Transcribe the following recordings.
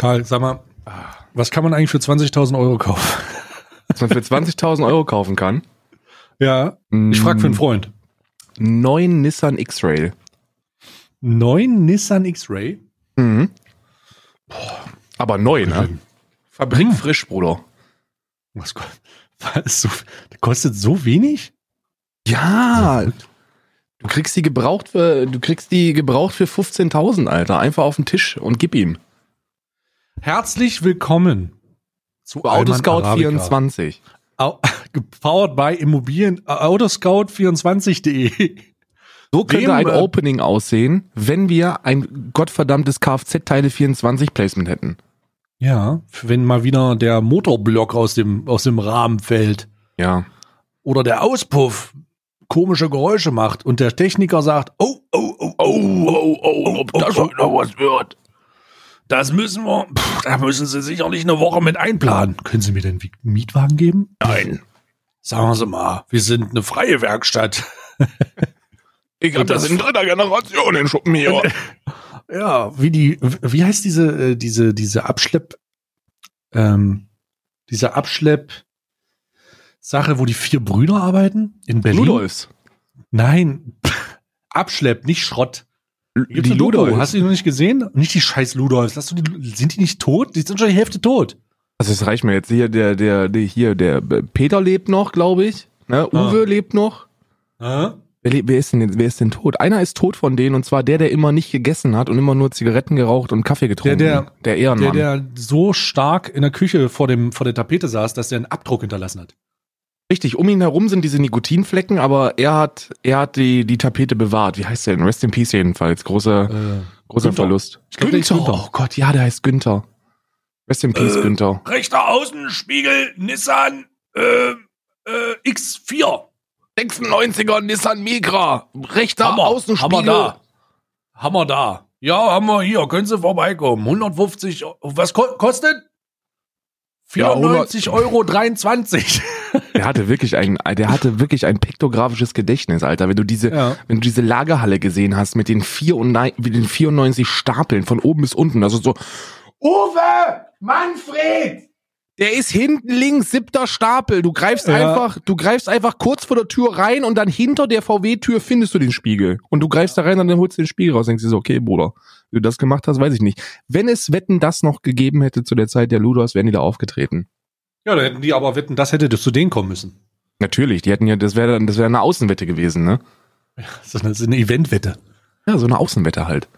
Karl, sag mal, was kann man eigentlich für 20.000 Euro kaufen? Was man für 20.000 Euro kaufen kann. Ja, ich frage für einen Freund. Neun Nissan X-Rail. Neun Nissan X-Ray? Mhm. Aber neu, ne? Fabrik Hm. frisch, Bruder. Was, was so, kostet so wenig? Ja. Du kriegst die gebraucht für, du kriegst die gebraucht für 15.000, Alter. Einfach auf den Tisch und gib ihm. Herzlich willkommen zu Autoscout Alman Arabica. 24. Au, Powered by Immobilien, äh, Autoscout24.de. So könnte Wem, ein äh, Opening aussehen, wenn wir ein gottverdammtes Kfz-Teile 24 Placement hätten. Ja, wenn mal wieder der Motorblock aus dem, aus dem Rahmen fällt Ja. oder der Auspuff komische Geräusche macht und der Techniker sagt, oh, oh, oh, oh, oh, oh, ob das heute noch was wird. Das müssen wir, pff, da müssen Sie sicherlich eine Woche mit einplanen. Können Sie mir denn einen Mietwagen geben? Nein. Sagen Sie mal, wir sind eine freie Werkstatt. Ich hab das in dritter Generation in Schuppen hier. Ja, wie die, wie heißt diese, äh, diese, diese Abschlepp, ähm, diese Abschlepp Sache, wo die vier Brüder arbeiten in Berlin? Ludolfs. Nein, Abschlepp, nicht Schrott. Gibt's Die? Ludolfs. Hast du die noch nicht gesehen? Nicht die scheiß Ludolfs. Lass du die, sind die nicht tot? Die sind schon die Hälfte tot. Also es reicht mir jetzt hier, der, der, der hier, der Peter lebt noch, glaube ich. Ne? Uwe Ah. lebt noch. Hä? Wer, wer, ist denn, wer ist denn tot? Einer ist tot von denen und zwar der, der immer nicht gegessen hat und immer nur Zigaretten geraucht und Kaffee getrunken. Der- der Der, Ehrenmann. der so stark in der Küche vor, dem, vor der Tapete saß, dass der einen Abdruck hinterlassen hat. Richtig, um ihn herum sind diese Nikotinflecken, aber er hat, er hat die, die Tapete bewahrt. Wie heißt der denn? Rest in Peace jedenfalls. Großer, Äh, großer Günther. Verlust. Ich glaub, der hieß Günther. Oh Gott, ja, der heißt Günther. Rest in Peace, Äh, Günther. Rechter Außenspiegel, Nissan äh, äh, X4. 96er Nissan Migra. Rechter Hammer, Außenspiegel. Hammer da. Hammer da. Ja, haben wir hier. Können Sie vorbeikommen. 150. Euro. Was ko kostet? Ja, 94 Euro 23. Der hatte wirklich ein, der hatte wirklich ein piktografisches Gedächtnis, Alter. Wenn du diese, Ja. wenn du diese Lagerhalle gesehen hast mit den, 94 mit den 94 Stapeln von oben bis unten, also so, Uwe! Manfred! Der ist hinten links, siebter Stapel. Du greifst Ja. einfach, du greifst einfach kurz vor der Tür rein und dann hinter der VW-Tür findest du den Spiegel. Und du greifst da rein und dann holst du den Spiegel raus. Denkst du so, okay, Bruder, wie du das gemacht hast, weiß ich nicht. Wenn es Wetten das noch gegeben hätte zu der Zeit der Ludos, wären die da aufgetreten. Ja, da hätten die aber wetten, das hätte zu denen kommen müssen. Natürlich, die hätten ja, das wäre das wäre eine Außenwette gewesen, ne? Das ist eine- das ist eine Eventwette. Ja, so eine Außenwette halt.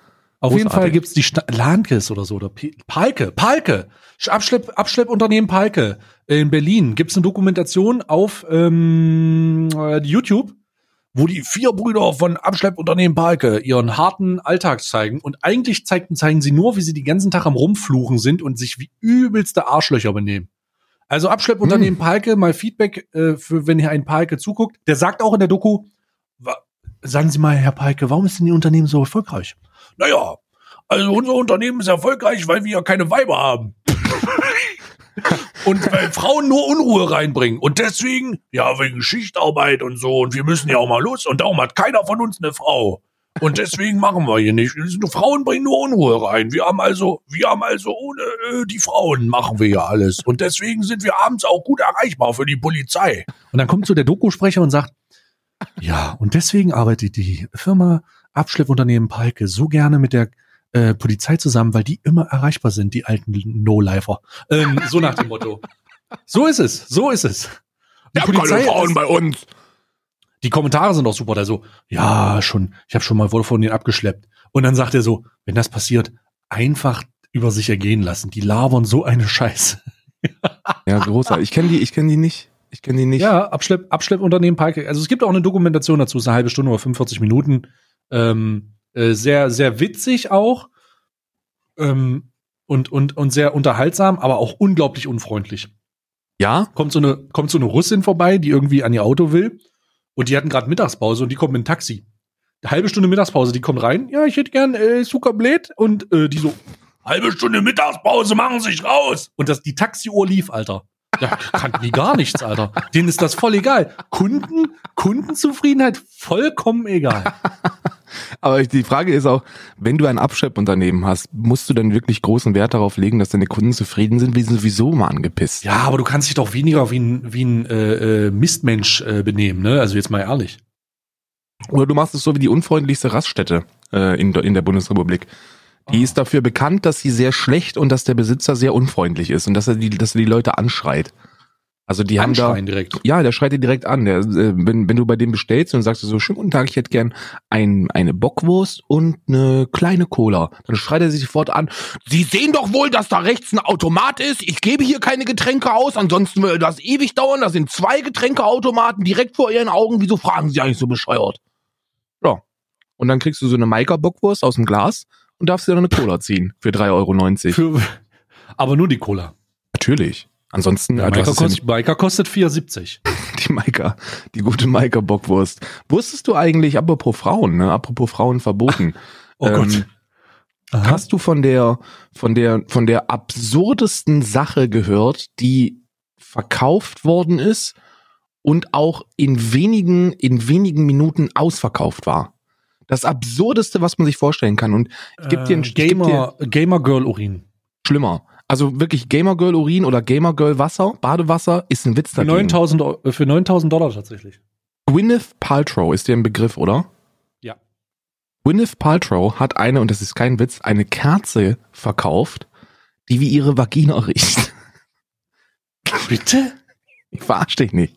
Auf jeden. Fall gibt's die Sta Lankes oder so. Oder P Palke. Palke. Abschlepp, Abschleppunternehmen Palke. In Berlin gibt's eine Dokumentation auf ähm, äh, YouTube, wo die vier Brüder von Abschleppunternehmen Palke ihren harten Alltag zeigen. Und eigentlich zeigten, zeigen sie nur, wie sie den ganzen Tag am Rumfluchen sind und sich wie übelste Arschlöcher benehmen. Also Abschleppunternehmen Palke, mal Feedback, äh, für wenn hier ein Palke zuguckt. Der sagt auch in der Doku, sagen Sie mal, Herr Palke, warum ist denn Ihr Unternehmen so erfolgreich? Naja, also unser Unternehmen ist erfolgreich, weil wir ja keine Weiber haben. und weil Frauen nur Unruhe reinbringen. Und deswegen, ja, wegen Schichtarbeit und so. Und wir müssen ja auch mal los. Und darum hat keiner von uns eine Frau. Und deswegen machen wir hier nicht. Frauen bringen nur Unruhe rein. Wir haben also, wir haben also ohne äh, die Frauen machen wir ja alles. Und deswegen sind wir abends auch gut erreichbar für die Polizei. Und dann kommt so der Doku-Sprecher und sagt, ja, und deswegen arbeitet die Firma Abschleppunternehmen Palke so gerne mit der äh, Polizei zusammen, weil die immer erreichbar sind, die alten No-Lifer. Ähm, so nach dem Motto. So ist es, so ist es. Die ist- bei uns. die Kommentare sind auch super, da so, ja, schon, ich habe schon mal wohl von denen abgeschleppt. Und dann sagt er so, wenn das passiert, einfach über sich ergehen lassen. Die labern so eine Scheiße. Ja, großartig. Ich kenne die, ich kenne die nicht. Ich kenne die nicht. Ja, Abschlepp, Abschleppunternehmen Palke. Also es gibt auch eine Dokumentation dazu, ist eine halbe Stunde oder 45 Minuten. Ähm, äh, sehr, sehr witzig auch. Ähm, und, und, und sehr unterhaltsam, aber auch unglaublich unfreundlich. Ja? Kommt so eine, kommt so eine Russin vorbei, die irgendwie an ihr Auto will. Und die hatten gerade Mittagspause und die kommt mit dem Taxi. Eine halbe Stunde Mittagspause, die kommt rein. Ja, ich hätte gern äh, Zuckerblät. Und äh, die so, halbe Stunde Mittagspause, machen Sie sich raus. Und das, die Taxiuhr lief, Alter. Ja, kannten die gar nichts, Alter. Denen ist das voll egal. Kunden, Kundenzufriedenheit vollkommen egal. Aber die Frage ist auch, wenn du ein Abschleppunternehmen hast, musst du dann wirklich großen Wert darauf legen, dass deine Kunden zufrieden sind, wie sie sowieso mal angepisst. Ja, aber du kannst dich doch weniger wie ein, wie ein äh, äh, Mistmensch äh, benehmen, ne? Also jetzt mal ehrlich. Oder du machst es so wie die unfreundlichste Raststätte äh, in, in der Bundesrepublik. Die Oh. ist dafür bekannt, dass sie sehr schlecht und dass der Besitzer sehr unfreundlich ist und dass er die, dass er die Leute anschreit. Also die haben da, Anschreien direkt. ja, der schreit dir direkt an. Der, äh, wenn, wenn du bei dem bestellst und sagst so, schönen guten Tag, ich hätte gern ein, eine Bockwurst und eine kleine Cola, dann schreit er sich sofort an. Sie sehen doch wohl, dass da rechts ein Automat ist. Ich gebe hier keine Getränke aus, ansonsten würde das ewig dauern. Da sind zwei Getränkeautomaten direkt vor Ihren Augen. Wieso fragen Sie eigentlich so bescheuert? Ja. Und dann kriegst du so eine Maika Bockwurst aus dem Glas und darfst dir dann eine Cola ziehen für 3,90 Euro. Für, aber nur die Cola. Natürlich. Ansonsten, Ja, äh, Maika, es ja kostet, Maika kostet 4,70. Die Maika, die gute Maika Bockwurst. Wusstest du eigentlich, apropos Frauen, ne, apropos Frauen verboten, Oh Ähm, Gott. Aha. hast du von der, von der, von der absurdesten Sache gehört, die verkauft worden ist und auch in wenigen, in wenigen Minuten ausverkauft war? Das absurdeste, was man sich vorstellen kann. Und ich geb dir ein- geb Gamer, Gamer Girl Urin. schlimmer. Also wirklich Gamer Girl Urin oder Gamer Girl Wasser, Badewasser ist ein Witz Für dagegen. 9000 Eu- äh, für 9000 Dollar tatsächlich. Gwyneth Paltrow ist dir ein Begriff, oder? Ja. Gwyneth Paltrow hat eine, und das ist kein Witz, eine Kerze verkauft, die wie ihre Vagina riecht. Bitte? Ich verarsch dich nicht.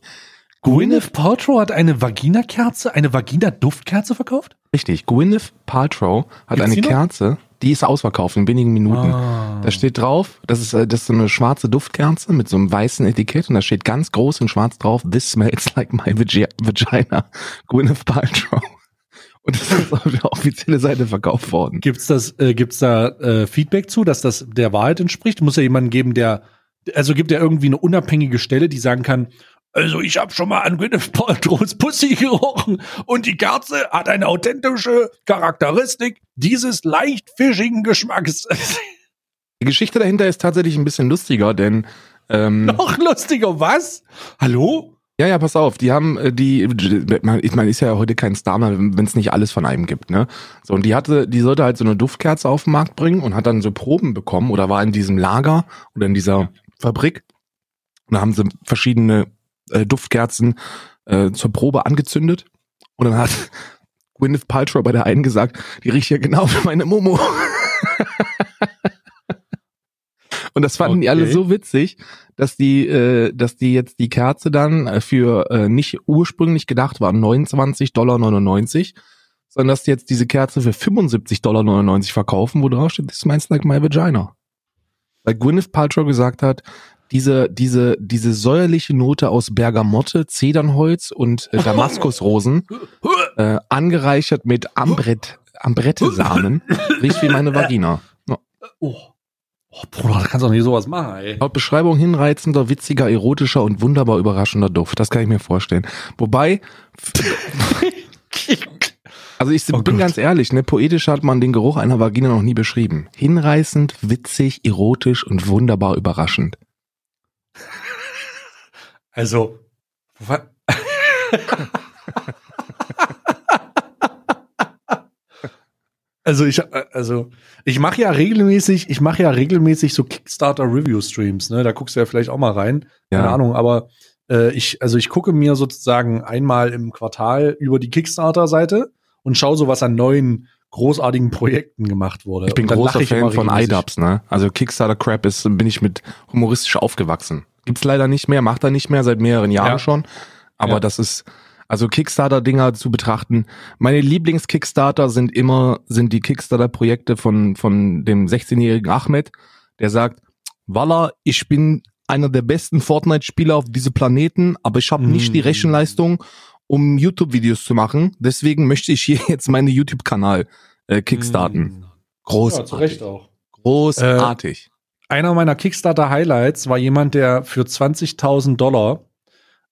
Gwyneth Paltrow hat eine Vagina-Kerze, eine Vagina-Duftkerze verkauft? Richtig, Gwyneth Paltrow hat Gibt's eine die? Kerze, die ist ausverkauft in wenigen Minuten. Ah. Da steht drauf, das ist, äh, das ist so eine schwarze Duftkerze mit so einem weißen Etikett und da steht ganz groß in schwarz drauf, this smells like my vagi- vagina, Gwyneth Paltrow. Und das ist auf der offizielle Seite verkauft worden. Gibt's das, äh, gibt's da äh, Feedback zu, dass das der Wahrheit entspricht? Muss ja jemanden geben, der, also gibt ja irgendwie eine unabhängige Stelle, die sagen kann, also ich habe schon mal an Gwyneth Paltrows Pussy gerochen und die Kerze hat eine authentische Charakteristik dieses leicht fischigen Geschmacks. Die Geschichte dahinter ist tatsächlich ein bisschen lustiger, denn ähm, Noch lustiger, was? Hallo? ja, ja, pass auf, die haben äh, die, man, ich meine, ist ja heute kein Star mehr, wenn es nicht alles von einem gibt, ne? So und die hatte, die sollte halt so eine Duftkerze auf den Markt bringen und hat dann so Proben bekommen oder war in diesem Lager oder in dieser Fabrik und da haben sie verschiedene äh, Duftkerzen äh, zur Probe angezündet und dann hat Gwyneth Paltrow bei der einen gesagt, die riecht ja genau wie meine Momo. Und das fanden die alle Okay. so witzig, dass die, äh, dass die jetzt die Kerze dann äh, für äh, nicht ursprünglich gedacht war 29,99 Dollar, sondern dass die jetzt diese Kerze für 75,99 Dollar verkaufen, wo drauf steht, this smells like my vagina. Weil Gwyneth Paltrow gesagt hat, diese, diese, diese säuerliche Note aus Bergamotte, Zedernholz und äh, Damaskusrosen, äh, angereichert mit Ambrett, Ambrettesamen, riecht wie meine Vagina. Ja. Oh. oh, Bruder, da kannst du doch nicht sowas machen, ey. Laut Beschreibung hinreizender, witziger, erotischer und wunderbar überraschender Duft. Das kann ich mir vorstellen. Wobei, also ich Oh bin Gott. ganz ehrlich, ne, poetisch hat man den Geruch einer Vagina noch nie beschrieben. Hinreißend, witzig, erotisch und wunderbar überraschend. Also, also ich, äh, also ich mache ja regelmäßig, ich mache ja regelmäßig so Kickstarter Review Streams, ne? Da guckst du ja vielleicht auch mal rein, keine Ja. Ahnung, aber äh, ich, also ich gucke mir sozusagen einmal im Quartal über die Kickstarter-Seite und schaue so, was an neuen großartigen Projekten gemacht wurde. Ich bin großer ich Fan von iDubbbz, ne? Also Kickstarter Crap ist, bin ich mit humoristisch aufgewachsen. Gibt's leider nicht mehr, macht er nicht mehr seit mehreren Jahren Ja. schon. Aber Ja. das ist, also Kickstarter-Dinger zu betrachten. Meine Lieblings-Kickstarter sind immer, sind die Kickstarter-Projekte von, von dem 16-jährigen Ahmed, der sagt, Walla, ich bin einer der besten Fortnite-Spieler auf diesem Planeten, aber ich habe nicht die Mm. Rechenleistung, um YouTube-Videos zu machen. Deswegen möchte ich hier jetzt meinen YouTube-Kanal äh, kickstarten. Mm. Ja, Großartig. zu Recht auch. Großartig. Einer meiner Kickstarter-Highlights war jemand, der für 20.000 Dollar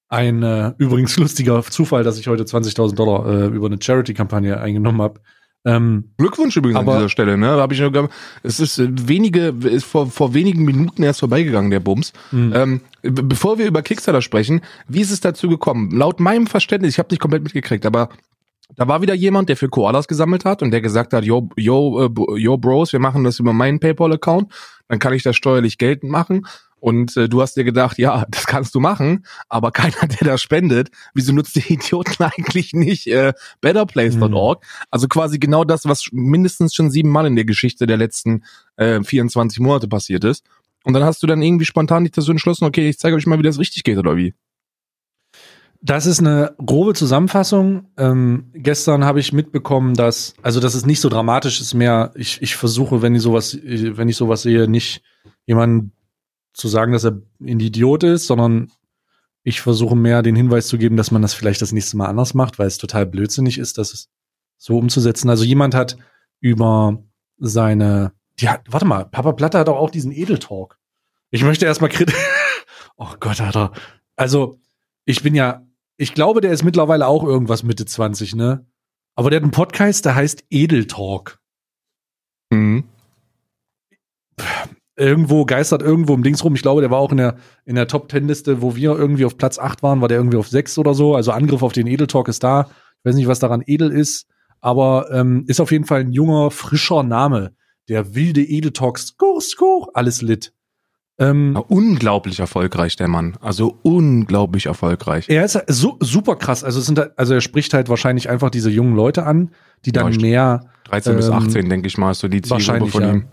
ein äh, übrigens lustiger Zufall, dass ich heute 20.000 Dollar äh, über eine Charity-Kampagne eingenommen habe, Ähm, Glückwunsch übrigens aber, an dieser Stelle, ne? Hab ich nur, es ist äh, wenige, ist vor, vor wenigen Minuten erst vorbeigegangen, der Bums. Mhm. Ähm, bevor wir über Kickstarter sprechen, wie ist es dazu gekommen? Laut meinem Verständnis, ich habe nicht komplett mitgekriegt, aber da war wieder jemand, der für Koalas gesammelt hat und der gesagt hat, yo, yo, äh, yo Bros, wir machen das über meinen PayPal-Account, dann kann ich das steuerlich geltend machen und äh, du hast dir gedacht, ja, das kannst du machen, aber keiner, der da spendet, wieso nutzt die Idioten eigentlich nicht äh, betterplace.org? Mhm. Also quasi genau das, was mindestens schon siebenmal in der Geschichte der letzten äh, 24 Monate passiert ist. Und dann hast du dann irgendwie spontan dich dazu entschlossen, okay, ich zeige euch mal, wie das richtig geht, oder wie? Das ist eine grobe Zusammenfassung. Ähm, gestern habe ich mitbekommen, dass, also dass es nicht so dramatisch ist mehr, ich, ich versuche, wenn ich sowas, wenn ich sowas sehe, nicht jemanden zu sagen, dass er ein Idiot ist, sondern ich versuche mehr den Hinweis zu geben, dass man das vielleicht das nächste Mal anders macht, weil es total blödsinnig ist, das so umzusetzen. Also jemand hat über seine, hat, warte mal, Papa Platte hat doch auch diesen Edeltalk. Ich möchte erstmal kritisch. oh Gott, Alter. Also, ich bin ja, ich glaube, der ist mittlerweile auch irgendwas Mitte 20, ne? Aber der hat einen Podcast, der heißt Edeltalk. Mhm irgendwo geistert irgendwo im Dings rum. Ich glaube, der war auch in der, in der Top Ten Liste, wo wir irgendwie auf Platz 8 waren, war der irgendwie auf 6 oder so. Also Angriff auf den Edeltalk ist da. Ich weiß nicht, was daran edel ist, aber ähm, ist auf jeden Fall ein junger, frischer Name. Der wilde Edeltalk, skur, skur, alles lit. Ähm, unglaublich erfolgreich, der Mann. Also unglaublich erfolgreich. Er ist so, super krass. Also, es sind, also er spricht halt wahrscheinlich einfach diese jungen Leute an, die dann ja, mehr. 13 ähm, bis 18, denke ich mal, ist so die Zielgruppe von ihm.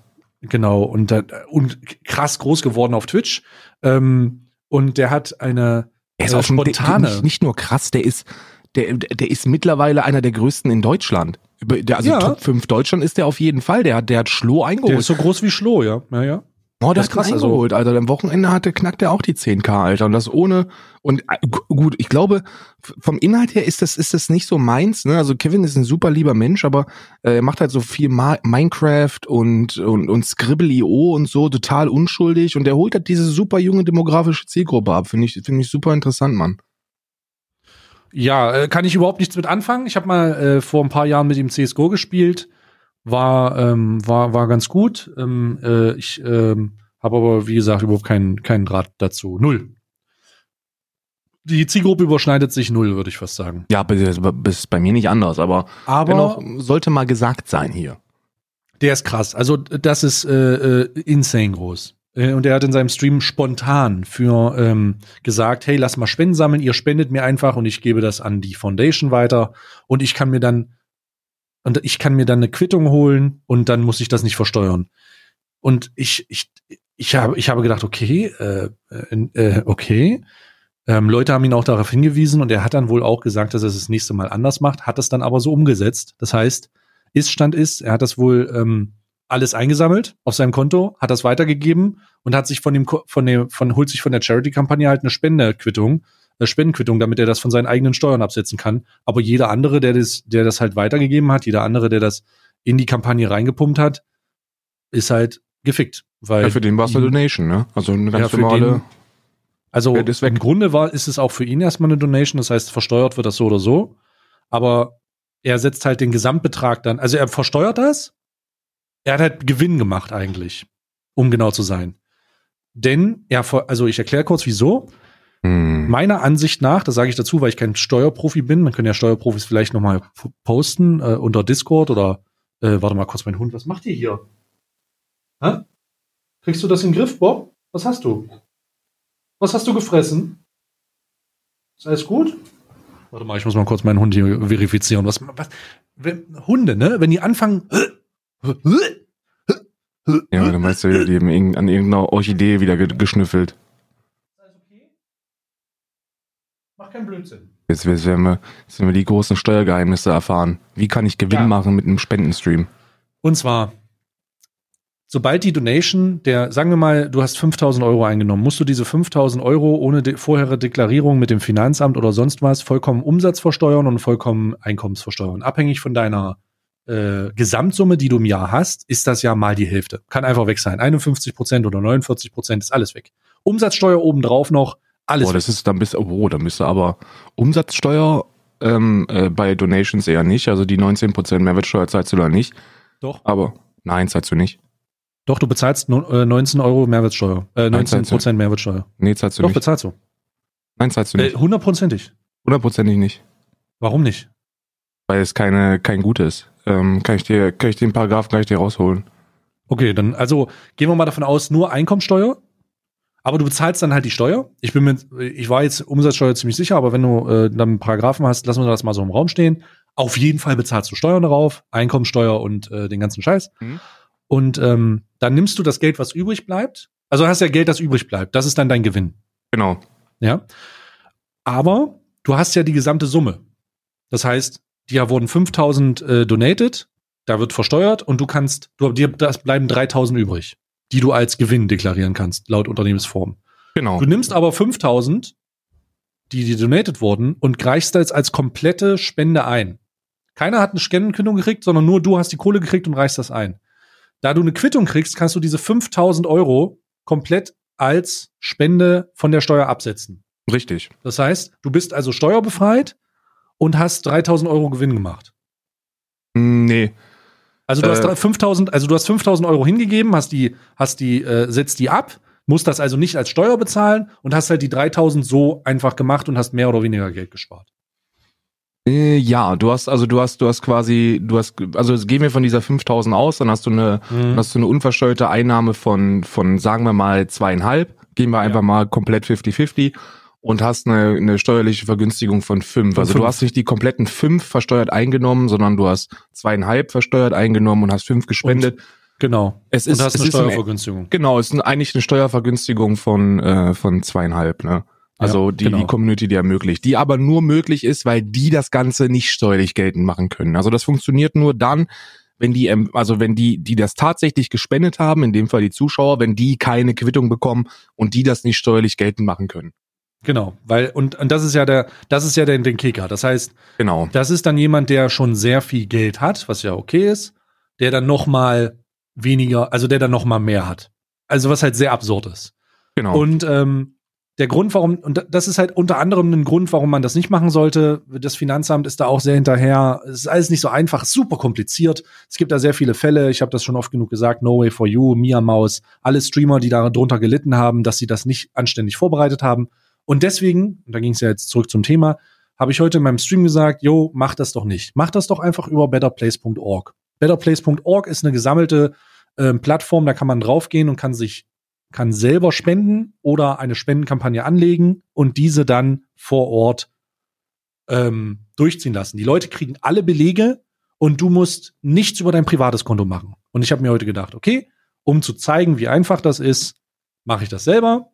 Genau, und, und krass groß geworden auf Twitch. Ähm, und der hat eine er ist äh, auch spontane. Nicht, nicht nur krass, der ist, der, der ist mittlerweile einer der größten in Deutschland. Der, also ja. Top 5 Deutschland ist der auf jeden Fall. Der hat, der hat Schloh eingeholt. Der ist so groß wie Schloh, ja. Ja, ja. Oh, das, das ist krass also eingeholt, also. Alter. Am Wochenende hatte, knackt er auch die 10k, Alter. Und das ohne, und äh, gut, ich glaube, vom Inhalt her ist das, ist das nicht so meins, ne? Also Kevin ist ein super lieber Mensch, aber äh, er macht halt so viel Ma Minecraft und, und, und Scribble.io und so, total unschuldig. Und er holt halt diese super junge demografische Zielgruppe ab. Finde ich, finde ich super interessant, Mann. Ja, äh, kann ich überhaupt nichts mit anfangen. Ich habe mal äh, vor ein paar Jahren mit ihm CSGO gespielt war, ähm, war, war ganz gut. Ähm, äh, ich ähm, habe aber, wie gesagt, überhaupt keinen, keinen Draht dazu. Null. Die Zielgruppe überschneidet sich null, würde ich fast sagen. Ja, ist bei mir nicht anders, aber, aber dennoch sollte mal gesagt sein hier. Der ist krass. Also das ist äh, äh, insane groß. Äh, und er hat in seinem Stream spontan für ähm, gesagt, hey, lass mal Spenden sammeln, ihr spendet mir einfach und ich gebe das an die Foundation weiter und ich kann mir dann und ich kann mir dann eine Quittung holen und dann muss ich das nicht versteuern. Und ich, ich, ich habe, ich habe gedacht, okay, äh, äh, äh, okay. Ähm, Leute haben ihn auch darauf hingewiesen und er hat dann wohl auch gesagt, dass er es das nächste Mal anders macht, hat es dann aber so umgesetzt. Das heißt, Ist-Stand ist, er hat das wohl ähm, alles eingesammelt auf seinem Konto, hat das weitergegeben und hat sich von dem, von dem, von, holt sich von der Charity-Kampagne halt eine Spendequittung eine Spendenquittung, damit er das von seinen eigenen Steuern absetzen kann. Aber jeder andere, der das, der das halt weitergegeben hat, jeder andere, der das in die Kampagne reingepumpt hat, ist halt gefickt. Weil ja, für den war es eine Donation, ne? Also eine ganz ja, normale. Den, also im Grunde war, ist es auch für ihn erstmal eine Donation, das heißt, versteuert wird das so oder so. Aber er setzt halt den Gesamtbetrag dann, also er versteuert das. Er hat halt Gewinn gemacht eigentlich, um genau zu sein. Denn er, also ich erkläre kurz wieso. Hm. Meiner Ansicht nach, das sage ich dazu, weil ich kein Steuerprofi bin, man können ja Steuerprofis vielleicht noch mal posten äh, unter Discord oder äh, warte mal kurz, mein Hund, was macht ihr hier? Hä? Kriegst du das in den Griff, Bob? Was hast du? Was hast du gefressen? Ist alles gut? Warte mal, ich muss mal kurz meinen Hund hier verifizieren. Was, was wenn, Hunde, ne? Wenn die anfangen. Ja, dann weißt du, die haben an irgendeiner Orchidee wieder geschnüffelt. Mach keinen Blödsinn. Jetzt, werden wir, jetzt werden wir die großen Steuergeheimnisse erfahren. Wie kann ich Gewinn ja. machen mit einem Spendenstream? Und zwar, sobald die Donation, der, sagen wir mal, du hast 5000 Euro eingenommen, musst du diese 5000 Euro ohne de vorherige Deklarierung mit dem Finanzamt oder sonst was vollkommen Umsatz versteuern und vollkommen Einkommensversteuern. Abhängig von deiner äh, Gesamtsumme, die du im Jahr hast, ist das ja mal die Hälfte. Kann einfach weg sein. 51 Prozent oder 49 Prozent ist alles weg. Umsatzsteuer obendrauf noch alles. Boah, das ist, dann bist, oh, dann bist du aber Umsatzsteuer ähm, äh, bei Donations eher nicht. Also die 19% Mehrwertsteuer zahlst du da nicht. Doch. Aber nein, zahlst du nicht. Doch, du bezahlst no, äh, 19 Euro Mehrwertsteuer. Äh, 19 zahlst du. Prozent Mehrwertsteuer. Nee, zahlst du Doch, nicht. bezahlst du. Nein, zahlst du Äh, nicht. Hundertprozentig. Hundertprozentig nicht. Warum nicht? Weil es keine, kein Gut ist. Ähm, kann ich dir, kann ich den Paragraphen kann ich dir rausholen. Okay, dann, also gehen wir mal davon aus, nur Einkommensteuer. Aber du bezahlst dann halt die Steuer. Ich bin mir, ich war jetzt Umsatzsteuer ziemlich sicher, aber wenn du äh, dann einen Paragraphen hast, lassen wir das mal so im Raum stehen. Auf jeden Fall bezahlst du Steuern darauf, Einkommensteuer und äh, den ganzen Scheiß. Mhm. Und ähm, dann nimmst du das Geld, was übrig bleibt. Also hast ja Geld, das übrig bleibt. Das ist dann dein Gewinn. Genau. Ja. Aber du hast ja die gesamte Summe. Das heißt, dir wurden 5000 äh, donated, da wird versteuert und du kannst, du, dir das bleiben 3000 übrig, die du als Gewinn deklarieren kannst, laut Unternehmensform. Genau. Du nimmst aber 5000, die dir donated wurden und reichst das als komplette Spende ein. Keiner hat eine Spendenkündung gekriegt, sondern nur du hast die Kohle gekriegt und reichst das ein. Da du eine Quittung kriegst, kannst du diese 5000 Euro komplett als Spende von der Steuer absetzen. Richtig. Das heißt, du bist also steuerbefreit und hast 3000 Euro Gewinn gemacht. Mm, Nee. Also du Äh. hast drei- 5000, also du hast 5000 Euro hingegeben, hast die, hast die, äh, setzt die ab, musst das also nicht als Steuer bezahlen und hast halt die 3000 so einfach gemacht und hast mehr oder weniger Geld gespart. Äh, ja, du hast, also du hast, du hast quasi, du hast, also gehen wir von dieser 5000 aus, dann hast du eine, dann hast du eine unversteuerte Einnahme von, von, sagen wir mal, zweieinhalb. Gehen wir einfach Ja. mal komplett 50-50 und hast eine, eine steuerliche Vergünstigung von fünf. Also fünf. du hast nicht die kompletten fünf versteuert eingenommen, sondern du hast zweieinhalb versteuert eingenommen und hast fünf gespendet. Genau. es Und ist, hast es eine ist ein, Steuervergünstigung. genau, es ist eigentlich eine Steuervergünstigung von, äh, von zweieinhalb, ne? Also Ja, die, genau. die Community, die ermöglicht, die aber nur möglich ist, weil die das Ganze nicht steuerlich geltend machen können. Also das funktioniert nur dann, wenn die, ähm, also wenn die, die das tatsächlich gespendet haben, in dem Fall die Zuschauer, wenn die keine Quittung bekommen und die das nicht steuerlich geltend machen können. Genau, weil und, und das ist ja der, das ist ja der, den Kicker. Das heißt, Genau. das ist dann jemand, der schon sehr viel Geld hat, was ja okay ist, der dann noch mal weniger, also der dann noch mal mehr hat. Also was halt sehr absurd ist. Genau. Und ähm, der Grund, warum, und das ist halt unter anderem ein Grund, warum man das nicht machen sollte. Das Finanzamt ist da auch sehr hinterher. Es ist alles nicht so einfach, super kompliziert. Es gibt da sehr viele Fälle. Ich habe das schon oft genug gesagt. No Way for You, Mia Maus, alle Streamer, die darunter gelitten haben, dass sie das nicht anständig vorbereitet haben. Und deswegen, und da ging es ja jetzt zurück zum Thema, habe ich heute in meinem Stream gesagt, yo, mach das doch nicht. Mach das doch einfach über betterplace.org. Betterplace.org ist eine gesammelte ähm, Plattform, da kann man draufgehen und kann sich kann selber spenden oder eine Spendenkampagne anlegen und diese dann vor Ort ähm, durchziehen lassen. Die Leute kriegen alle Belege und du musst nichts über dein privates Konto machen. Und ich habe mir heute gedacht, okay, um zu zeigen, wie einfach das ist, mache ich das selber.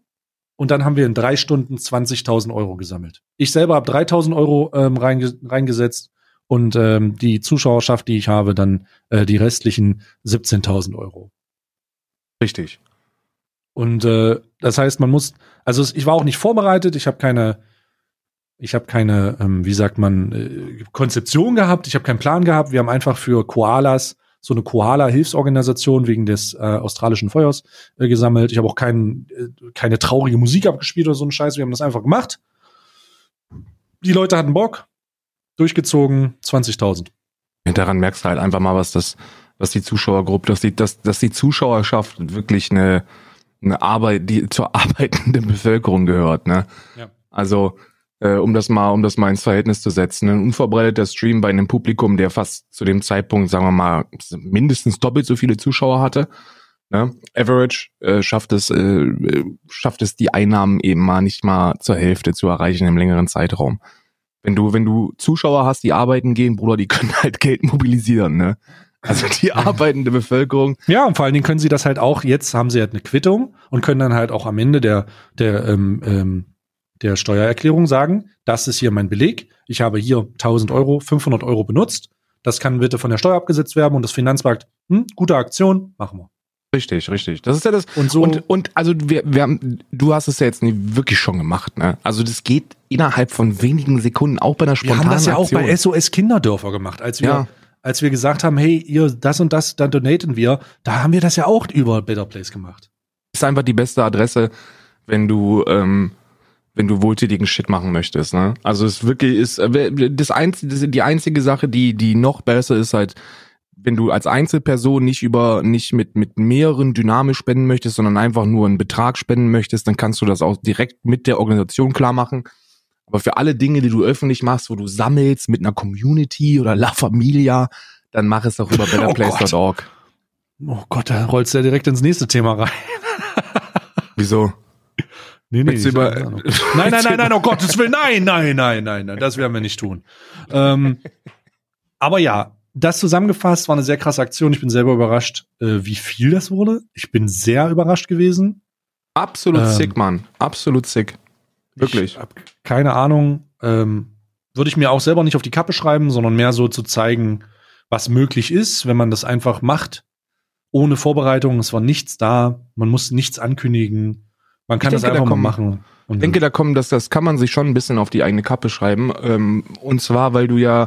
Und dann haben wir in drei Stunden 20.000 Euro gesammelt. Ich selber habe 3.000 Euro ähm, reinge reingesetzt und ähm, die Zuschauerschaft, die ich habe, dann äh, die restlichen 17.000 Euro. Richtig. Und äh, das heißt, man muss, also ich war auch nicht vorbereitet, ich habe keine, ich habe keine, ähm, wie sagt man, äh, Konzeption gehabt, ich habe keinen Plan gehabt. Wir haben einfach für Koalas so eine Koala-Hilfsorganisation wegen des äh, australischen Feuers äh, gesammelt. Ich habe auch kein, äh, keine traurige Musik abgespielt oder so ein Scheiß. Wir haben das einfach gemacht. Die Leute hatten Bock, durchgezogen, 20.000. Daran merkst du halt einfach mal, was das, was die Zuschauergruppe, dass die, dass, dass die Zuschauerschaft wirklich eine, eine Arbeit, die zur arbeitenden Bevölkerung gehört, ne? Ja. Also, äh, um das mal, um das mal ins Verhältnis zu setzen, ein unvorbereiteter Stream bei einem Publikum, der fast zu dem Zeitpunkt, sagen wir mal, mindestens doppelt so viele Zuschauer hatte. Ne? Average äh, schafft es, äh, äh, schafft es die Einnahmen eben mal nicht mal zur Hälfte zu erreichen im längeren Zeitraum. Wenn du, wenn du Zuschauer hast, die arbeiten gehen, Bruder, die können halt Geld mobilisieren, ne? Also die arbeitende Bevölkerung. Ja, und vor allen Dingen können sie das halt auch, jetzt haben sie halt eine Quittung und können dann halt auch am Ende der, der, ähm, ähm, der Steuererklärung sagen, das ist hier mein Beleg, ich habe hier 1000 Euro, 500 Euro benutzt, das kann bitte von der Steuer abgesetzt werden und das Finanzmarkt, hm, gute Aktion, machen wir. Richtig, richtig. Das ist ja das. Und so, Und, und also wir, wir haben, du hast es ja jetzt nicht wirklich schon gemacht, ne? Also das geht innerhalb von wenigen Sekunden, auch bei einer wir spontanen haben das ja auch Aktion. bei SOS Kinderdörfer gemacht, als wir, Ja. als wir gesagt haben, hey, ihr, das und das, dann donaten wir, da haben wir das ja auch über Better Place gemacht. ist einfach die beste Adresse, wenn du, ähm, wenn du wohltätigen Shit machen möchtest. Ne? Also es wirklich ist äh, das einzige, die einzige Sache, die die noch besser ist, halt, wenn du als Einzelperson nicht über nicht mit mit mehreren dynamisch spenden möchtest, sondern einfach nur einen Betrag spenden möchtest, dann kannst du das auch direkt mit der Organisation klar machen. Aber für alle Dinge, die du öffentlich machst, wo du sammelst mit einer Community oder La Familia, dann mach es doch über betterplace.org. Oh Gott, da rollst du ja direkt ins nächste Thema rein. Wieso? Nee, nee, über- nein, nein, nein, nein, oh Gottes Willen, nein, nein, nein, nein, nein, das werden wir nicht tun. Ähm, aber ja, das zusammengefasst war eine sehr krasse Aktion. Ich bin selber überrascht, äh, wie viel das wurde. Ich bin sehr überrascht gewesen. Absolut Ähm. sick, Mann. Absolut sick. Wirklich. Ich hab keine Ahnung. Ähm, würde ich mir auch selber nicht auf die Kappe schreiben, sondern mehr so zu zeigen, was möglich ist, wenn man das einfach macht. Ohne Vorbereitung. Es war nichts da. Man muss nichts ankündigen. Man kann Ich das denke, da einfach mal kommen- machen. Und Ich denke, da kommen, das, das kann man sich schon ein bisschen auf die eigene Kappe schreiben. Ähm, und zwar, weil du ja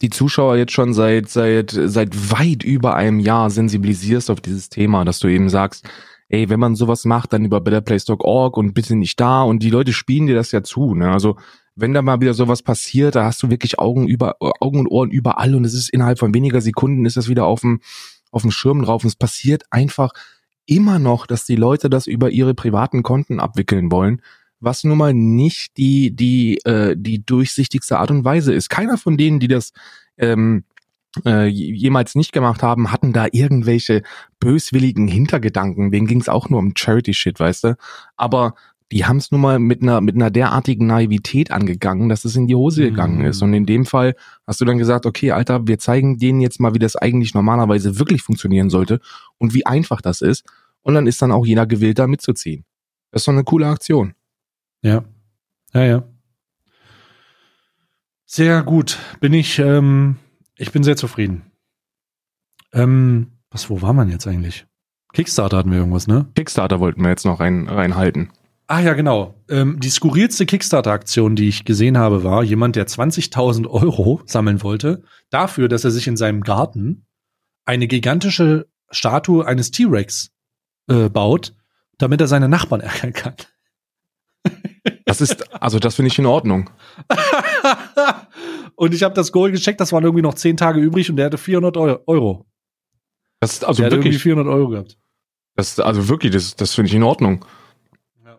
die Zuschauer jetzt schon seit, seit, seit weit über einem Jahr sensibilisierst auf dieses Thema, dass du eben sagst, ey, wenn man sowas macht, dann über betterplace.org und bitte nicht da und die Leute spielen dir das ja zu, ne? Also, wenn da mal wieder sowas passiert, da hast du wirklich Augen über, Augen und Ohren überall und es ist innerhalb von weniger Sekunden ist das wieder auf dem, auf dem Schirm drauf und es passiert einfach immer noch, dass die Leute das über ihre privaten Konten abwickeln wollen was nun mal nicht die die äh, die durchsichtigste Art und Weise ist. Keiner von denen, die das ähm, äh, jemals nicht gemacht haben, hatten da irgendwelche böswilligen Hintergedanken. Denen ging es auch nur um Charity-Shit, weißt du. Aber die haben es nun mal mit einer mit einer derartigen Naivität angegangen, dass es in die Hose gegangen Mhm. ist. Und in dem Fall hast du dann gesagt, okay, Alter, wir zeigen denen jetzt mal, wie das eigentlich normalerweise wirklich funktionieren sollte und wie einfach das ist. Und dann ist dann auch jeder gewillt, da mitzuziehen. Das ist doch eine coole Aktion. Ja. Ja, ja. Sehr gut. Bin ich, ähm, ich bin sehr zufrieden. Ähm, was, wo war man jetzt eigentlich? Kickstarter hatten wir irgendwas, ne? Kickstarter wollten wir jetzt noch rein, reinhalten. Ah ja, genau. Ähm, die skurrilste Kickstarter-Aktion, die ich gesehen habe, war jemand, der 20.000 Euro sammeln wollte, dafür, dass er sich in seinem Garten eine gigantische Statue eines T-Rex äh, baut, damit er seine Nachbarn ärgern kann. Das ist, also das finde ich in Ordnung. und ich habe das Goal gecheckt, das waren irgendwie noch 10 Tage übrig und der hatte 400 Eu- Euro. Das ist also der hat irgendwie wirklich, 400 Euro gehabt. das, also wirklich, das, das finde ich in Ordnung. Ja.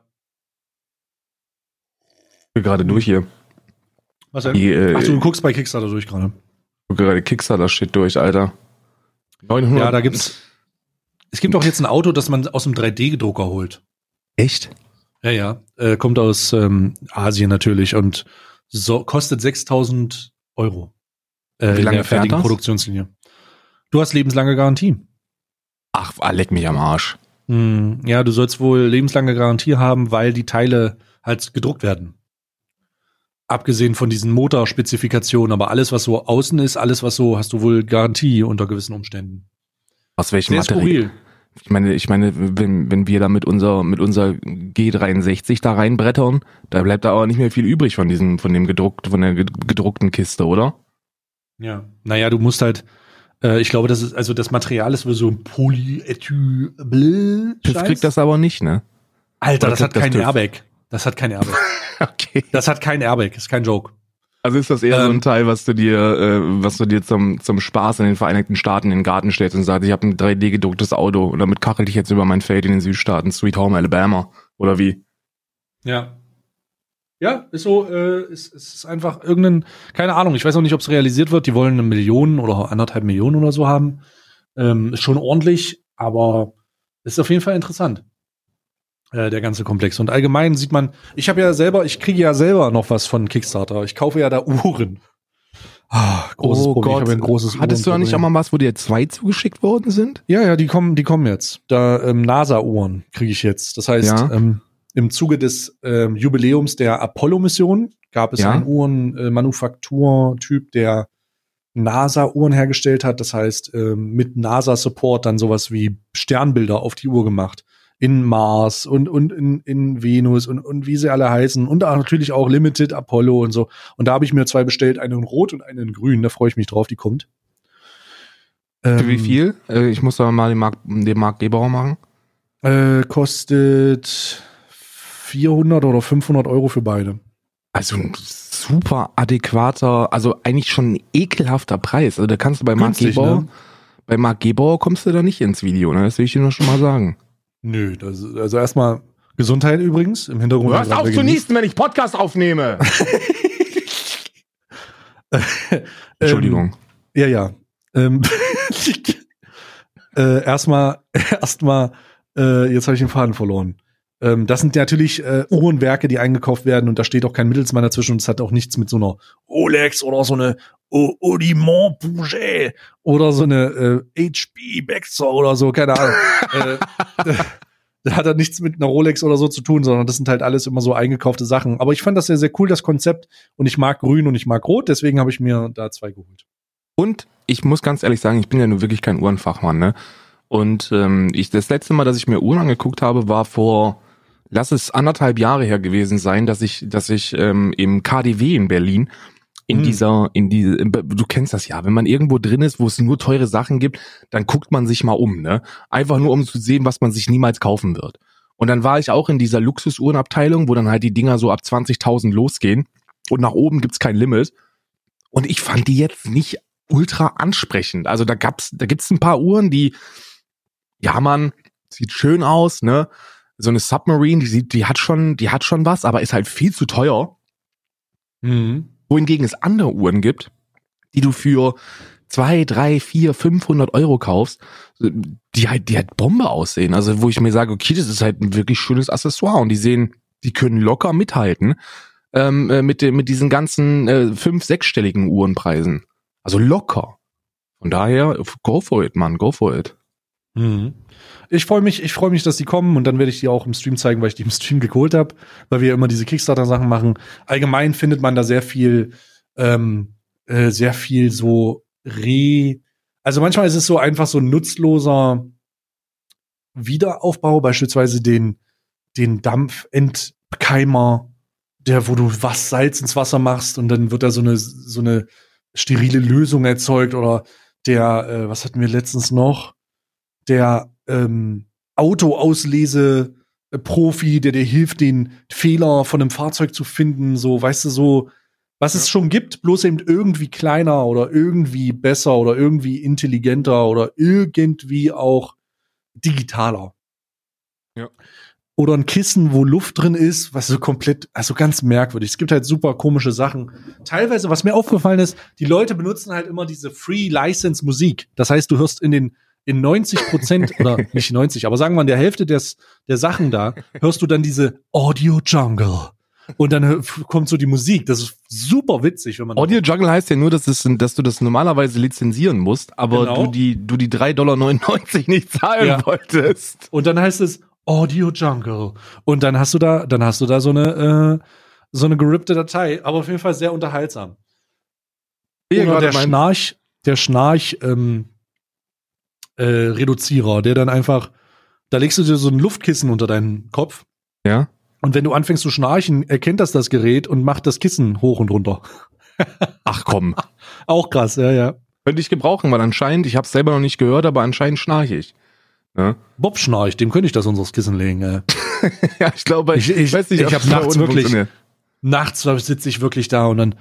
Ich bin gerade durch hier. Was denn? Die, äh, Ach, du guckst bei Kickstarter durch gerade. ich gucke gerade Kickstarter-Shit durch, Alter. 900. Ja, da gibt's. Es gibt auch jetzt ein Auto, das man aus dem 3D-Drucker holt. Echt? Ja, ja. Äh, kommt aus ähm, Asien natürlich und so, kostet 6000 Euro. Äh, Wie lange in der fertigen fährt das? Produktionslinie. Du hast lebenslange Garantie. Ach, leck mich am Arsch. Hm, ja, du sollst wohl lebenslange Garantie haben, weil die Teile halt gedruckt werden. Abgesehen von diesen Motorspezifikationen, aber alles, was so außen ist, alles, was so, hast du wohl Garantie unter gewissen Umständen. Aus welchem Material? Ich meine, ich meine, wenn, wenn wir da mit unser, mit unser G63 da reinbrettern, da bleibt da aber nicht mehr viel übrig von diesem, von dem gedruckt, von der ged- gedruckten Kiste, oder? Ja. Naja, du musst halt, äh, ich glaube, das ist, also das Material ist wohl so ein Polyethyl. TÜV kriegt das aber nicht, ne? Alter, das hat kriegt das kein TÜV? Airbag. Das hat kein Airbag. Okay. Das hat kein Airbag, ist kein Joke. Also ist das eher so Ähm, ein Teil, was du dir, äh, was du dir zum, zum Spaß in den Vereinigten Staaten in den Garten stellst und sagst, ich habe ein 3D gedrucktes Auto und damit kachel ich jetzt über mein Feld in den Südstaaten, Sweet Home Alabama. Oder wie? Ja. Ja, ist so, äh, ist, ist einfach irgendein, keine Ahnung, ich weiß auch nicht, ob es realisiert wird. Die wollen eine Million oder anderthalb Millionen oder so haben. Ähm, ist schon ordentlich, aber ist auf jeden Fall interessant. Äh, der ganze Komplex. Und allgemein sieht man, ich habe ja selber, ich kriege ja selber noch was von Kickstarter. Ich kaufe ja da Uhren. Ah, großes Problem. Ich habe ja ein großes Oh Hattest du da nicht auch mal was, wo dir zwei zugeschickt worden sind? Ja, ja, die kommen, die kommen jetzt. Da ähm, NASA-Uhren kriege ich jetzt. Das heißt, Ja. ähm, im Zuge des ähm, Jubiläums der Apollo-Mission gab es Ja. einen Uhrenmanufakturtyp, der NASA-Uhren hergestellt hat. Das heißt, ähm, mit NASA-Support dann sowas wie Sternbilder auf die Uhr gemacht. In Mars und, und in, in Venus und, und wie sie alle heißen. Und auch natürlich auch Limited Apollo und so. Und da habe ich mir zwei bestellt, einen in Rot und einen in Grün. Da freue ich mich drauf, die kommt. Für wie Ähm, viel? Äh, ich muss da mal den Mark, den Mark Geber machen. Äh, kostet 400 oder 500 Euro für beide. Also ein super adäquater, also eigentlich schon ein ekelhafter Preis. Also da kannst du bei Marc Günstig, Gebauer, ne? bei Marc Gebauer kommst du da nicht ins Video, ne? Das will ich dir nur schon mal sagen. Nö, das, also erstmal Gesundheit übrigens im Hintergrund. Hörst auf zu niesen, wenn ich Podcast aufnehme. Entschuldigung. Ja, ja. Ähm, äh, erstmal, erstmal, äh, jetzt habe ich den Faden verloren. Ähm, das sind natürlich äh, Uhrenwerke, die eingekauft werden und da steht auch kein Mittelsmann dazwischen und es hat auch nichts mit so einer Rolex oder so eine O- Audemars Bouget oder so eine äh, HP Baxter oder so, keine Ahnung. äh, da hat er nichts mit einer Rolex oder so zu tun, sondern das sind halt alles immer so eingekaufte Sachen. Aber ich fand das sehr, sehr cool, das Konzept. Und ich mag grün und ich mag rot, deswegen habe ich mir da zwei geholt. Und ich muss ganz ehrlich sagen, ich bin ja nun wirklich kein Uhrenfachmann, ne? Und ähm, ich, das letzte Mal, dass ich mir Uhren angeguckt habe, war vor, lass es anderthalb Jahre her gewesen sein, dass ich, dass ich ähm, im KDW in Berlin in Hm. dieser, in die, du kennst das ja, wenn man irgendwo drin ist, wo es nur teure Sachen gibt, dann guckt man sich mal um, ne? Einfach nur, um zu sehen, was man sich niemals kaufen wird. Und dann war ich auch in dieser Luxusuhrenabteilung, wo dann halt die Dinger so ab 20.000 losgehen und nach oben gibt's kein Limit. Und ich fand die jetzt nicht ultra ansprechend. Also da gab's, da gibt's ein paar Uhren, die, ja man, sieht schön aus, ne? So eine Submarine, die sieht, die hat schon, die hat schon was, aber ist halt viel zu teuer. Mhm. Wohingegen es andere Uhren gibt, die du für zwei, drei, vier, 500 Euro kaufst, die halt, die halt Bombe aussehen. Also wo ich mir sage, okay, das ist halt ein wirklich schönes Accessoire und die sehen, die können locker mithalten ähm, äh, mit, mit diesen ganzen äh, fünf, sechsstelligen Uhrenpreisen. Also locker. Von daher, go for it, man, go for it. Mhm. Ich freue mich, ich freue mich, dass die kommen und dann werde ich die auch im Stream zeigen, weil ich die im Stream geholt habe, weil wir immer diese Kickstarter-Sachen machen. Allgemein findet man da sehr viel, ähm, äh, sehr viel so re. Also manchmal ist es so einfach so ein nutzloser Wiederaufbau, beispielsweise den, den Dampfentkeimer, der, wo du was Salz ins Wasser machst und dann wird da so eine, so eine sterile Lösung erzeugt oder der, äh, was hatten wir letztens noch? Der ähm, Autoauslese äh, Profi, der dir hilft, den Fehler von einem Fahrzeug zu finden, so, weißt du, so, was es schon gibt, bloß eben irgendwie kleiner oder irgendwie besser oder irgendwie intelligenter oder irgendwie auch digitaler. Ja. Oder ein Kissen, wo Luft drin ist, was so komplett, also ganz merkwürdig. Es gibt halt super komische Sachen. Teilweise, was mir aufgefallen ist, die Leute benutzen halt immer diese Free License Musik. Das heißt, du hörst in den in 90 Prozent oder nicht 90, aber sagen wir in der Hälfte des, der Sachen da, hörst du dann diese Audio Jungle. Und dann kommt so die Musik. Das ist super witzig, wenn man Audio Jungle heißt ja nur, dass, es, dass du das normalerweise lizenzieren musst, aber Genau. du die, du die 3,99 Dollar nicht zahlen Ja. wolltest. Und dann heißt es Audio Jungle. Und dann hast du da, dann hast du da so eine, äh, so eine gerippte Datei, aber auf jeden Fall sehr unterhaltsam. Oder der Schnarch, der Schnarch, ähm, äh, Reduzierer, der dann einfach, da legst du dir so ein Luftkissen unter deinen Kopf Ja. und wenn du anfängst zu schnarchen, erkennt das das Gerät und macht das Kissen hoch und runter. Ach komm. Auch krass, ja, ja. Könnte ich gebrauchen, weil anscheinend, ich habe es selber noch nicht gehört, aber anscheinend schnarche ich. Ja, Bob schnarcht, dem könnte ich das unseres Kissen legen. Äh. ja ich glaube, Ich- ich- weiß nicht, ich ob hab es bei nachts wirklich-. Nachts sitze ich wirklich da und dann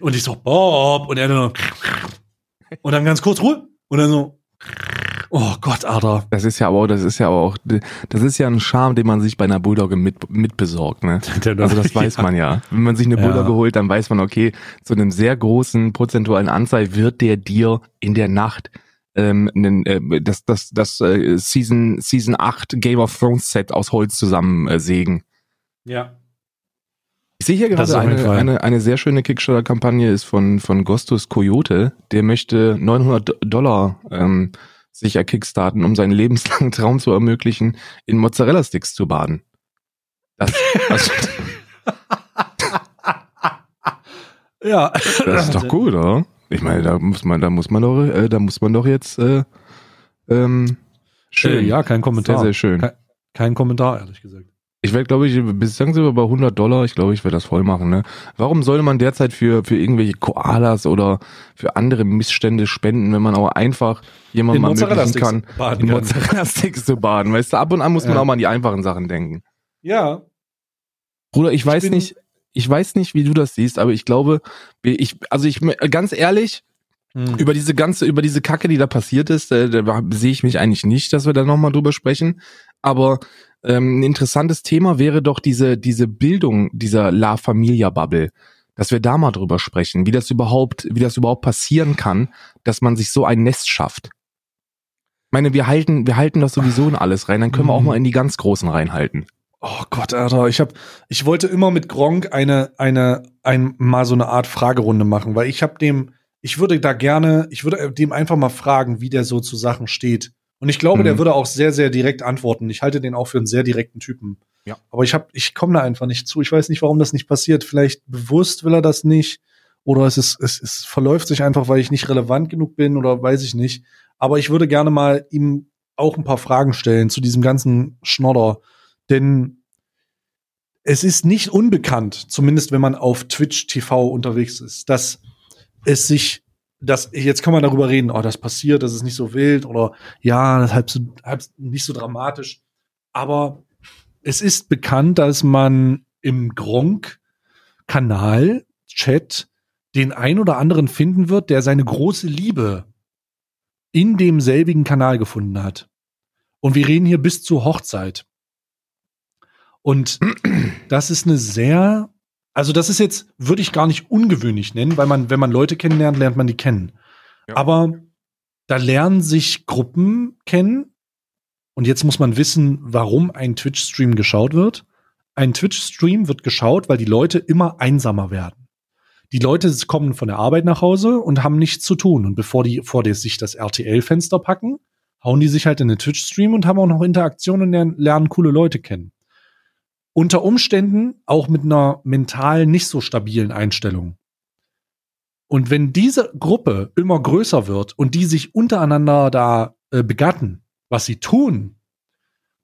und ich so Bob und er dann und dann ganz kurz Ruhe und dann so Oh Gott, Alter. Das ist ja aber, auch- das ist ja aber auch, das ist ja ein Charme, den man sich bei einer Bulldogge mit, mitbesorgt, ne? Also das weiß man ja. Wenn man sich eine Ja. Bulldogge holt, dann weiß man, okay, zu einem sehr großen prozentualen Anzahl wird der dir in der Nacht ähm, nen- äh, das, das, das äh, Season, Season 8 Game of Thrones Set aus Holz zusammen äh, sägen. Ja. Ich sehe hier gerade eine, eine, eine sehr schöne Kickstarter-Kampagne ist von, von Gostus Coyote. Der möchte 900 Dollar ähm, sich erkickstarten, um seinen lebenslangen Traum zu ermöglichen, in Mozzarella-Sticks zu baden. Das, das, Ja. das ist doch gut, oder? Ich meine, da muss man, da muss man doch, äh, da muss man doch jetzt äh, ähm, schön. Äh, ja, kein Kommentar. Sehr, sehr schön. Kein, kein Kommentar, ehrlich gesagt. Ich werde, glaube ich, bislang sind wir bei 100 Dollar. Ich glaube, ich werde das voll machen. Ne? Warum soll man derzeit für, für irgendwelche Koalas oder für andere Missstände spenden, wenn man auch einfach jemandem ermöglichen kann, baden in. Mozzarella-Sticks zu baden? Weißt du, ab und an muss man Ja. auch mal an die einfachen Sachen denken. Ja. Bruder, ich weiß bin- nicht, ich weiß nicht, wie du das siehst, aber ich glaube, ich, also ich, ganz ehrlich, Hm. über diese ganze, über diese Kacke, die da passiert ist, äh, da sehe ich mich eigentlich nicht, dass wir da nochmal drüber sprechen. Aber ähm, ein interessantes Thema wäre doch diese, diese Bildung dieser La Familia Bubble, dass wir da mal drüber sprechen, wie das überhaupt, wie das überhaupt passieren kann, dass man sich so ein Nest schafft. Ich meine, wir halten, wir halten das sowieso in alles rein, dann können wir auch Mhm. mal in die ganz großen reinhalten. Oh Gott, Alter, ich hab, ich wollte immer mit Gronk eine, eine, ein, mal so eine Art Fragerunde machen, weil ich habe dem, ich würde da gerne, ich würde dem einfach mal fragen, wie der so zu Sachen steht. Und ich glaube, Mhm. der würde auch sehr, sehr direkt antworten. Ich halte den auch für einen sehr direkten Typen. Ja. Aber ich hab, ich komme da einfach nicht zu. Ich weiß nicht, warum das nicht passiert. Vielleicht bewusst will er das nicht. Oder es ist, es, es verläuft sich einfach, weil ich nicht relevant genug bin oder weiß ich nicht. Aber ich würde gerne mal ihm auch ein paar Fragen stellen zu diesem ganzen Schnodder. Denn es ist nicht unbekannt, zumindest wenn man auf Twitch TV unterwegs ist, dass es sich, dass jetzt kann man darüber reden, oh, das passiert, das ist nicht so wild oder ja, das halb so, halb nicht so dramatisch. Aber es ist bekannt, dass man im Gronk-Kanal, Chat, den ein oder anderen finden wird, der seine große Liebe in demselbigen Kanal gefunden hat. Und wir reden hier bis zur Hochzeit. Und das ist eine sehr, also das ist jetzt, würde ich gar nicht ungewöhnlich nennen, weil man, wenn man Leute kennenlernt, lernt man die kennen. Ja. Aber da lernen sich Gruppen kennen. Und jetzt muss man wissen, warum ein Twitch-Stream geschaut wird. Ein Twitch-Stream wird geschaut, weil die Leute immer einsamer werden. Die Leute kommen von der Arbeit nach Hause und haben nichts zu tun. Und bevor die vor die sich das RTL-Fenster packen, hauen die sich halt in den Twitch-Stream und haben auch noch Interaktion und lernen, lernen coole Leute kennen. Unter Umständen auch mit einer mental nicht so stabilen Einstellung. Und wenn diese Gruppe immer größer wird und die sich untereinander da äh, begatten, was sie tun,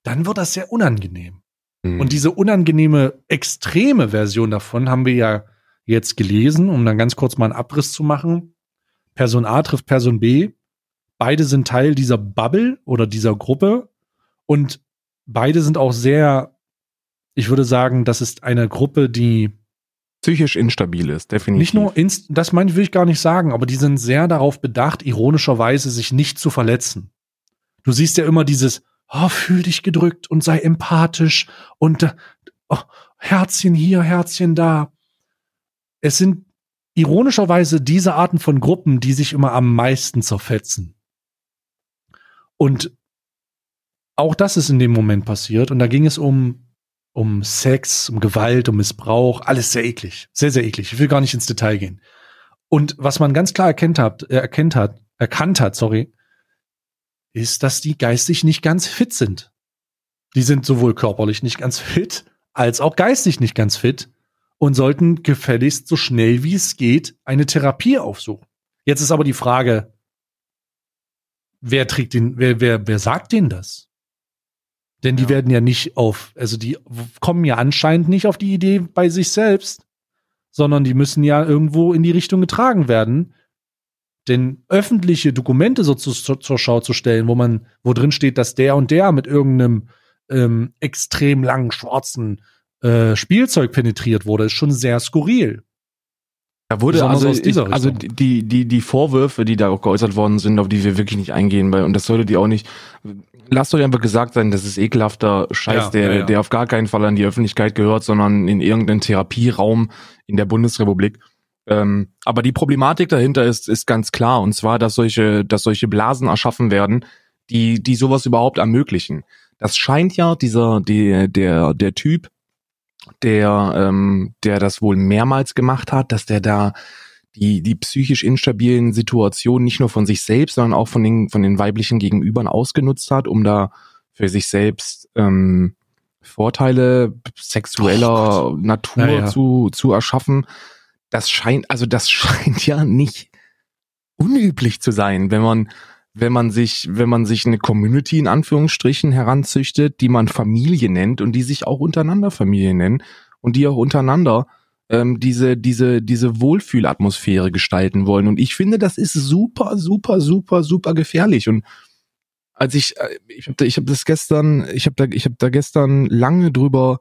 dann wird das sehr unangenehm. Mhm. Und diese unangenehme, extreme Version davon haben wir ja jetzt gelesen, um dann ganz kurz mal einen Abriss zu machen. Person A trifft Person B. Beide sind Teil dieser Bubble oder dieser Gruppe. Und beide sind auch sehr, ich würde sagen, das ist eine Gruppe, die psychisch instabil ist, definitiv. nicht nur, inst das meine will ich gar nicht sagen, aber die sind sehr darauf bedacht, ironischerweise sich nicht zu verletzen. Du siehst ja immer dieses, oh, fühl dich gedrückt und sei empathisch und äh, oh, Herzchen hier, Herzchen da. Es sind ironischerweise diese Arten von Gruppen, die sich immer am meisten zerfetzen. Und auch das ist in dem Moment passiert und da ging es um um Sex, um Gewalt, um Missbrauch, alles sehr eklig, sehr sehr eklig. Ich will gar nicht ins Detail gehen. Und was man ganz klar erkennt hat, äh, erkennt hat, erkannt hat, sorry, ist, dass die geistig nicht ganz fit sind. Die sind sowohl körperlich nicht ganz fit, als auch geistig nicht ganz fit und sollten gefälligst so schnell wie es geht eine Therapie aufsuchen. Jetzt ist aber die Frage, wer trägt den, wer, wer, wer sagt denen das? Denn die Ja. werden ja nicht auf, also die kommen ja anscheinend nicht auf die Idee bei sich selbst, sondern die müssen ja irgendwo in die Richtung getragen werden. Denn öffentliche Dokumente so zu, zu, zur Schau zu stellen, wo man, wo drin steht, dass der und der mit irgendeinem ähm, extrem langen schwarzen äh, Spielzeug penetriert wurde, ist schon sehr skurril. Da wurde Besonders also, ich, also die, die, die Vorwürfe, die da auch geäußert worden sind, auf die wir wirklich nicht eingehen, weil, und das sollte die auch nicht, lasst euch einfach gesagt sein, das ist ekelhafter Scheiß, Ja, der, ja, ja. der auf gar keinen Fall an die Öffentlichkeit gehört, sondern in irgendeinen Therapieraum in der Bundesrepublik. Ähm, aber die Problematik dahinter ist, ist ganz klar, und zwar, dass solche, dass solche Blasen erschaffen werden, die, die sowas überhaupt ermöglichen. Das scheint ja dieser, der, der, der Typ, der, ähm, der das wohl mehrmals gemacht hat, dass der da die, die psychisch instabilen Situationen nicht nur von sich selbst, sondern auch von den, von den weiblichen Gegenübern ausgenutzt hat, um da für sich selbst ähm, Vorteile sexueller Oh Natur Ja, ja. zu, zu erschaffen. Das scheint, also das scheint ja nicht unüblich zu sein, wenn man, wenn man sich, wenn man sich eine Community in Anführungsstrichen heranzüchtet, die man Familie nennt und die sich auch untereinander Familie nennen und die auch untereinander ähm, diese, diese, diese Wohlfühlatmosphäre gestalten wollen. Und ich finde, das ist super, super, super, super gefährlich. Und als ich, äh, ich habe ich hab das gestern, ich habe da, ich habe da gestern lange drüber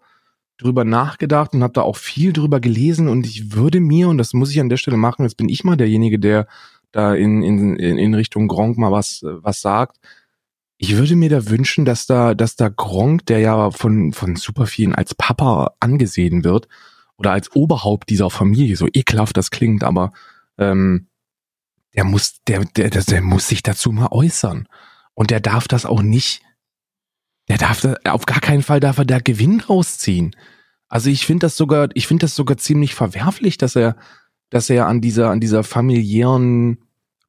drüber nachgedacht und habe da auch viel drüber gelesen und ich würde mir, und das muss ich an der Stelle machen, jetzt bin ich mal derjenige, der da in, in, in Richtung Gronk mal was, was sagt. Ich würde mir da wünschen, dass da, dass da Gronk, der ja von, von super vielen als Papa angesehen wird, oder als Oberhaupt dieser Familie, so ekelhaft das klingt, aber ähm, der muss, der, der, der, der muss sich dazu mal äußern. Und der darf das auch nicht, der darf da, auf gar keinen Fall darf er da Gewinn rausziehen. Also ich finde das sogar, ich finde das sogar ziemlich verwerflich, dass er, dass er an dieser, an dieser familiären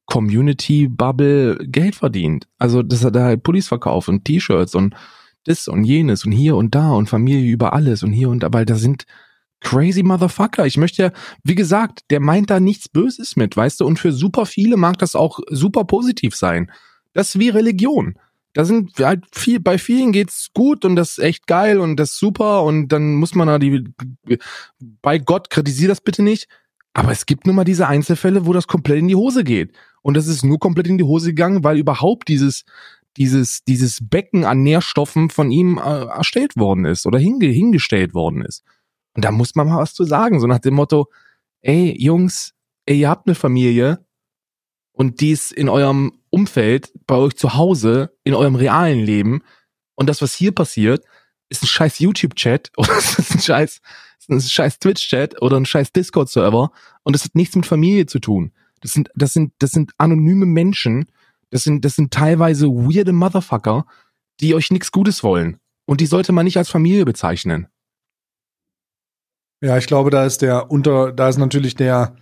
Community-Bubble Geld verdient. Also, dass er da halt Pullis verkauft und T-Shirts und das und jenes und hier und da und Familie über alles und hier und da, weil da sind crazy Motherfucker. Ich möchte ja, wie gesagt, der meint da nichts Böses mit, weißt du, und für super viele mag das auch super positiv sein. Das ist wie Religion. Da sind halt viel, bei vielen geht's gut und das ist echt geil und das ist super und dann muss man da die, bei Gott kritisiert das bitte nicht. Aber es gibt nun mal diese Einzelfälle, wo das komplett in die Hose geht. Und das ist nur komplett in die Hose gegangen, weil überhaupt dieses, dieses, dieses Becken an Nährstoffen von ihm äh, erstellt worden ist oder hinge, hingestellt worden ist. Und da muss man mal was zu sagen, so nach dem Motto, ey, Jungs, ey, ihr habt eine Familie und die ist in eurem Umfeld, bei euch zu Hause, in eurem realen Leben. Und das, was hier passiert, ist ein scheiß YouTube-Chat oder es ist ein scheiß, ist ein scheiß Twitch-Chat oder ein scheiß Discord-Server und das hat nichts mit Familie zu tun. Das sind, das sind, das sind anonyme Menschen, das sind, das sind teilweise weirde Motherfucker, die euch nichts Gutes wollen. Und die sollte man nicht als Familie bezeichnen. Ja, ich glaube, da ist der unter, da ist natürlich der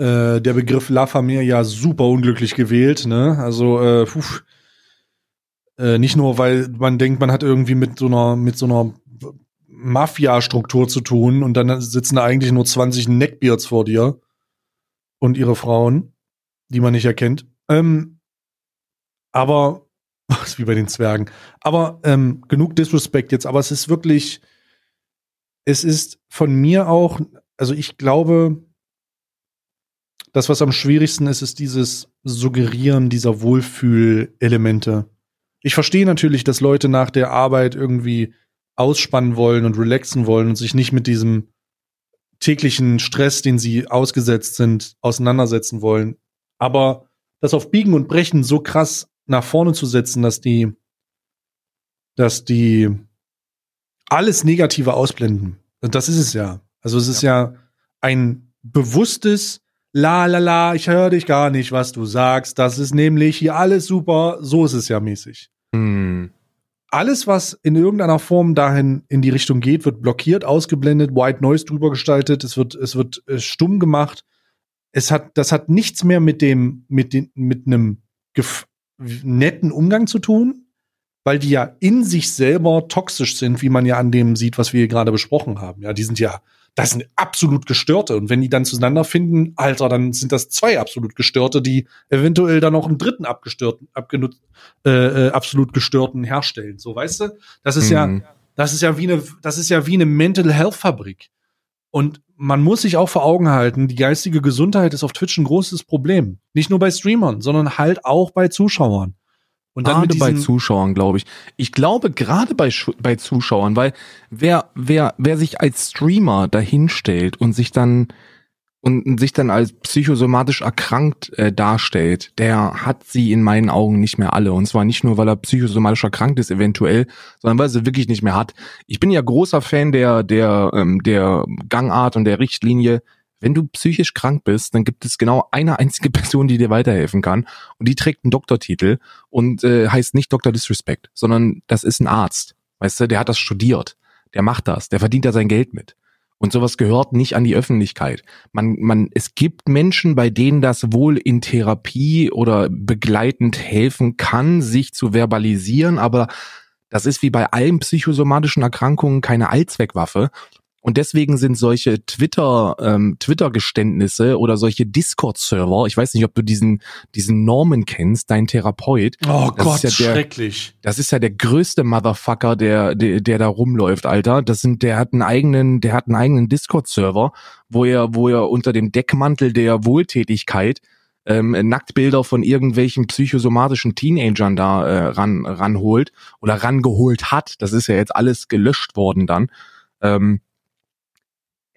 äh, der Begriff La Familia super unglücklich gewählt. Ne? Also äh, puh, äh, nicht nur, weil man denkt, man hat irgendwie mit so einer mit so einer Mafia-Struktur zu tun und dann sitzen da eigentlich nur 20 Neckbeards vor dir und ihre Frauen, die man nicht erkennt. Ähm, aber ist wie bei den Zwergen. Aber ähm, genug Disrespect jetzt. Aber es ist wirklich es ist von mir auch, also ich glaube, das, was am schwierigsten ist, ist dieses Suggerieren dieser Wohlfühlelemente. Ich verstehe natürlich, dass Leute nach der Arbeit irgendwie ausspannen wollen und relaxen wollen und sich nicht mit diesem täglichen Stress, den sie ausgesetzt sind, auseinandersetzen wollen. Aber das auf Biegen und Brechen so krass nach vorne zu setzen, dass die, dass die alles Negative ausblenden. Und das ist es ja. Also es ist ja, ja ein bewusstes La la la, ich höre dich gar nicht, was du sagst. Das ist nämlich hier alles super. So ist es ja mäßig. Hm. Alles, was in irgendeiner Form dahin in die Richtung geht, wird blockiert, ausgeblendet, White Noise drüber gestaltet. Es wird, es wird äh, stumm gemacht. Es hat, das hat nichts mehr mit dem, mit den, mit einem netten Umgang zu tun, weil die ja in sich selber toxisch sind, wie man ja an dem sieht, was wir gerade besprochen haben. Ja, die sind ja, das sind absolut gestörte. Und wenn die dann zueinander finden, Alter, dann sind das zwei absolut gestörte, die eventuell dann noch einen dritten abgestörten, abgenutzt, äh, äh, absolut gestörten herstellen. So, weißt du? Das ist mhm. ja, das ist ja wie eine, das ist ja wie eine Mental Health Fabrik. Und man muss sich auch vor Augen halten, die geistige Gesundheit ist auf Twitch ein großes Problem. Nicht nur bei Streamern, sondern halt auch bei Zuschauern. Und dann gerade bei Zuschauern, glaube ich. Ich glaube gerade bei, bei Zuschauern, weil wer, wer, wer sich als Streamer dahinstellt und sich dann und sich dann als psychosomatisch erkrankt äh, darstellt, der hat sie in meinen Augen nicht mehr alle. Und zwar nicht nur, weil er psychosomatisch erkrankt ist, eventuell, sondern weil er sie wirklich nicht mehr hat. Ich bin ja großer Fan der, der, ähm, der Gangart und der Richtlinie wenn du psychisch krank bist, dann gibt es genau eine einzige Person, die dir weiterhelfen kann. Und die trägt einen Doktortitel und äh, heißt nicht Dr. Disrespect, sondern das ist ein Arzt. Weißt du, der hat das studiert. Der macht das. Der verdient da sein Geld mit. Und sowas gehört nicht an die Öffentlichkeit. Man, man, es gibt Menschen, bei denen das wohl in Therapie oder begleitend helfen kann, sich zu verbalisieren, aber das ist wie bei allen psychosomatischen Erkrankungen keine Allzweckwaffe. Und deswegen sind solche Twitter, ähm, Twitter-Geständnisse oder solche Discord-Server, ich weiß nicht, ob du diesen, diesen Norman kennst, dein Therapeut. Oh das Gott, ja der, schrecklich. Das ist ja der größte Motherfucker, der, der, der da rumläuft, Alter. Das sind, der hat einen eigenen, der hat einen eigenen Discord-Server, wo er, wo er unter dem Deckmantel der Wohltätigkeit ähm, Nacktbilder von irgendwelchen psychosomatischen Teenagern da äh, ran ranholt oder rangeholt hat. Das ist ja jetzt alles gelöscht worden dann Ähm,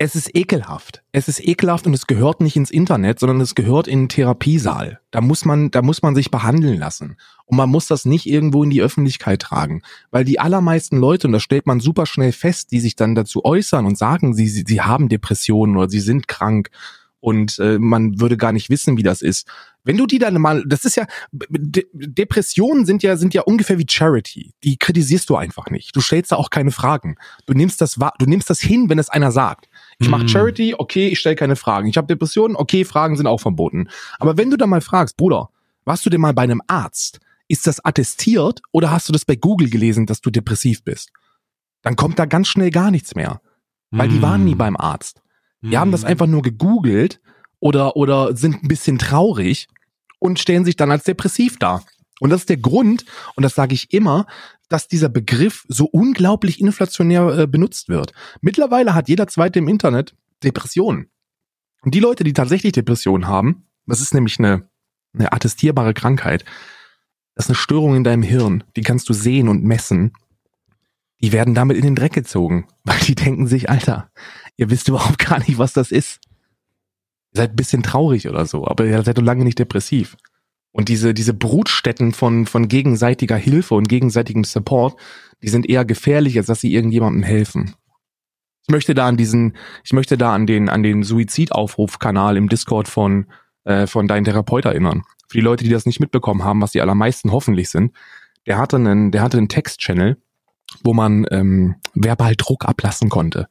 es ist ekelhaft. Es ist ekelhaft und es gehört nicht ins Internet, sondern es gehört in den Therapiesaal. Da muss man, da muss man sich behandeln lassen. Und man muss das nicht irgendwo in die Öffentlichkeit tragen. Weil die allermeisten Leute, und das stellt man super schnell fest, die sich dann dazu äußern und sagen, sie, sie, sie haben Depressionen oder sie sind krank und äh, man würde gar nicht wissen, wie das ist. Wenn du die dann mal, das ist ja, De Depressionen sind ja, sind ja ungefähr wie Charity. Die kritisierst du einfach nicht. Du stellst da auch keine Fragen. Du nimmst das wahr, du nimmst das hin, wenn es einer sagt. Ich mache Mhm. Charity, okay, ich stelle keine Fragen. Ich habe Depressionen, okay, Fragen sind auch verboten. Aber wenn du dann mal fragst, Bruder, warst du denn mal bei einem Arzt? Ist das attestiert oder hast du das bei Google gelesen, dass du depressiv bist? Dann kommt da ganz schnell gar nichts mehr, weil die waren nie beim Arzt. Die haben das einfach nur gegoogelt oder, oder sind ein bisschen traurig und stellen sich dann als depressiv dar. Und das ist der Grund, und das sage ich immer, dass dieser Begriff so unglaublich inflationär äh, benutzt wird. Mittlerweile hat jeder Zweite im Internet Depressionen. Und die Leute, die tatsächlich Depressionen haben, das ist nämlich eine, eine attestierbare Krankheit, das ist eine Störung in deinem Hirn, die kannst du sehen und messen. Die werden damit in den Dreck gezogen, weil die denken sich, Alter, ihr wisst überhaupt gar nicht, was das ist. Ihr seid ein bisschen traurig oder so, aber ihr seid doch lange nicht depressiv. Und diese, diese Brutstätten von, von gegenseitiger Hilfe und gegenseitigem Support, die sind eher gefährlich, als dass sie irgendjemandem helfen. Ich möchte da an diesen, ich möchte da an den, an den Suizidaufrufkanal im Discord von, äh, von deinem Therapeut erinnern. Für die Leute, die das nicht mitbekommen haben, was die allermeisten hoffentlich sind, der hatte einen, der hatte einen Text-Channel, wo man ähm, verbal Druck ablassen konnte.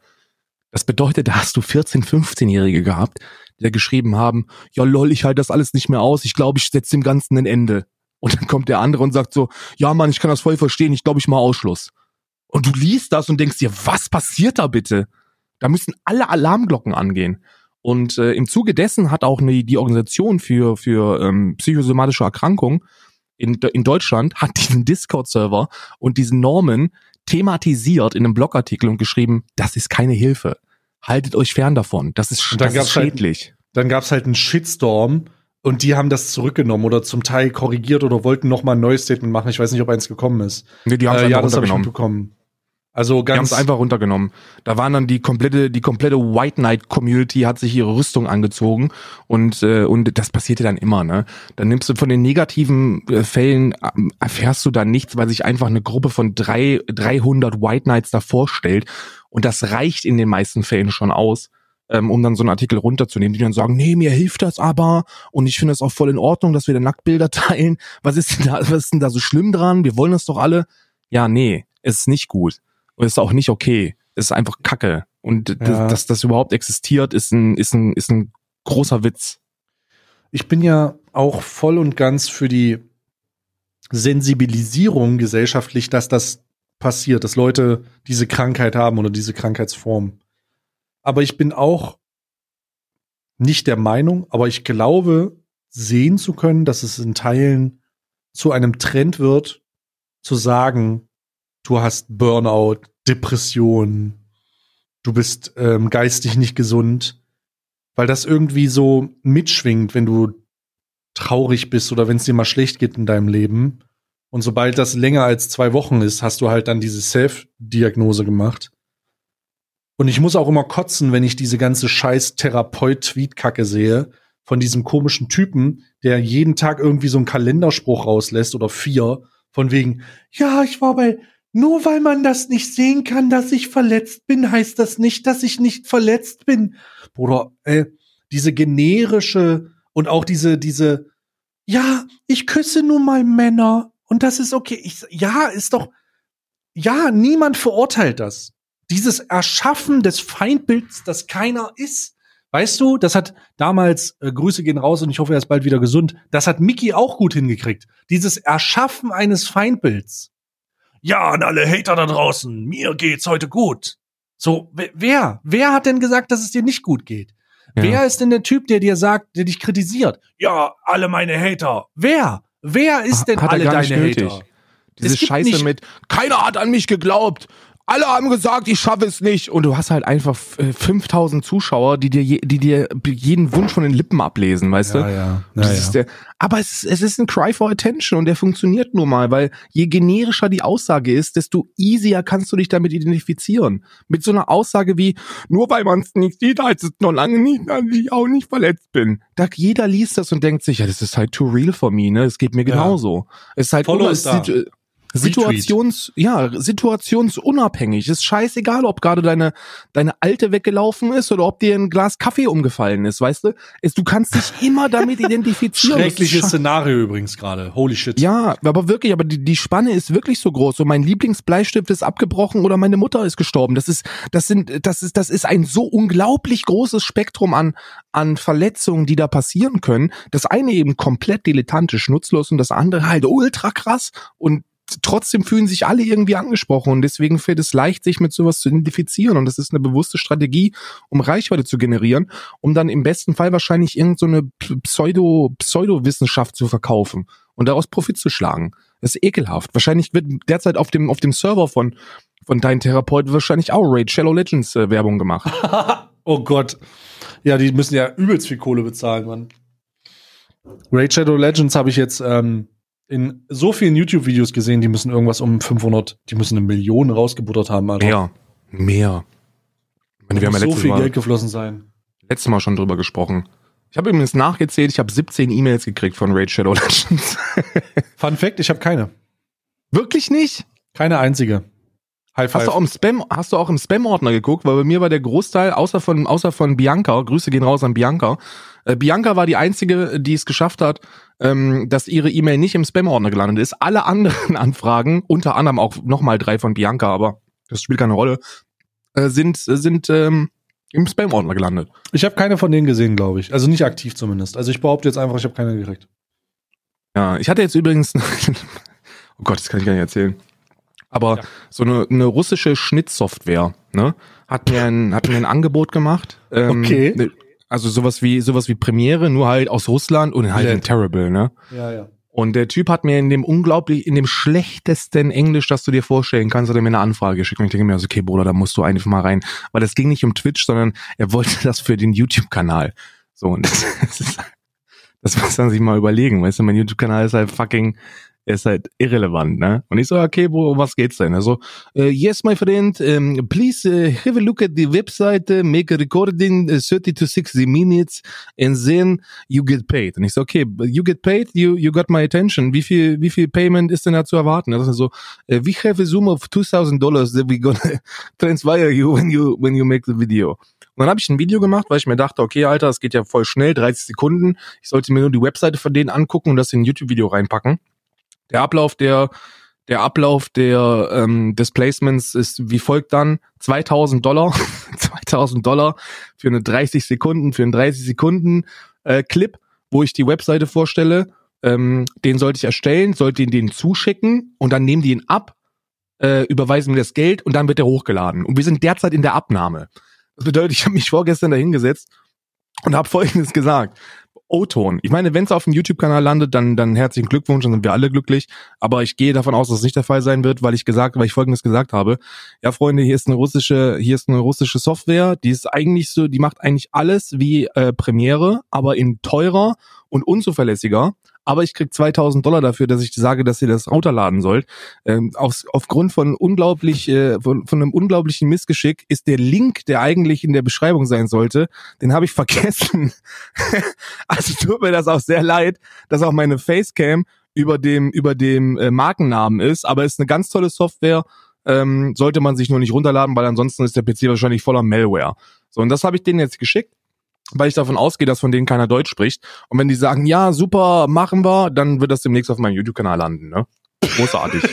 Das bedeutet, da hast du 14-, 15-Jährige gehabt, die da geschrieben haben, ja lol, ich halte das alles nicht mehr aus, ich glaube, ich setze dem Ganzen ein Ende. Und dann kommt der andere und sagt so, ja Mann, ich kann das voll verstehen, ich glaube, ich mache Ausschluss. Und du liest das und denkst dir, was passiert da bitte? Da müssen alle Alarmglocken angehen. Und äh, im Zuge dessen hat auch ne, die Organisation für, für ähm, psychosomatische Erkrankungen in, in Deutschland hat diesen Discord-Server und diesen Normen thematisiert in einem Blogartikel und geschrieben, das ist keine Hilfe. Haltet euch fern davon. Das ist, das ist halt- schädlich. Dann gab es halt einen Shitstorm und die haben das zurückgenommen oder zum Teil korrigiert oder wollten noch mal ein neues Statement machen. Ich weiß nicht, ob eins gekommen ist. Nee, die haben es Äh, ja, das habe ich runtergenommen. Also ganz es einfach runtergenommen. Da waren dann die komplette, die komplette White Knight Community hat sich ihre Rüstung angezogen und äh, und das passierte dann immer. Ne, dann nimmst du von den negativen äh, Fällen ähm, erfährst du dann nichts, weil sich einfach eine Gruppe von drei 300 White Knights da vorstellt und das reicht in den meisten Fällen schon aus, ähm, um dann so einen Artikel runterzunehmen, die dann sagen, nee, mir hilft das aber und ich finde es auch voll in Ordnung, dass wir da Nacktbilder teilen. Was ist denn da, was ist denn da so schlimm dran? Wir wollen das doch alle. Ja, nee, es ist nicht gut. Und es ist auch nicht okay. Es ist einfach Kacke. Und Ja. dass das überhaupt existiert, ist ein, ist ein, ist ein großer Witz. Ich bin ja auch voll und ganz für die Sensibilisierung gesellschaftlich, dass das passiert, dass Leute diese Krankheit haben oder diese Krankheitsform. Aber ich bin auch nicht der Meinung, aber ich glaube, sehen zu können, dass es in Teilen zu einem Trend wird, zu sagen, du hast Burnout, Depression, du bist ähm, geistig nicht gesund, weil das irgendwie so mitschwingt, wenn du traurig bist oder wenn es dir mal schlecht geht in deinem Leben. Und sobald das länger als zwei Wochen ist, hast du halt dann diese Self-Diagnose gemacht. Und ich muss auch immer kotzen, wenn ich diese ganze scheiß Therapeut-Tweet-Kacke sehe von diesem komischen Typen, der jeden Tag irgendwie so einen Kalenderspruch rauslässt oder vier, von wegen, ja, ich war bei, nur weil man das nicht sehen kann, dass ich verletzt bin, heißt das nicht, dass ich nicht verletzt bin. Bruder, ey, diese generische und auch diese, diese, ja, ich küsse nun mal Männer und das ist okay. Ich, ja, ist doch, ja, niemand verurteilt das. Dieses Erschaffen des Feindbilds, das keiner ist. Weißt du, das hat damals, äh, Grüße gehen raus und ich hoffe, er ist bald wieder gesund. Das hat Mickey auch gut hingekriegt. Dieses Erschaffen eines Feindbilds. Ja, an alle Hater da draußen, mir geht's heute gut. So, wer- wer? Hat denn gesagt, dass es dir nicht gut geht? Ja. Wer ist denn der Typ, der dir sagt, der dich kritisiert? Ja, alle meine Hater. Wer? Wer ist denn Hat alle deine. Hater? Diese Scheiße mit, keiner hat an mich geglaubt. Alle haben gesagt, ich schaffe es nicht. Und du hast halt einfach äh, 5000 Zuschauer, die dir, die dir jeden Wunsch von den Lippen ablesen, weißt du? ja. ja, ja. der, aber es, ist- es ist ein Cry for Attention und der funktioniert nun mal, weil je generischer die Aussage ist, desto easier kannst du dich damit identifizieren. Mit so einer Aussage wie, nur weil man es nicht sieht, heißt es noch lange nicht, dass ich auch nicht verletzt bin. Da jeder liest das und denkt sich, ja, das ist halt too real for me, ne? Es geht mir Ja. genauso. Es ist halt Follow ist da. Situations, ja, situationsunabhängig. Ist scheißegal, ob gerade deine, deine Alte weggelaufen ist oder ob dir ein Glas Kaffee umgefallen ist, weißt du? Es, du kannst dich immer damit identifizieren. Ist Schreckliches Szenario übrigens gerade. Holy shit. ja, aber wirklich, aber die, die Spanne ist wirklich so groß. So mein Lieblingsbleistift ist abgebrochen oder meine Mutter ist gestorben. Das ist, das sind, das ist, das ist ein so unglaublich großes Spektrum an, an Verletzungen, die da passieren können. Das eine eben komplett dilettantisch, nutzlos und das andere halt ultra krass und trotzdem fühlen sich alle irgendwie angesprochen und deswegen fällt es leicht, sich mit sowas zu identifizieren und das ist eine bewusste Strategie, um Reichweite zu generieren, um dann im besten Fall wahrscheinlich irgendeine so Pseudo, Pseudowissenschaft zu verkaufen und daraus Profit zu schlagen. Das ist ekelhaft. Wahrscheinlich wird derzeit auf dem, auf dem Server von, von deinem Therapeut wahrscheinlich auch Raid Shallow Legends äh, Werbung gemacht. oh Gott. Ja, die müssen ja übelst viel Kohle bezahlen, Mann. Raid Shadow Legends habe ich jetzt ähm, in so vielen YouTube-Videos gesehen, die müssen irgendwas um 500, die müssen eine Million rausgebuttert haben, Alter. Mehr. Mehr. Ich meine, wir haben ja so viel Mal, Geld geflossen sein. letztes Mal schon drüber gesprochen. Ich habe übrigens nachgezählt, ich habe 17 E-Mails gekriegt von Raid Shadow Legends. Fun Fact, ich habe keine. Wirklich nicht? Keine einzige. High Hast du auch im Spam, hast du auch im Spam-Ordner geguckt? Weil bei mir war der Großteil, außer von, außer von Bianca, Grüße gehen raus an Bianca. Äh, Bianca war die einzige, die es geschafft hat, ähm, dass ihre E-Mail nicht im Spam-Ordner gelandet ist. Alle anderen Anfragen, unter anderem auch nochmal drei von Bianca, aber das spielt keine Rolle, äh, sind, sind ähm, im Spam-Ordner gelandet. Ich habe keine von denen gesehen, glaube ich. Also nicht aktiv zumindest. Also ich behaupte jetzt einfach, ich habe keine gekriegt. Ja, ich hatte jetzt übrigens, oh Gott, das kann ich gar nicht erzählen. Aber Ja. so eine, eine russische Schnittsoftware, ne, hat mir ein, hat mir ein Angebot gemacht. Ähm, Okay. ne- Also sowas wie, sowas wie Premiere, nur halt aus Russland und halt Ja. in Terrible, ne? Ja, ja. Und der Typ hat mir in dem unglaublich, in dem schlechtesten Englisch, das du dir vorstellen kannst, hat er mir eine Anfrage geschickt. Und ich denke mir, also, okay, Bruder, da musst du einfach mal rein. Weil das ging nicht um Twitch, sondern er wollte das für den YouTube-Kanal. So, und das, das ist, das muss man sich mal überlegen, weißt du, mein YouTube-Kanal ist halt fucking, er ist halt irrelevant, ne? Und ich so, okay, um was geht's denn? Also, äh, yes, my friend, um, please uh, have a look at the website, uh, make a recording, uh, 30 to 60 minutes, and then you get paid. Und ich so, okay, you get paid, you, you got my attention. Wie viel, wie viel Payment ist denn da zu erwarten? Ist so, uh, we have a sum of 2000 dollars that we gonna transfer you when you, when you make the video. Und dann habe ich ein Video gemacht, weil ich mir dachte, okay, Alter, das geht ja voll schnell, 30 Sekunden. Ich sollte mir nur die Webseite von denen angucken und das in ein YouTube-Video reinpacken. Der Ablauf der, der Ablauf der, ähm, des Placements ist wie folgt dann. 2000 Dollar, 2000 Dollar für eine 30 Sekunden, für einen 30 Sekunden äh, Clip, wo ich die Webseite vorstelle. Ähm, den sollte ich erstellen, sollte ihn denen zuschicken und dann nehmen die ihn ab, äh, überweisen mir das Geld und dann wird er hochgeladen. Und wir sind derzeit in der Abnahme. Das bedeutet, ich habe mich vorgestern dahingesetzt und habe Folgendes gesagt. O-Ton. Ich meine, wenn es auf dem YouTube-Kanal landet, dann, dann herzlichen Glückwunsch, dann sind wir alle glücklich. Aber ich gehe davon aus, dass es nicht der Fall sein wird, weil ich gesagt, weil ich Folgendes gesagt habe. Ja, Freunde, hier ist eine russische, hier ist eine russische Software, die ist eigentlich so, die macht eigentlich alles wie äh, Premiere, aber in teurer und unzuverlässiger. Aber ich krieg 2000 Dollar dafür, dass ich sage, dass ihr das runterladen sollt. Ähm, aus, aufgrund von unglaublich, äh, von, von einem unglaublichen Missgeschick ist der Link, der eigentlich in der Beschreibung sein sollte, den habe ich vergessen. also tut mir das auch sehr leid, dass auch meine Facecam über dem über dem äh, Markennamen ist, aber ist eine ganz tolle Software. Ähm, sollte man sich nur nicht runterladen, weil ansonsten ist der PC wahrscheinlich voller Malware. So und das habe ich denen jetzt geschickt, weil ich davon ausgehe, dass von denen keiner Deutsch spricht. Und wenn die sagen, ja super, machen wir, dann wird das demnächst auf meinem YouTube-Kanal landen. Ne? Großartig.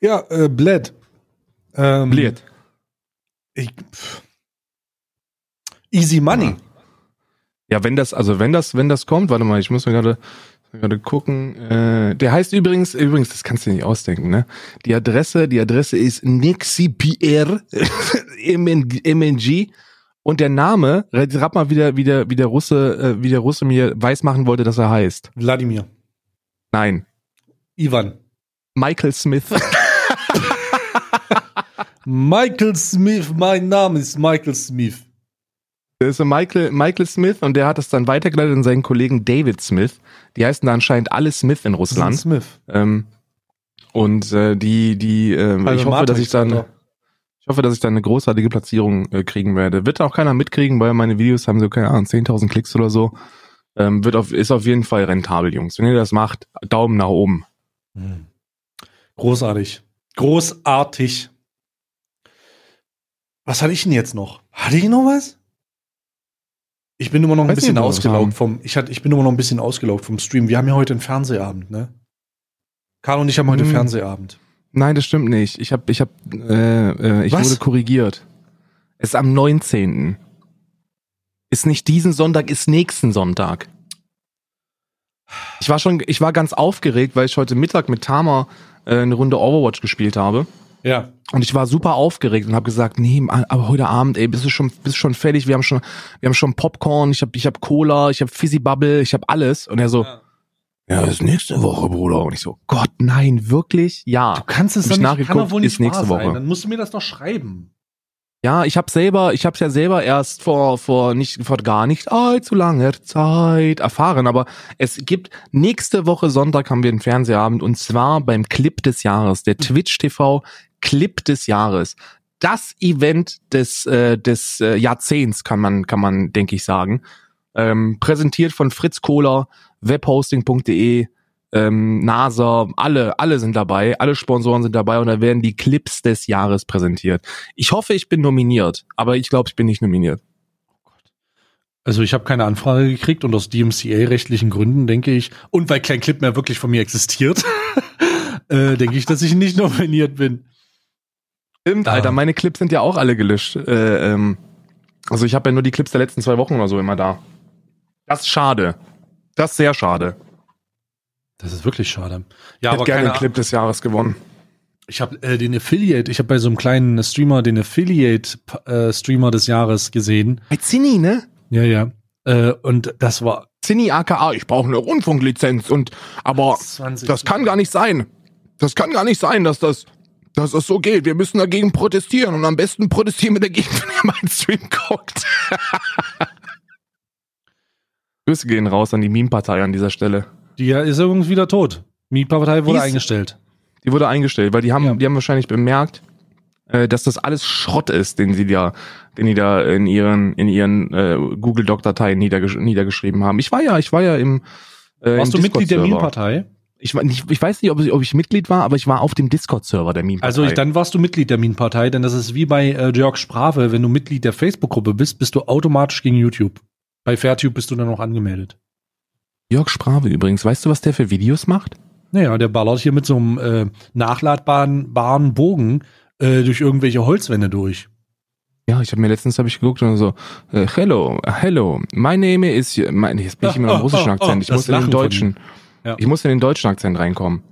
Ja, äh, Bled. Ähm, Bliert. Ich. Easy Money. Ja, wenn das, also wenn das, wenn das kommt, warte mal, ich muss mir gerade gerade gucken. Äh, der heißt übrigens, übrigens, das kannst du dir nicht ausdenken, ne? Die Adresse, die Adresse ist NixiPR MNG und der Name, rat mal, wie der, wie der, wie der Russe, äh, wie der Russe mir weismachen wollte, dass er heißt. Wladimir. Nein. Ivan. Michael Smith. Michael Smith, mein Name ist Michael Smith. Der ist Michael, Michael Smith und der hat es dann weitergeleitet an seinen Kollegen David Smith. Die heißen da anscheinend alle Smith in Russland. Smith. Ähm, und äh, die, die, ähm, Also ich hoffe, dass Matrix, ich dann, oder? Ich hoffe, dass ich dann eine großartige Platzierung äh, kriegen werde. Wird auch keiner mitkriegen, weil meine Videos haben so keine Ahnung 10.000 Klicks oder so. Ähm, wird auf, ist auf jeden Fall rentabel, Jungs. Wenn ihr das macht, Daumen nach oben. Hm. Großartig. Großartig. Was hatte ich denn jetzt noch? Hatte ich noch was? Ich bin immer noch ein Weiß bisschen ausgelaugt vom, ich, hatte, ich bin immer noch ein bisschen ausgelaugt vom Stream. Wir haben ja heute einen Fernsehabend, ne? Karl und ich haben heute Hm. Fernsehabend. Nein, das stimmt nicht. Ich habe, ich habe, äh, äh, ich Was? wurde korrigiert. Es ist am 19. Ist nicht diesen Sonntag, ist nächsten Sonntag. Ich war schon, ich war ganz aufgeregt, weil ich heute Mittag mit Tama äh, eine Runde Overwatch gespielt habe. Ja. Und ich war super aufgeregt und habe gesagt, nee, aber heute Abend, ey, bist du schon, bist schon fertig? Wir haben schon, wir haben schon Popcorn, ich habe, ich habe Cola, ich habe Fizzy Bubble, ich habe alles. Und er so, ja, das ist nächste Woche, Bruder. Und ich so, Gott, nein, wirklich? Ja. Du kannst es Hab doch nicht, kann doch wohl nicht ist nächste sein. Woche. Dann musst du mir das doch schreiben. Ja, ich habe selber, ich habe ja selber erst vor vor nicht vor gar nicht allzu langer Zeit erfahren, aber es gibt nächste Woche Sonntag haben wir einen Fernsehabend und zwar beim Clip des Jahres, der Twitch TV Clip des Jahres. Das Event des äh, des äh, Jahrzehnts kann man kann man denke ich sagen. Ähm, präsentiert von Fritz Kohler, webhosting.de, ähm, NASA, alle, alle sind dabei, alle Sponsoren sind dabei und da werden die Clips des Jahres präsentiert. Ich hoffe, ich bin nominiert, aber ich glaube, ich bin nicht nominiert. Also ich habe keine Anfrage gekriegt und aus DMCA-rechtlichen Gründen denke ich, und weil kein Clip mehr wirklich von mir existiert, äh, denke ich, dass ich nicht nominiert bin. Stimmt, Ah. Alter, meine Clips sind ja auch alle gelöscht. Äh, ähm, also ich habe ja nur die Clips der letzten zwei Wochen oder so immer da. Das ist schade. Das ist sehr schade. Das ist wirklich schade. Ich Ja, hätte aber gerne den Clip des Jahres gewonnen. Ich habe äh, den Affiliate, ich habe bei so einem kleinen Streamer den Affiliate-Streamer des Jahres gesehen. Bei Zinni, ne? Ja, ja. Äh, und das war Zinni aka, ich brauche eine Rundfunklizenz und aber 20. das kann gar nicht sein. Das kann gar nicht sein, dass das dass das so geht. Wir müssen dagegen protestieren und am besten protestieren wir dagegen, wenn ihr meinen Stream guckt. Grüße gehen raus an die Meme-Partei an dieser Stelle. Die ist übrigens wieder tot. Mietpartei wurde Die ist- eingestellt. Die wurde eingestellt, weil die haben, Ja. die haben wahrscheinlich bemerkt, äh, dass das alles Schrott ist, den sie da, den die da in ihren, in ihren äh, Google Doc Dateien niedergesch niedergeschrieben haben. Ich war ja, ich war ja im äh, Warst im du Mitglied der. Meme-Partei? Ich, nicht, ich weiß nicht, ob ich, ob ich Mitglied war, aber ich war auf dem Discord-Server der Meme-Partei. Also ich, dann warst du Mitglied der Meme-Partei, denn das ist wie bei äh, Jörg Sprave, wenn du Mitglied der Facebook-Gruppe bist, bist du automatisch gegen YouTube. Bei Fairtube bist du dann auch angemeldet. Jörg Sprave übrigens, weißt du, was der für Videos macht? Naja, der ballert hier mit so einem äh, nachladbaren baren Bogen äh, durch irgendwelche Holzwände durch. Ja, ich habe mir letztens habe ich geguckt und so, äh, hello, hello, my name is, mein, jetzt bin ich immer im russischen Akzent, ich muss in den deutschen, Ja. ich muss in den deutschen Akzent reinkommen.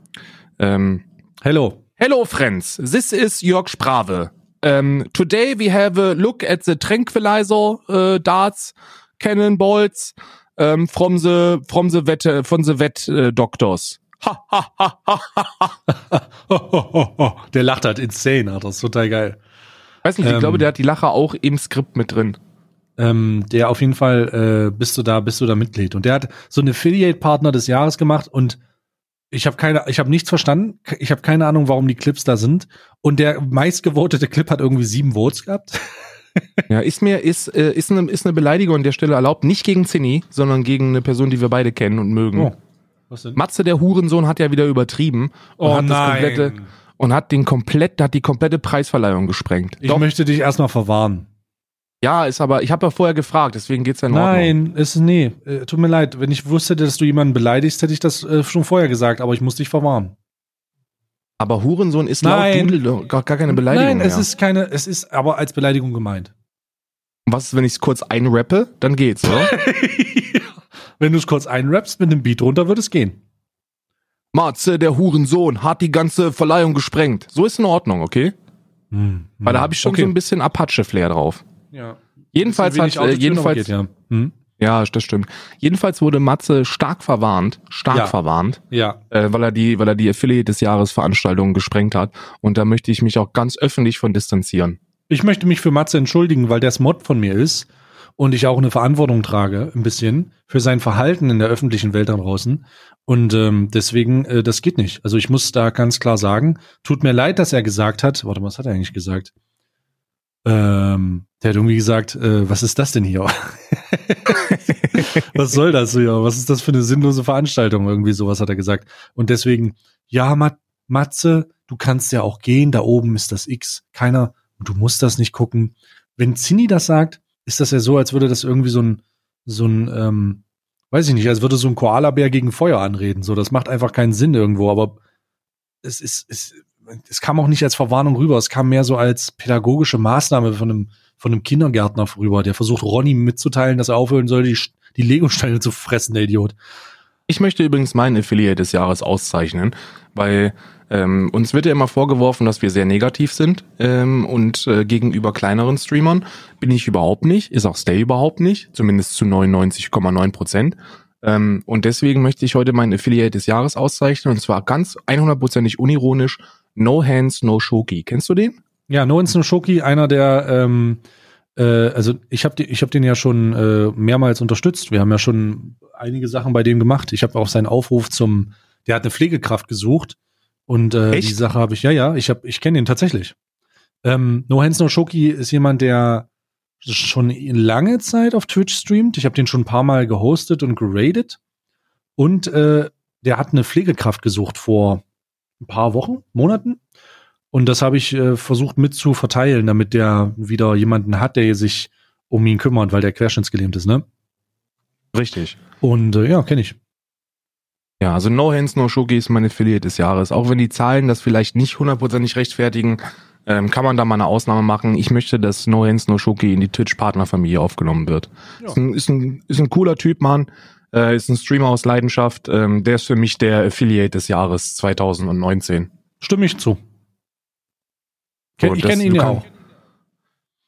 Ähm, Hello. Hello, friends. This is Jörg Sprave. Um, today we have a look at the tranquilizer uh, darts, cannonballs um, from the from the vet uh, from the vet uh, doctors. Ha ha ha ha ha. der lacht halt insane, Alter. Das ist total geil. Weiß nicht, ich Ähm. glaube, der hat die Lacher auch im Skript mit drin. Ähm, der auf jeden Fall äh, bist du da, bist du da Mitglied. Und der hat so einen Affiliate-Partner des Jahres gemacht und ich habe keine, ich habe nichts verstanden. Ich habe keine Ahnung, warum die Clips da sind. Und der meistgevotete Clip hat irgendwie sieben Votes gehabt. Ja, ist mir ist äh, ist eine ist eine Beleidigung an der Stelle erlaubt, nicht gegen Zinni, sondern gegen eine Person, die wir beide kennen und mögen. Oh. Was denn? Matze der Hurensohn hat ja wieder übertrieben und hat das komplette und hat den komplett hat die komplette Preisverleihung gesprengt. Ich Doch, möchte dich erstmal verwahren. Ja, ist aber, ich habe ja vorher gefragt, deswegen geht's ja in Ordnung. Nein, ist nee. Äh, tut mir leid. Wenn ich wusste, dass du jemanden beleidigst, hätte ich das äh, schon vorher gesagt, aber ich muss dich verwarnen. Aber Hurensohn ist Nein. laut doch gar, gar keine Beleidigung Nein, mehr. es ist keine, es ist aber als Beleidigung gemeint. Was ist, wenn ich es kurz einrappe? Dann geht's, oder? Wenn du es kurz einrappst mit einem Beat runter, wird es gehen. Matze, der Hurensohn, hat die ganze Verleihung gesprengt. So ist in Ordnung, okay? Weil da habe ich schon okay. so ein bisschen Apache-Flair drauf. Ja. Jedenfalls hat, äh, jedenfalls, geht, ja. Hm? Ja, das stimmt. Jedenfalls wurde Matze stark verwarnt, stark Ja. verwarnt, Ja. äh, weil er die, weil er die Affiliate des Jahres Veranstaltung gesprengt hat. Und da möchte ich mich auch ganz öffentlich von distanzieren. Ich möchte mich für Matze entschuldigen, weil der Mod von mir ist und ich auch eine Verantwortung trage, ein bisschen, für sein Verhalten in der öffentlichen Welt da draußen. Und ähm, deswegen, äh, das geht nicht. Also ich muss da ganz klar sagen, tut mir leid, dass er gesagt hat, warte mal, was hat er eigentlich gesagt? Ähm, der hat irgendwie gesagt, äh, was ist das denn hier? was soll das hier? Was ist das für eine sinnlose Veranstaltung? Irgendwie sowas hat er gesagt. Und deswegen, ja, Mat Matze, du kannst ja auch gehen, da oben ist das X. Keiner, du musst das nicht gucken. Wenn Zinni das sagt, ist das ja so, als würde das irgendwie so ein, so ein, ähm, weiß ich nicht, als würde so ein Koalabär gegen Feuer anreden. So, das macht einfach keinen Sinn irgendwo, aber es ist, es, es kam auch nicht als Verwarnung rüber, es kam mehr so als pädagogische Maßnahme von einem, von einem Kindergärtner rüber, der versucht, Ronny mitzuteilen, dass er aufhören soll, die, die Lego-Steine zu fressen, der Idiot. Ich möchte übrigens meinen Affiliate des Jahres auszeichnen, weil ähm, uns wird ja immer vorgeworfen, dass wir sehr negativ sind ähm, und äh, gegenüber kleineren Streamern bin ich überhaupt nicht, ist auch Stay überhaupt nicht, zumindest zu 99,9 Prozent. Ähm, und deswegen möchte ich heute meinen Affiliate des Jahres auszeichnen und zwar ganz 100%ig unironisch No Hands, No Shoki. Kennst du den? Ja, No Instant Shoki, einer der, ähm, äh, also ich habe ich hab den ja schon äh, mehrmals unterstützt. Wir haben ja schon einige Sachen bei dem gemacht. Ich habe auch seinen Aufruf zum, der hat eine Pflegekraft gesucht und äh, Echt? die Sache habe ich, ja, ja, ich habe, ich kenne den tatsächlich. Ähm, no Hands No Shoki ist jemand, der schon lange Zeit auf Twitch streamt. Ich habe den schon ein paar Mal gehostet und geradet und äh, der hat eine Pflegekraft gesucht vor ein paar Wochen, Monaten. Und das habe ich äh, versucht mit zu verteilen, damit der wieder jemanden hat, der sich um ihn kümmert, weil der querschnittsgelähmt ist, ne? Richtig. Und äh, ja, kenne ich. Ja, also No Hands, No Shoki ist mein Affiliate des Jahres. Auch wenn die Zahlen das vielleicht nicht hundertprozentig rechtfertigen, ähm, kann man da mal eine Ausnahme machen. Ich möchte, dass No Hands, No Shoki in die Twitch-Partnerfamilie aufgenommen wird. Ja. Ist, ein, ist, ein, ist ein cooler Typ, Mann. Äh, ist ein Streamer aus Leidenschaft. Ähm, der ist für mich der Affiliate des Jahres 2019. Stimme ich zu. Ken, ich kenne ihn du ja auch.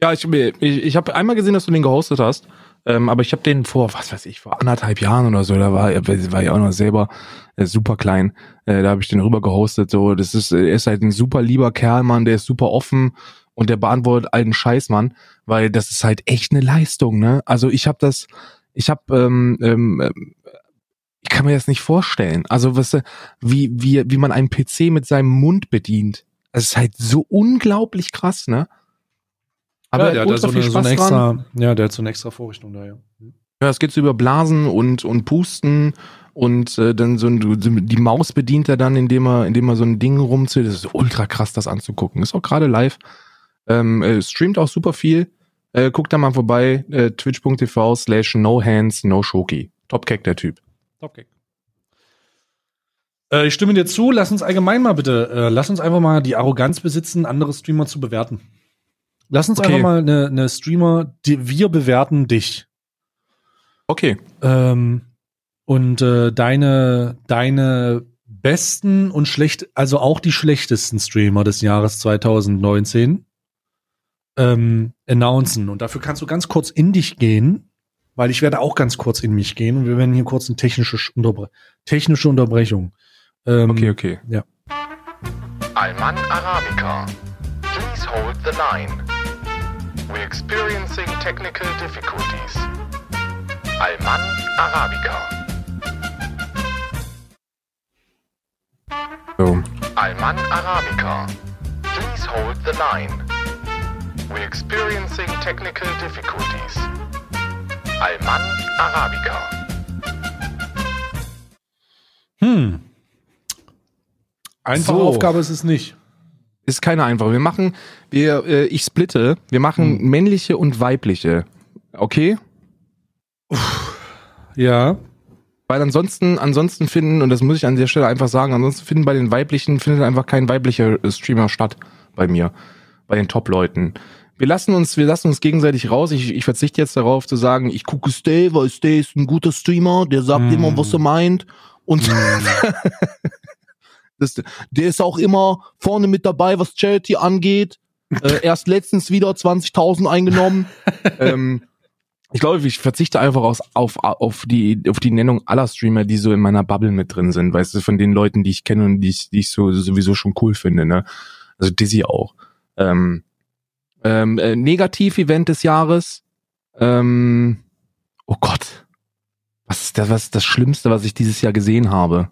Ja, ich, ich, ich habe einmal gesehen, dass du den gehostet hast. Ähm, aber ich habe den vor, was weiß ich, vor anderthalb Jahren oder so, da war, war ja auch noch selber äh, super klein. Äh, da habe ich den rüber gehostet. So, das ist, er ist halt ein super lieber Kerl, Mann, der ist super offen und der beantwortet allen Scheiß, Mann, weil das ist halt echt eine Leistung, ne? Also ich habe das, ich habe, ähm, ähm, ähm, ich kann mir das nicht vorstellen. Also was, äh, wie wie wie man einen PC mit seinem Mund bedient. Das ist halt so unglaublich krass, ne? Aber ja, er der hat so eine, viel so eine dran. extra, ja, der hat so eine extra Vorrichtung da, ja. Ja, es geht so über Blasen und und Pusten und äh, dann so ein, die Maus bedient er dann, indem er indem er so ein Ding rumzieht. Das ist ultra krass, das anzugucken. Ist auch gerade live. Ähm, äh, streamt auch super viel. Äh, guckt da mal vorbei. Äh, Twitch.tv slash no hands no shoki. Top Keck der Typ. Topkick. Äh, ich stimme dir zu. Lass uns allgemein mal bitte, äh, lass uns einfach mal die Arroganz besitzen, andere Streamer zu bewerten. Lass uns Okay. einfach mal eine, eine Streamer, die, wir bewerten dich. Okay. Ähm, und äh, deine, deine besten und schlecht, also auch die schlechtesten Streamer des Jahres 2019 ähm, announcen. Und dafür kannst du ganz kurz in dich gehen, weil ich werde auch ganz kurz in mich gehen und wir werden hier kurz eine technische, Sch- Unterbre technische Unterbrechung. Ähm, Okay, okay. Alman Arabica. Please hold the line. We're experiencing technical difficulties. Alman Arabica. So. Alman Arabica. Please hold the line. We're experiencing technical difficulties. Alman Arabica. Hm. Einfache So. Aufgabe ist es nicht. Ist keine einfache. Wir machen, wir, äh, ich splitte. Wir machen Hm. männliche und weibliche. Okay? Ja. Weil ansonsten, ansonsten finden, und das muss ich an der Stelle einfach sagen, ansonsten finden bei den weiblichen, findet einfach kein weiblicher äh, Streamer statt bei mir. Bei den Top-Leuten. Wir lassen uns, wir lassen uns gegenseitig raus. Ich, ich verzichte jetzt darauf zu sagen, ich gucke Stay, weil Stay ist ein guter Streamer, der sagt Mm. immer, was er meint. Und das, der ist auch immer vorne mit dabei, was Charity angeht. Äh, erst letztens wieder 20.000 eingenommen. ähm, ich glaube, ich verzichte einfach aus, auf, auf, die, auf die Nennung aller Streamer, die so in meiner Bubble mit drin sind, weißt du, von den Leuten, die ich kenne und die ich, die ich so sowieso schon cool finde, ne? Also Dizzy auch. Ähm, ähm, äh, Negativ-Event des Jahres. Ähm, oh Gott. Was ist das, was ist das Schlimmste, was ich dieses Jahr gesehen habe?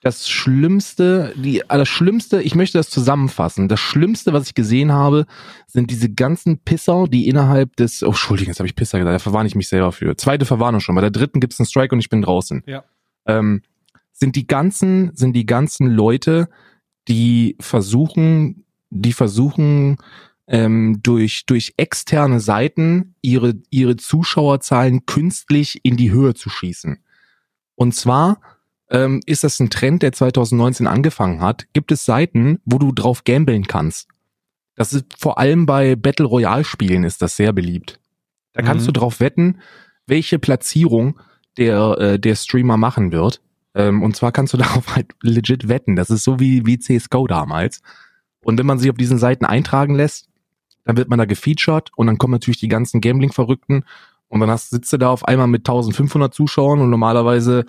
Das Schlimmste, die, das Schlimmste, ich möchte das zusammenfassen. Das Schlimmste, was ich gesehen habe, sind diese ganzen Pisser, die innerhalb des, oh, Entschuldigung, jetzt habe ich Pisser gesagt, da verwarne ich mich selber für. Zweite Verwarnung schon, bei der dritten gibt's einen Strike und ich bin draußen. Ja. Ähm, sind die ganzen, sind die ganzen Leute, die versuchen, die versuchen, ähm, durch, durch externe Seiten ihre, ihre Zuschauerzahlen künstlich in die Höhe zu schießen. Und zwar ähm, ist das ein Trend, der 2019 angefangen hat. Gibt es Seiten, wo du drauf gambeln kannst. Das ist vor allem bei Battle Royale Spielen ist das sehr beliebt. Da kannst Mhm. du drauf wetten, welche Platzierung der, äh, der Streamer machen wird. Ähm, und zwar kannst du darauf halt legit wetten. Das ist so wie, wie CSGO damals. Und wenn man sich auf diesen Seiten eintragen lässt, dann wird man da gefeatured und dann kommen natürlich die ganzen Gambling-Verrückten und dann hast, sitzt du da auf einmal mit 1500 Zuschauern und normalerweise,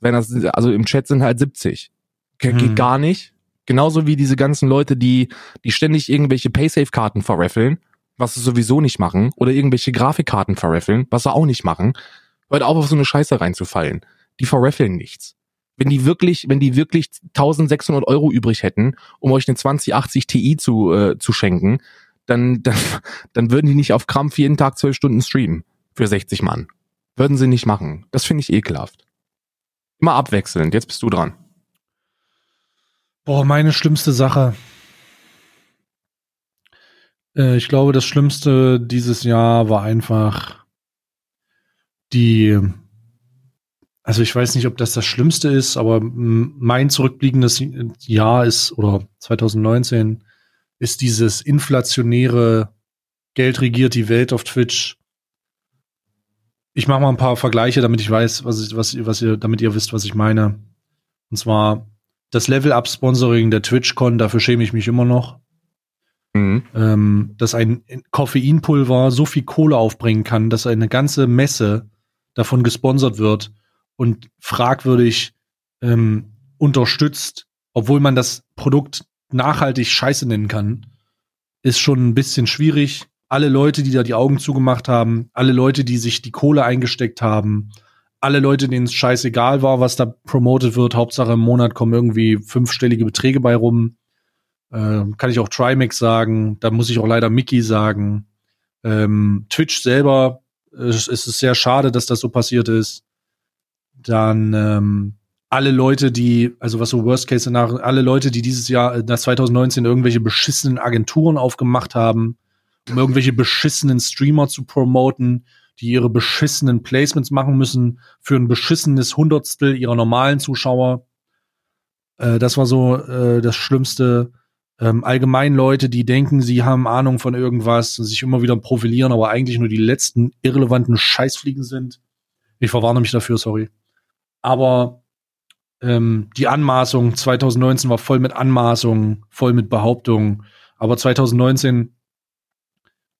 wenn das, also im Chat sind halt 70. Ge Hm. Geht gar nicht. Genauso wie diese ganzen Leute, die, die ständig irgendwelche Paysafe-Karten verraffeln, was sie sowieso nicht machen, oder irgendwelche Grafikkarten verraffeln, was sie auch nicht machen, hört auf, auf so eine Scheiße reinzufallen. Die verraffeln nichts. Wenn die wirklich, wenn die wirklich 1600 Euro übrig hätten, um euch eine 2080 Ti zu, äh, zu schenken, dann, dann, dann würden die nicht auf Krampf jeden Tag zwölf Stunden streamen. Für 60 Mann. Würden sie nicht machen. Das finde ich ekelhaft. Immer abwechselnd. Jetzt bist du dran. Boah, meine schlimmste Sache. Äh, ich glaube, das Schlimmste dieses Jahr war einfach die, also ich weiß nicht, ob das das Schlimmste ist, aber mein zurückblickendes Jahr ist, oder 2019, ist dieses inflationäre Geld regiert die Welt auf Twitch. Ich mache mal ein paar Vergleiche, damit ich weiß, was, ich, was, was ihr, damit ihr wisst, was ich meine. Und zwar das Level-Up-Sponsoring der TwitchCon, dafür schäme ich mich immer noch, Mhm. ähm, dass ein Koffeinpulver so viel Kohle aufbringen kann, dass eine ganze Messe davon gesponsert wird und fragwürdig ähm, unterstützt, obwohl man das Produkt nachhaltig scheiße nennen kann, ist schon ein bisschen schwierig. Alle Leute, die da die Augen zugemacht haben, alle Leute, die sich die Kohle eingesteckt haben, alle Leute, denen es scheißegal war, was da promotet wird, Hauptsache im Monat kommen irgendwie fünfstellige Beträge bei rum. Ähm, kann ich auch Trimax sagen, da muss ich auch leider Mickey sagen. Ähm, Twitch selber, äh, es ist sehr schade, dass das so passiert ist. Dann ähm, alle Leute, die, also was so Worst Case nach, alle Leute, die dieses Jahr, äh, nach 2019 irgendwelche beschissenen Agenturen aufgemacht haben, um irgendwelche beschissenen Streamer zu promoten, die ihre beschissenen Placements machen müssen für ein beschissenes Hundertstel ihrer normalen Zuschauer. Äh, das war so äh, das Schlimmste. Ähm, allgemein Leute, die denken, sie haben Ahnung von irgendwas und sich immer wieder profilieren, aber eigentlich nur die letzten irrelevanten Scheißfliegen sind. Ich verwarne mich dafür, sorry. Aber ähm, die Anmaßung 2019 war voll mit Anmaßungen, voll mit Behauptungen. Aber 2019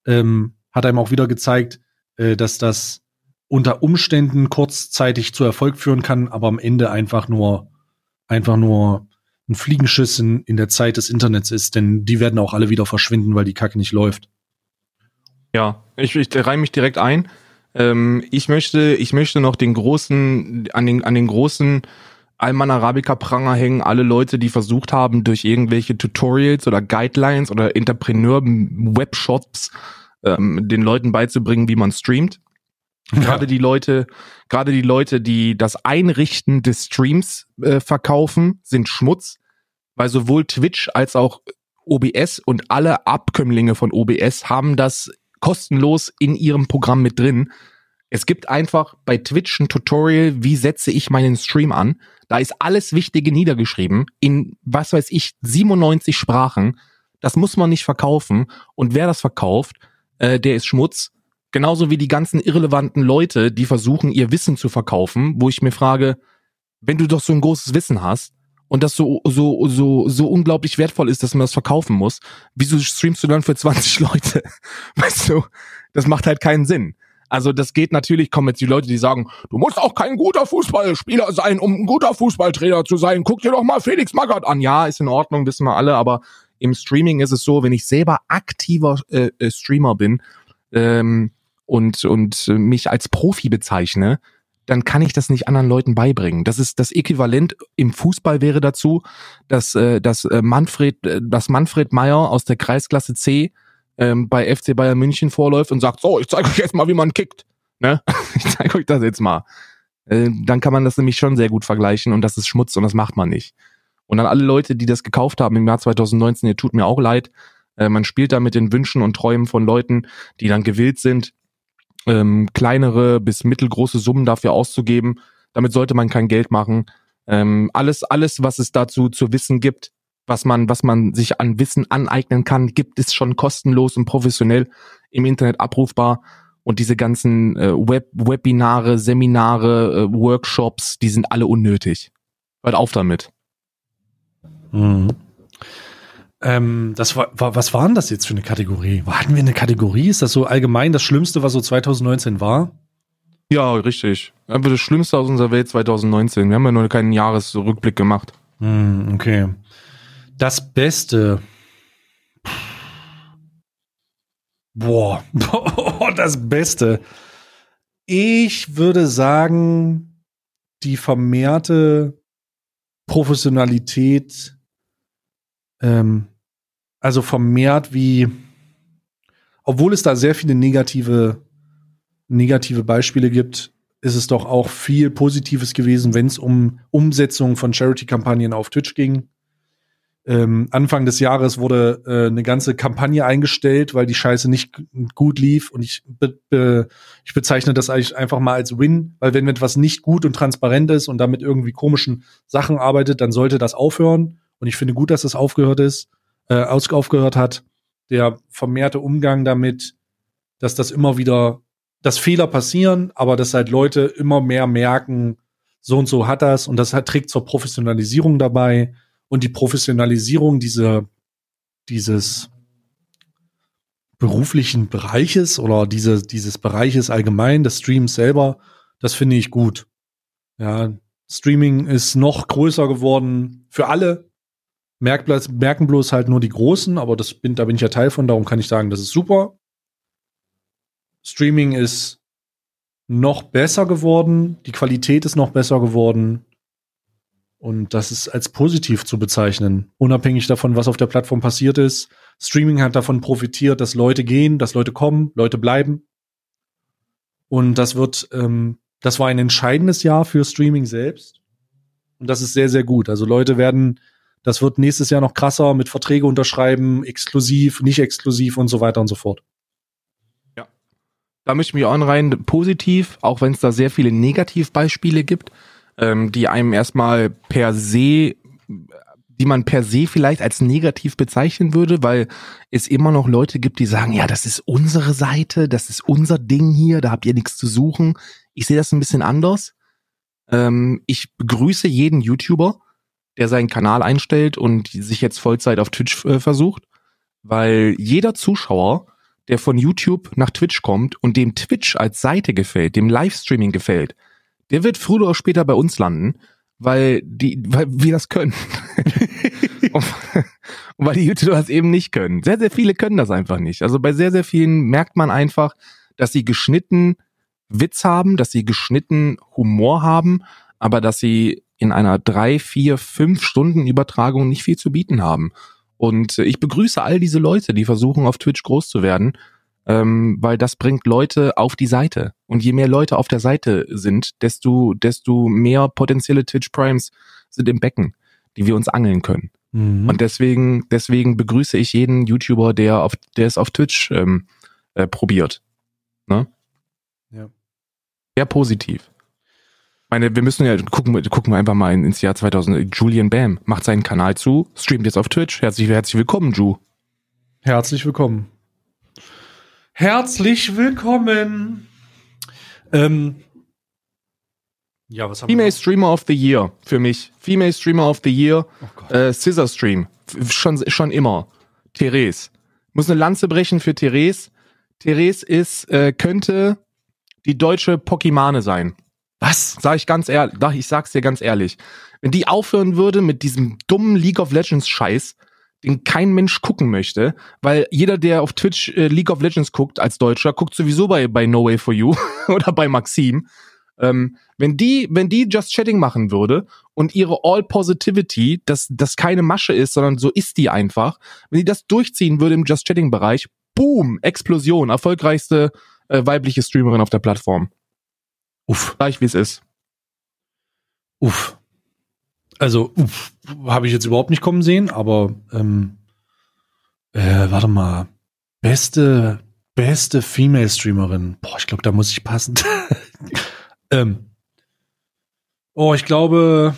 ähm, hat einem auch wieder gezeigt, äh, dass das unter Umständen kurzzeitig zu Erfolg führen kann, aber am Ende einfach nur, einfach nur ein Fliegenschiss in, in der Zeit des Internets ist, denn die werden auch alle wieder verschwinden, weil die Kacke nicht läuft. Ja, ich, ich reime mich direkt ein. Ähm, ich möchte, ich möchte noch den großen, an den, an den großen Alman Arabica Pranger hängen, alle Leute, die versucht haben, durch irgendwelche Tutorials oder Guidelines oder Entrepreneur-Webshops ähm, den Leuten beizubringen, wie man streamt. Gerade die Leute, gerade die Leute, die das Einrichten des Streams äh, verkaufen, sind Schmutz, weil sowohl Twitch als auch OBS und alle Abkömmlinge von OBS haben das kostenlos in ihrem Programm mit drin. Es gibt einfach bei Twitch ein Tutorial, wie setze ich meinen Stream an. Da ist alles Wichtige niedergeschrieben in, was weiß ich, 97 Sprachen. Das muss man nicht verkaufen. Und wer das verkauft, äh, der ist Schmutz. Genauso wie die ganzen irrelevanten Leute, die versuchen, ihr Wissen zu verkaufen, wo ich mir frage, wenn du doch so ein großes Wissen hast und das so, so, so, so unglaublich wertvoll ist, dass man das verkaufen muss, wieso streamst du dann für 20 Leute? Weißt du, das macht halt keinen Sinn. Also das geht natürlich, kommen jetzt die Leute, die sagen, du musst auch kein guter Fußballspieler sein, um ein guter Fußballtrainer zu sein. Guck dir doch mal Felix Magath an. Ja, ist in Ordnung, wissen wir alle, aber im Streaming ist es so, wenn ich selber aktiver äh, äh, Streamer bin ähm, und, und mich als Profi bezeichne, dann kann ich das nicht anderen Leuten beibringen. Das ist das Äquivalent im Fußball wäre dazu, dass, äh, dass äh, Manfred, äh, dass Manfred Meyer aus der Kreisklasse C ähm, bei FC Bayern München vorläuft und sagt, so, ich zeige euch jetzt mal, wie man kickt. Ne? Ich zeige euch das jetzt mal. Äh, dann kann man das nämlich schon sehr gut vergleichen und das ist Schmutz und das macht man nicht. Und an alle Leute, die das gekauft haben im Jahr 2019, ihr tut mir auch leid. Äh, man spielt da mit den Wünschen und Träumen von Leuten, die dann gewillt sind, ähm, kleinere bis mittelgroße Summen dafür auszugeben. Damit sollte man kein Geld machen. Ähm, alles, alles, was es dazu zu wissen gibt, was man, was man sich an Wissen aneignen kann, gibt es schon kostenlos und professionell im Internet abrufbar. Und diese ganzen äh, Web Webinare, Seminare, äh, Workshops, die sind alle unnötig. Hört auf damit. Mhm. Ähm, das war, war, was war denn das jetzt für eine Kategorie? Hatten wir eine Kategorie? Ist das so allgemein das Schlimmste, was so 2019 war? Ja, richtig. Einfach das Schlimmste aus unserer Welt 2019. Wir haben ja nur keinen Jahresrückblick gemacht. Hm, okay. Das Beste. Boah, das Beste. Ich würde sagen, die vermehrte Professionalität, ähm, also vermehrt wie, obwohl es da sehr viele negative, negative Beispiele gibt, ist es doch auch viel Positives gewesen, wenn es um Umsetzung von Charity-Kampagnen auf Twitch ging. Ähm, Anfang des Jahres wurde äh, eine ganze Kampagne eingestellt, weil die Scheiße nicht gut lief. Und ich, be be ich bezeichne das eigentlich einfach mal als Win, weil wenn etwas nicht gut und transparent ist und damit irgendwie komischen Sachen arbeitet, dann sollte das aufhören. Und ich finde gut, dass das aufgehört ist, äh, aufgehört hat. Der vermehrte Umgang damit, dass das immer wieder, dass Fehler passieren, aber dass halt Leute immer mehr merken, so und so hat das und das hat, trägt zur Professionalisierung dabei und die Professionalisierung dieser, dieses beruflichen Bereiches oder diese, dieses Bereiches allgemein, des Streams selber, das finde ich gut. Ja, Streaming ist noch größer geworden für alle. Merkt, merken bloß halt nur die Großen, aber das bin, da bin ich ja Teil von, darum kann ich sagen, das ist super. Streaming ist noch besser geworden, die Qualität ist noch besser geworden. Und das ist als positiv zu bezeichnen, unabhängig davon, was auf der Plattform passiert ist. Streaming hat davon profitiert, dass Leute gehen, dass Leute kommen, Leute bleiben. Und das wird, ähm, das war ein entscheidendes Jahr für Streaming selbst. Und das ist sehr, sehr gut. Also Leute werden, das wird nächstes Jahr noch krasser mit Verträge unterschreiben, exklusiv, nicht exklusiv und so weiter und so fort. Ja. Da möchte ich mich auch anreihen, positiv, auch wenn es da sehr viele Negativbeispiele gibt ähm, die einem erstmal per se, die man per se vielleicht als negativ bezeichnen würde, weil es immer noch Leute gibt, die sagen, ja, das ist unsere Seite, das ist unser Ding hier, da habt ihr nichts zu suchen. Ich sehe das ein bisschen anders. Ähm, ich begrüße jeden YouTuber, der seinen Kanal einstellt und sich jetzt Vollzeit auf Twitch äh, versucht, weil jeder Zuschauer, der von YouTube nach Twitch kommt und dem Twitch als Seite gefällt, dem Livestreaming gefällt, der wird früher oder später bei uns landen, weil die, weil wir das können. und, und weil die YouTuber das eben nicht können. Sehr, sehr viele können das einfach nicht. Also bei sehr, sehr vielen merkt man einfach, dass sie geschnitten Witz haben, dass sie geschnitten Humor haben, aber dass sie in einer drei, vier, fünf Stunden Übertragung nicht viel zu bieten haben. Und ich begrüße all diese Leute, die versuchen auf Twitch groß zu werden ähm, weil das bringt Leute auf die Seite. Und je mehr Leute auf der Seite sind, desto, desto mehr potenzielle Twitch Primes sind im Becken, die wir uns angeln können. Mhm. Und deswegen, deswegen begrüße ich jeden YouTuber, der auf, der es auf Twitch ähm, äh, probiert. Ne? Ja. Sehr positiv. Ich meine, wir müssen ja gucken, gucken wir einfach mal ins Jahr 2000. Julian Bam macht seinen Kanal zu, streamt jetzt auf Twitch. Herzlich, herzlich willkommen, Ju. Herzlich willkommen. Herzlich willkommen. Ähm, ja, was haben Female wir Streamer of the Year für mich. Female Streamer of the Year. Oh äh, Scissor Stream. Schon, schon immer. Therese. Muss eine Lanze brechen für Therese. Therese ist, äh, könnte die deutsche Pokimane sein. Was? Sag ich ganz ehrlich, ich sag's dir ganz ehrlich. Wenn die aufhören würde mit diesem dummen League of Legends Scheiß, den kein Mensch gucken möchte, weil jeder, der auf Twitch äh, League of Legends guckt als Deutscher, guckt sowieso bei, bei No Way For You oder bei Maxim. Ähm, wenn die, wenn die Just Chatting machen würde und ihre All Positivity, dass das keine Masche ist, sondern so ist die einfach, wenn die das durchziehen würde im Just Chatting Bereich, boom, Explosion, erfolgreichste äh, weibliche Streamerin auf der Plattform. Uff. Gleich wie es ist. Uff. Also, habe ich jetzt überhaupt nicht kommen sehen, aber ähm, äh, warte mal. Beste, beste Female Streamerin. Boah, ich glaube, da muss ich passen. ähm, oh, ich glaube,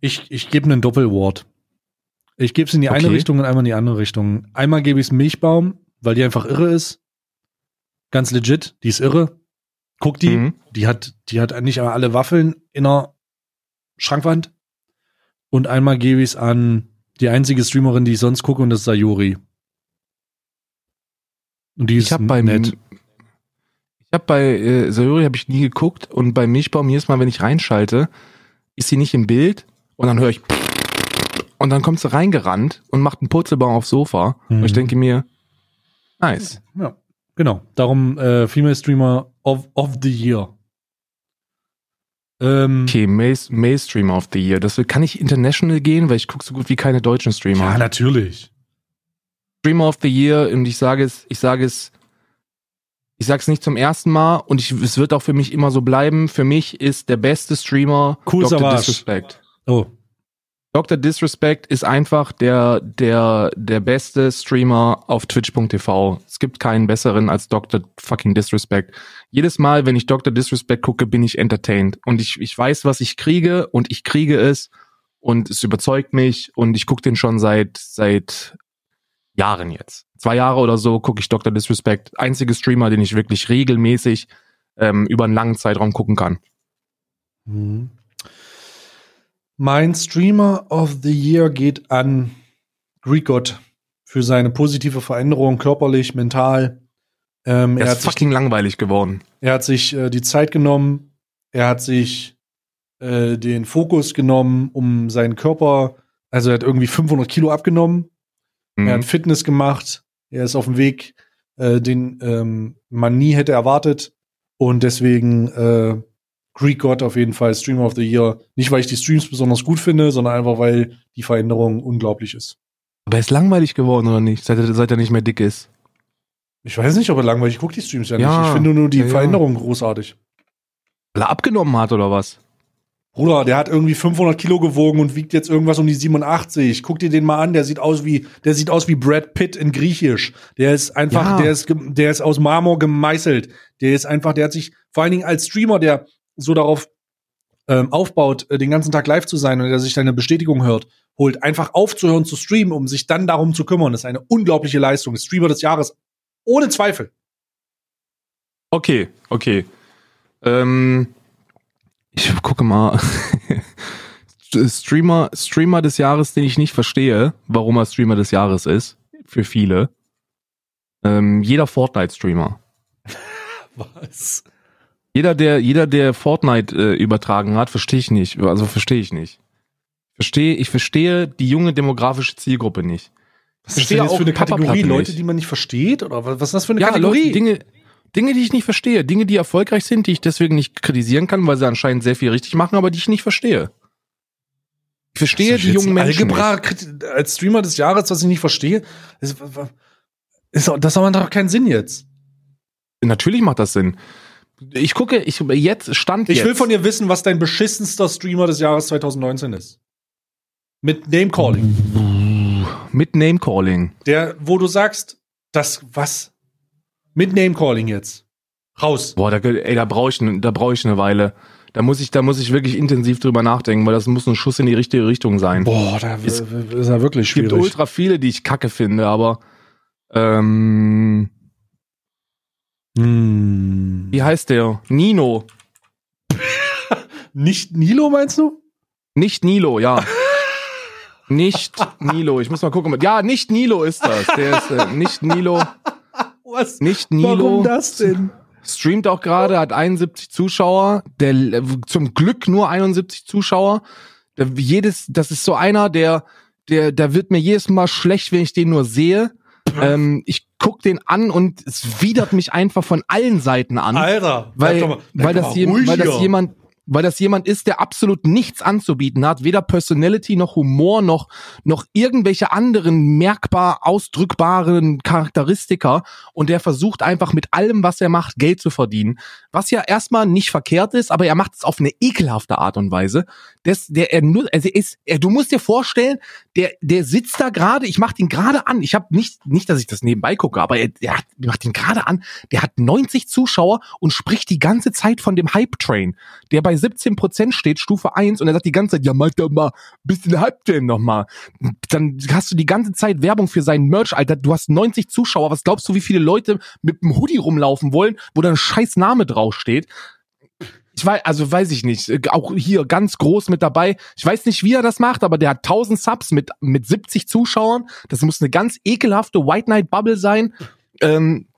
ich, ich gebe einen Doppelwort. Ich gebe es in die eine Okay. Richtung und einmal in die andere Richtung. Einmal gebe ich es Milchbaum, weil die einfach irre ist. Ganz legit, die ist irre. Guck die, Mhm. die hat, die hat nicht alle Waffeln in der Schrankwand. Und einmal gebe ich es an die einzige Streamerin, die ich sonst gucke, und das ist Sayuri. Und die ist Ich habe bei nett. Ich habe bei äh, Sayuri habe ich nie geguckt und bei Milchbaum jedes Mal, wenn ich reinschalte, ist sie nicht im Bild und dann höre ich und dann kommt sie reingerannt und macht einen Purzelbaum aufs Sofa Mhm. und ich denke mir, nice. Ja, genau. Darum äh, Female Streamer of, of the Year. Ähm, Okay, Male Streamer of the Year. Das kann ich international gehen, weil ich gucke so gut wie keine deutschen Streamer. ja, natürlich. Streamer of the Year und ich sage es, ich sage es, ich sage es nicht zum ersten Mal und ich, es wird auch für mich immer so bleiben. Für mich ist der beste Streamer Cool Dr. Savage. Disrespect. Oh, Dr. Disrespect ist einfach der, der, der beste Streamer auf twitch.tv. Es gibt keinen besseren als Dr. fucking Disrespect. Jedes Mal, wenn ich Dr. Disrespect gucke, bin ich entertained. Und ich, ich weiß, was ich kriege und ich kriege es und es überzeugt mich und ich gucke den schon seit, seit Jahren jetzt. Zwei Jahre oder so gucke ich Dr. Disrespect. Einzige Streamer, den ich wirklich regelmäßig ähm, über einen langen Zeitraum gucken kann. Mhm. Mein Streamer of the Year geht an Greek God für seine positive Veränderung körperlich, mental. Ähm, er, Er hat ist sich, fucking langweilig geworden. er hat sich äh, die Zeit genommen, er hat sich äh, den Fokus genommen, um seinen Körper, also er hat irgendwie 500 Kilo abgenommen, Mhm. er hat Fitness gemacht, er ist auf dem Weg, äh, den ähm, man nie hätte erwartet und deswegen äh, Greek God auf jeden Fall Streamer of the Year. Nicht, weil ich die Streams besonders gut finde, sondern einfach, weil die Veränderung unglaublich ist. Aber er ist langweilig geworden, oder nicht? Seit er, seit er nicht mehr dick ist. Ich weiß nicht, ob er langweilig, ich gucke die Streams ja, Ja, nicht. Ich finde nur die ja, ja. Veränderung großartig. Weil er abgenommen hat, oder was? Bruder, der hat irgendwie 500 Kilo gewogen und wiegt jetzt irgendwas um die 87. Guck dir den mal an, der sieht aus wie, der sieht aus wie Brad Pitt in Griechisch. Der ist einfach, Ja. der ist, der ist aus Marmor gemeißelt. Der ist einfach, der hat sich, vor allen Dingen als Streamer, der so darauf ähm, aufbaut, äh, den ganzen Tag live zu sein und der sich deine Bestätigung hört, holt, einfach aufzuhören zu streamen, um sich dann darum zu kümmern. Das ist eine unglaubliche Leistung. Ist Streamer des Jahres. Ohne Zweifel. Okay, okay. Ähm, ich gucke mal. Streamer, Streamer des Jahres, den ich nicht verstehe, warum er Streamer des Jahres ist, für viele. Ähm, jeder Fortnite-Streamer. Was? Jeder, der, jeder, der Fortnite äh, übertragen hat, verstehe ich nicht. Also verstehe ich nicht. Verstehe, ich verstehe die junge demografische Zielgruppe nicht. Was ist Verstehe denn jetzt für eine Kategorie? Leute, die man nicht versteht? Oder was ist das für eine ja, Kategorie? Leute, Dinge, Dinge, die ich nicht verstehe. Dinge, die erfolgreich sind, die ich deswegen nicht kritisieren kann, weil sie anscheinend sehr viel richtig machen, aber die ich nicht verstehe. Ich verstehe Das die jungen Menschen. Algebra nicht. als Streamer des Jahres, was ich nicht verstehe, ist, ist, das hat doch keinen Sinn jetzt. Natürlich macht das Sinn. Ich gucke, ich jetzt stand Ich jetzt. will von dir wissen, was dein beschissenster Streamer des Jahres 2019 ist. Mit Name Calling. mit Name Calling. Der, wo du sagst, das, was? Mit Name Calling jetzt. Raus. Boah, da, ey, da brauche ich, da brauche ich eine Weile. Da muss ich, da muss ich wirklich intensiv drüber nachdenken, weil das muss ein Schuss in die richtige Richtung sein. Boah, da Ist- ist, er wirklich es gibt schwierig. ultra viele, die ich kacke finde, aber ähm, Hm. wie heißt der? Nino. Nicht Nilo, meinst du? Nicht Nilo, ja. nicht Nilo. Ich muss mal gucken. Ja, nicht Nilo ist das. Der ist äh, nicht Nilo. Was? nicht Nilo. Warum das denn? Streamt auch gerade, hat 71 Zuschauer. Der äh, zum Glück nur 71 Zuschauer. Der, jedes, das ist so einer, der, der, da wird mir jedes Mal schlecht, wenn ich den nur sehe. Ähm, ich guck den an und es widert mich einfach von allen Seiten an. Alter, weil, mal- weil, das ruhig weil das jemand weil das jemand ist, der absolut nichts anzubieten hat, weder Personality noch Humor noch noch irgendwelche anderen merkbar ausdrückbaren Charakteristika und der versucht einfach mit allem, was er macht, Geld zu verdienen, was ja erstmal nicht verkehrt ist, aber er macht es auf eine ekelhafte Art und Weise. Das, der er also er ist, er, du musst dir vorstellen, der der sitzt da gerade, ich mach den gerade an, ich habe nicht nicht, dass ich das nebenbei gucke, aber er, der hat, macht den gerade an, der hat 90 Zuschauer und spricht die ganze Zeit von dem Hype Train, der bei 17 Prozent steht, Stufe 1 und er sagt die ganze Zeit, ja mach doch mal bisschen Hype Train noch mal. Dann hast du die ganze Zeit Werbung für seinen Merch, Alter, du hast 90 Zuschauer, was glaubst du, wie viele Leute mit einem Hoodie rumlaufen wollen, wo da ein scheiß Name draufsteht? Ich weiß, also weiß ich nicht. Äh, Auch hier ganz groß mit dabei. Ich weiß nicht, wie er das macht, aber der hat 1000 Subs mit, mit 70 Zuschauern. Das muss eine ganz ekelhafte White Knight Bubble sein. Ähm,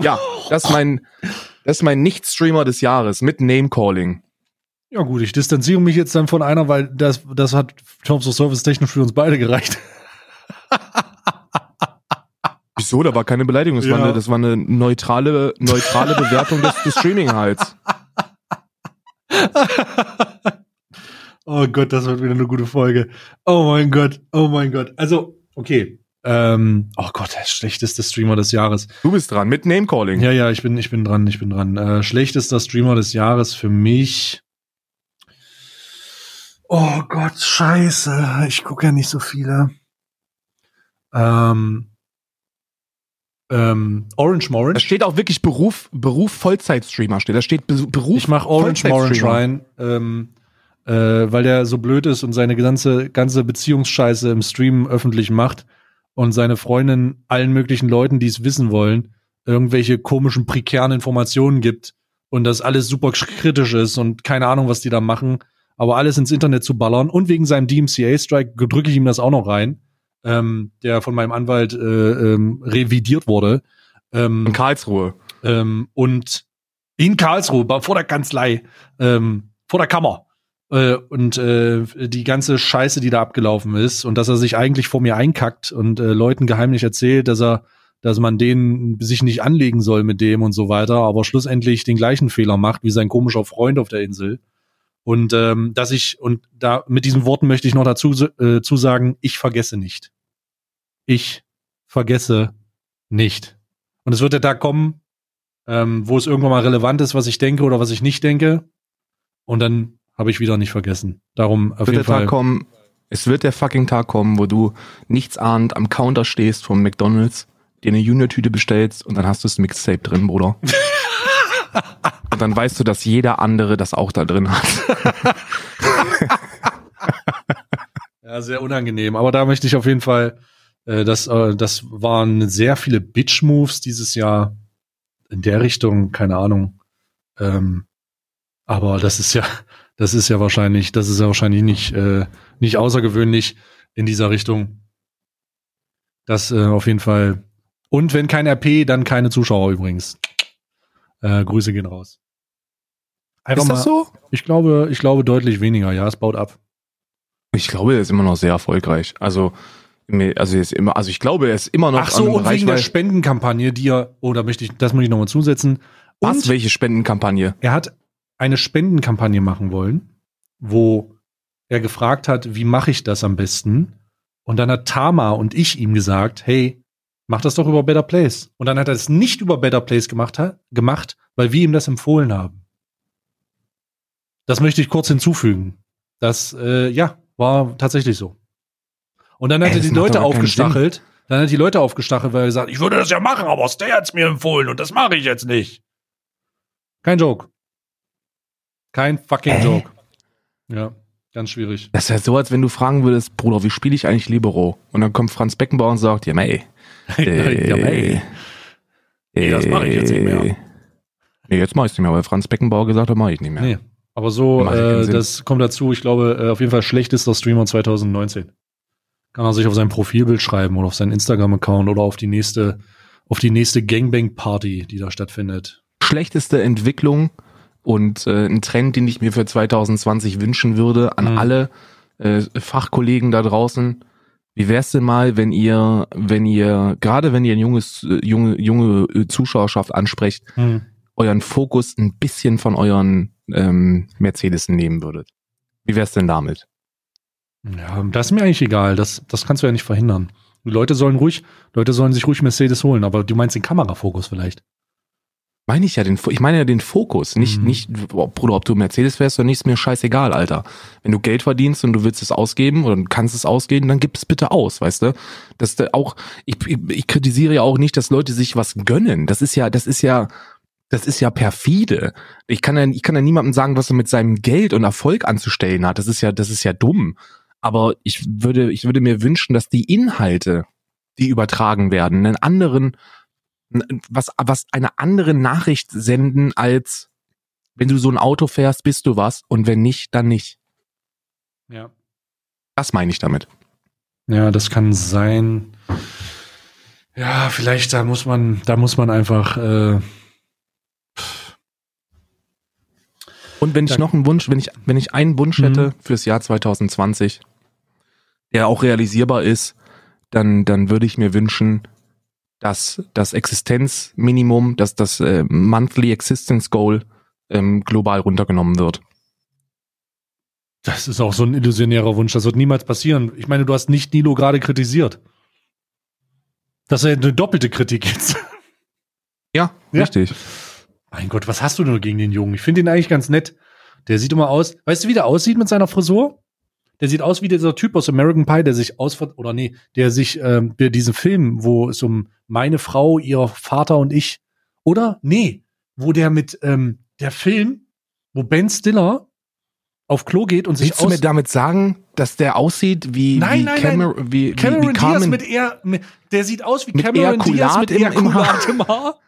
ja, das ist mein, das ist mein Nicht-Streamer des Jahres mit Name-Calling. Ja gut, ich distanziere mich jetzt dann von einer, weil das, das hat Terms of Service technisch für uns beide gereicht. Wieso? Da war keine Beleidigung. Das, Ja. war, eine, das war eine neutrale, neutrale Bewertung des, des Streaming-Halts. oh Gott, das wird wieder eine gute Folge. Oh mein Gott, oh mein Gott. Also, okay. Ähm, oh Gott, der schlechteste Streamer des Jahres. Du bist dran mit Name-Calling. Ja, ja, ich bin, ich bin dran, ich bin dran. Äh, schlechtester Streamer des Jahres für mich. Oh Gott, scheiße. Ich gucke ja nicht so viele. Ähm, ähm, Orange Da Morange. steht auch wirklich Beruf, Beruf Vollzeit-Streamer steht. Da steht Be Beruf Ich mache Orange Morange rein, ähm, äh, weil der so blöd ist und seine ganze, ganze Beziehungsscheiße im Stream öffentlich macht und seine Freundin allen möglichen Leuten, die es wissen wollen, irgendwelche komischen, prekären Informationen gibt und das alles super kritisch ist und keine Ahnung, was die da machen, aber alles ins Internet zu ballern und wegen seinem DMCA-Strike drücke ich ihm das auch noch rein, ähm, der von meinem Anwalt äh, ähm, revidiert wurde. Ähm, In Karlsruhe. ähm, und in Karlsruhe, vor der Kanzlei, ähm, vor der Kammer. Äh, und äh, die ganze Scheiße, die da abgelaufen ist und dass er sich eigentlich vor mir einkackt und äh, Leuten geheimlich erzählt, dass er, dass man denen sich nicht anlegen soll mit dem und so weiter, aber schlussendlich den gleichen Fehler macht wie sein komischer Freund auf der Insel. Und ähm, dass ich, und da mit diesen Worten möchte ich noch dazu äh, zusagen, ich vergesse nicht. Ich vergesse nicht. Und es wird der Tag kommen, ähm, wo es irgendwann mal relevant ist, was ich denke oder was ich nicht denke. Und dann habe ich wieder nicht vergessen. Darum auf wird jeden der Fall. Tag kommen, es wird der fucking Tag kommen, wo du nichts ahnt am Counter stehst vom McDonalds, dir eine Junior-Tüte bestellst und dann hast du das Mixtape drin, Bruder. und dann weißt du, dass jeder andere das auch da drin hat. Ja, sehr unangenehm. Aber da möchte ich auf jeden Fall, äh, das, äh, das waren sehr viele Bitch-Moves dieses Jahr in der Richtung, keine Ahnung. Ähm, aber das ist ja, das ist ja wahrscheinlich, das ist ja wahrscheinlich nicht, äh, nicht außergewöhnlich in dieser Richtung. Das äh, auf jeden Fall. Und wenn kein RP, dann keine Zuschauer übrigens. Äh, Grüße gehen raus. Einfach Ist das so? Ich glaube, ich glaube deutlich weniger. Ja, es baut ab. Ich glaube, er ist immer noch sehr erfolgreich. Also, also, ist immer, also ich glaube, er ist immer noch Ach so, und wegen der Reichweite- Spendenkampagne, die er, oh, da möchte ich, das muss ich nochmal zusetzen. Was? Und Welche Spendenkampagne? er hat eine Spendenkampagne machen wollen, wo er gefragt hat, wie mache ich das am besten? Und dann hat Tama und ich ihm gesagt, hey, mach das doch über Better Place. Und dann hat er es nicht über Better Place gemacht, gemacht weil wir ihm das empfohlen haben. Das möchte ich kurz hinzufügen. Das, äh, ja, war tatsächlich so. Und dann hat Ey, er die Leute aufgestachelt. Dann hat die Leute aufgestachelt, weil er gesagt, ich Ich würde das ja machen, aber Stay hat's mir empfohlen und das mache ich jetzt nicht. Kein Joke. Kein fucking Äh? Joke. Ja, ganz schwierig. Das ist ja so, als wenn du fragen würdest, Bruder, wie spiele ich eigentlich Libero? Und dann kommt Franz Beckenbauer und sagt, ja, mei. Äh, ja, ey. Nee, das mach ich jetzt nicht mehr. Nee, jetzt mach ich's nicht mehr, weil Franz Beckenbauer gesagt hat, mach ich nicht mehr. Nee. Aber so, äh, das kommt dazu, ich glaube, äh, auf jeden Fall schlechtester Streamer 2019. Kann er sich auf sein Profilbild schreiben oder auf seinen Instagram-Account oder auf die nächste, auf die nächste Gangbang-Party, die da stattfindet. Schlechteste Entwicklung und äh, ein Trend, den ich mir für 2020 wünschen würde an Mhm. alle äh, Fachkollegen da draußen. Wie wär's denn mal, wenn ihr, wenn ihr, gerade wenn ihr ein junges, äh, junge, junge äh, Zuschauerschaft ansprecht, euren Fokus ein bisschen von euren ähm, Mercedes nehmen würdet? Wie wär's denn damit? Ja, das ist mir eigentlich egal. Das, das kannst du ja nicht verhindern. Die Leute sollen ruhig, Leute sollen sich ruhig Mercedes holen, aber du meinst den Kamerafokus vielleicht. Meine ich ja den, ich meine ja den Fokus, nicht, Mhm. nicht, Bruder, ob du Mercedes fährst oder nicht, ist mir scheißegal, Alter. Wenn du Geld verdienst und du willst es ausgeben oder du kannst es ausgeben, dann gib es bitte aus, weißt du? Das da auch, ich, ich, ich kritisiere ja auch nicht, dass Leute sich was gönnen. Das ist ja, das ist ja, das ist ja perfide. Ich kann ja, ich kann ja niemandem sagen, was er mit seinem Geld und Erfolg anzustellen hat. Das ist ja, das ist ja dumm. Aber ich würde, ich würde mir wünschen, dass die Inhalte, die übertragen werden, einen anderen, was, was eine andere Nachricht senden als wenn du so ein Auto fährst, bist du was und wenn nicht, dann nicht. Ja. Das meine ich damit. Ja, das kann sein. Ja, vielleicht da muss man, da muss man einfach. Äh, Und wenn ich noch einen Wunsch, wenn ich, wenn ich einen Wunsch Mhm. hätte fürs Jahr 2020, der auch realisierbar ist, dann, dann würde ich mir wünschen, dass das Existenzminimum, dass das äh, Monthly Existence Goal ähm, global runtergenommen wird. das ist auch so ein illusionärer Wunsch. Das wird niemals passieren. Ich meine, du hast nicht Nilo gerade kritisiert. Das ist ja eine doppelte Kritik jetzt. Ja, Ja. richtig. Mein Gott, was hast du nur gegen den Jungen? Ich finde ihn eigentlich ganz nett. Der sieht immer aus. Weißt du, wie der aussieht mit seiner Frisur? Der sieht aus wie dieser Typ aus American Pie, der sich aus oder nee, der sich ähm, der diesen Film, wo es um meine Frau, ihr Vater und ich oder nee, wo der mit ähm, der Film, wo Ben Stiller auf Klo geht und sich Willst du mir aus damit sagen, dass der aussieht wie, Nein, wie, nein, Camer wie, wie, Cameron wie Diaz Carmen mit er mit, der sieht aus wie Cameron Diaz mit im- im Ejakulat im Haar.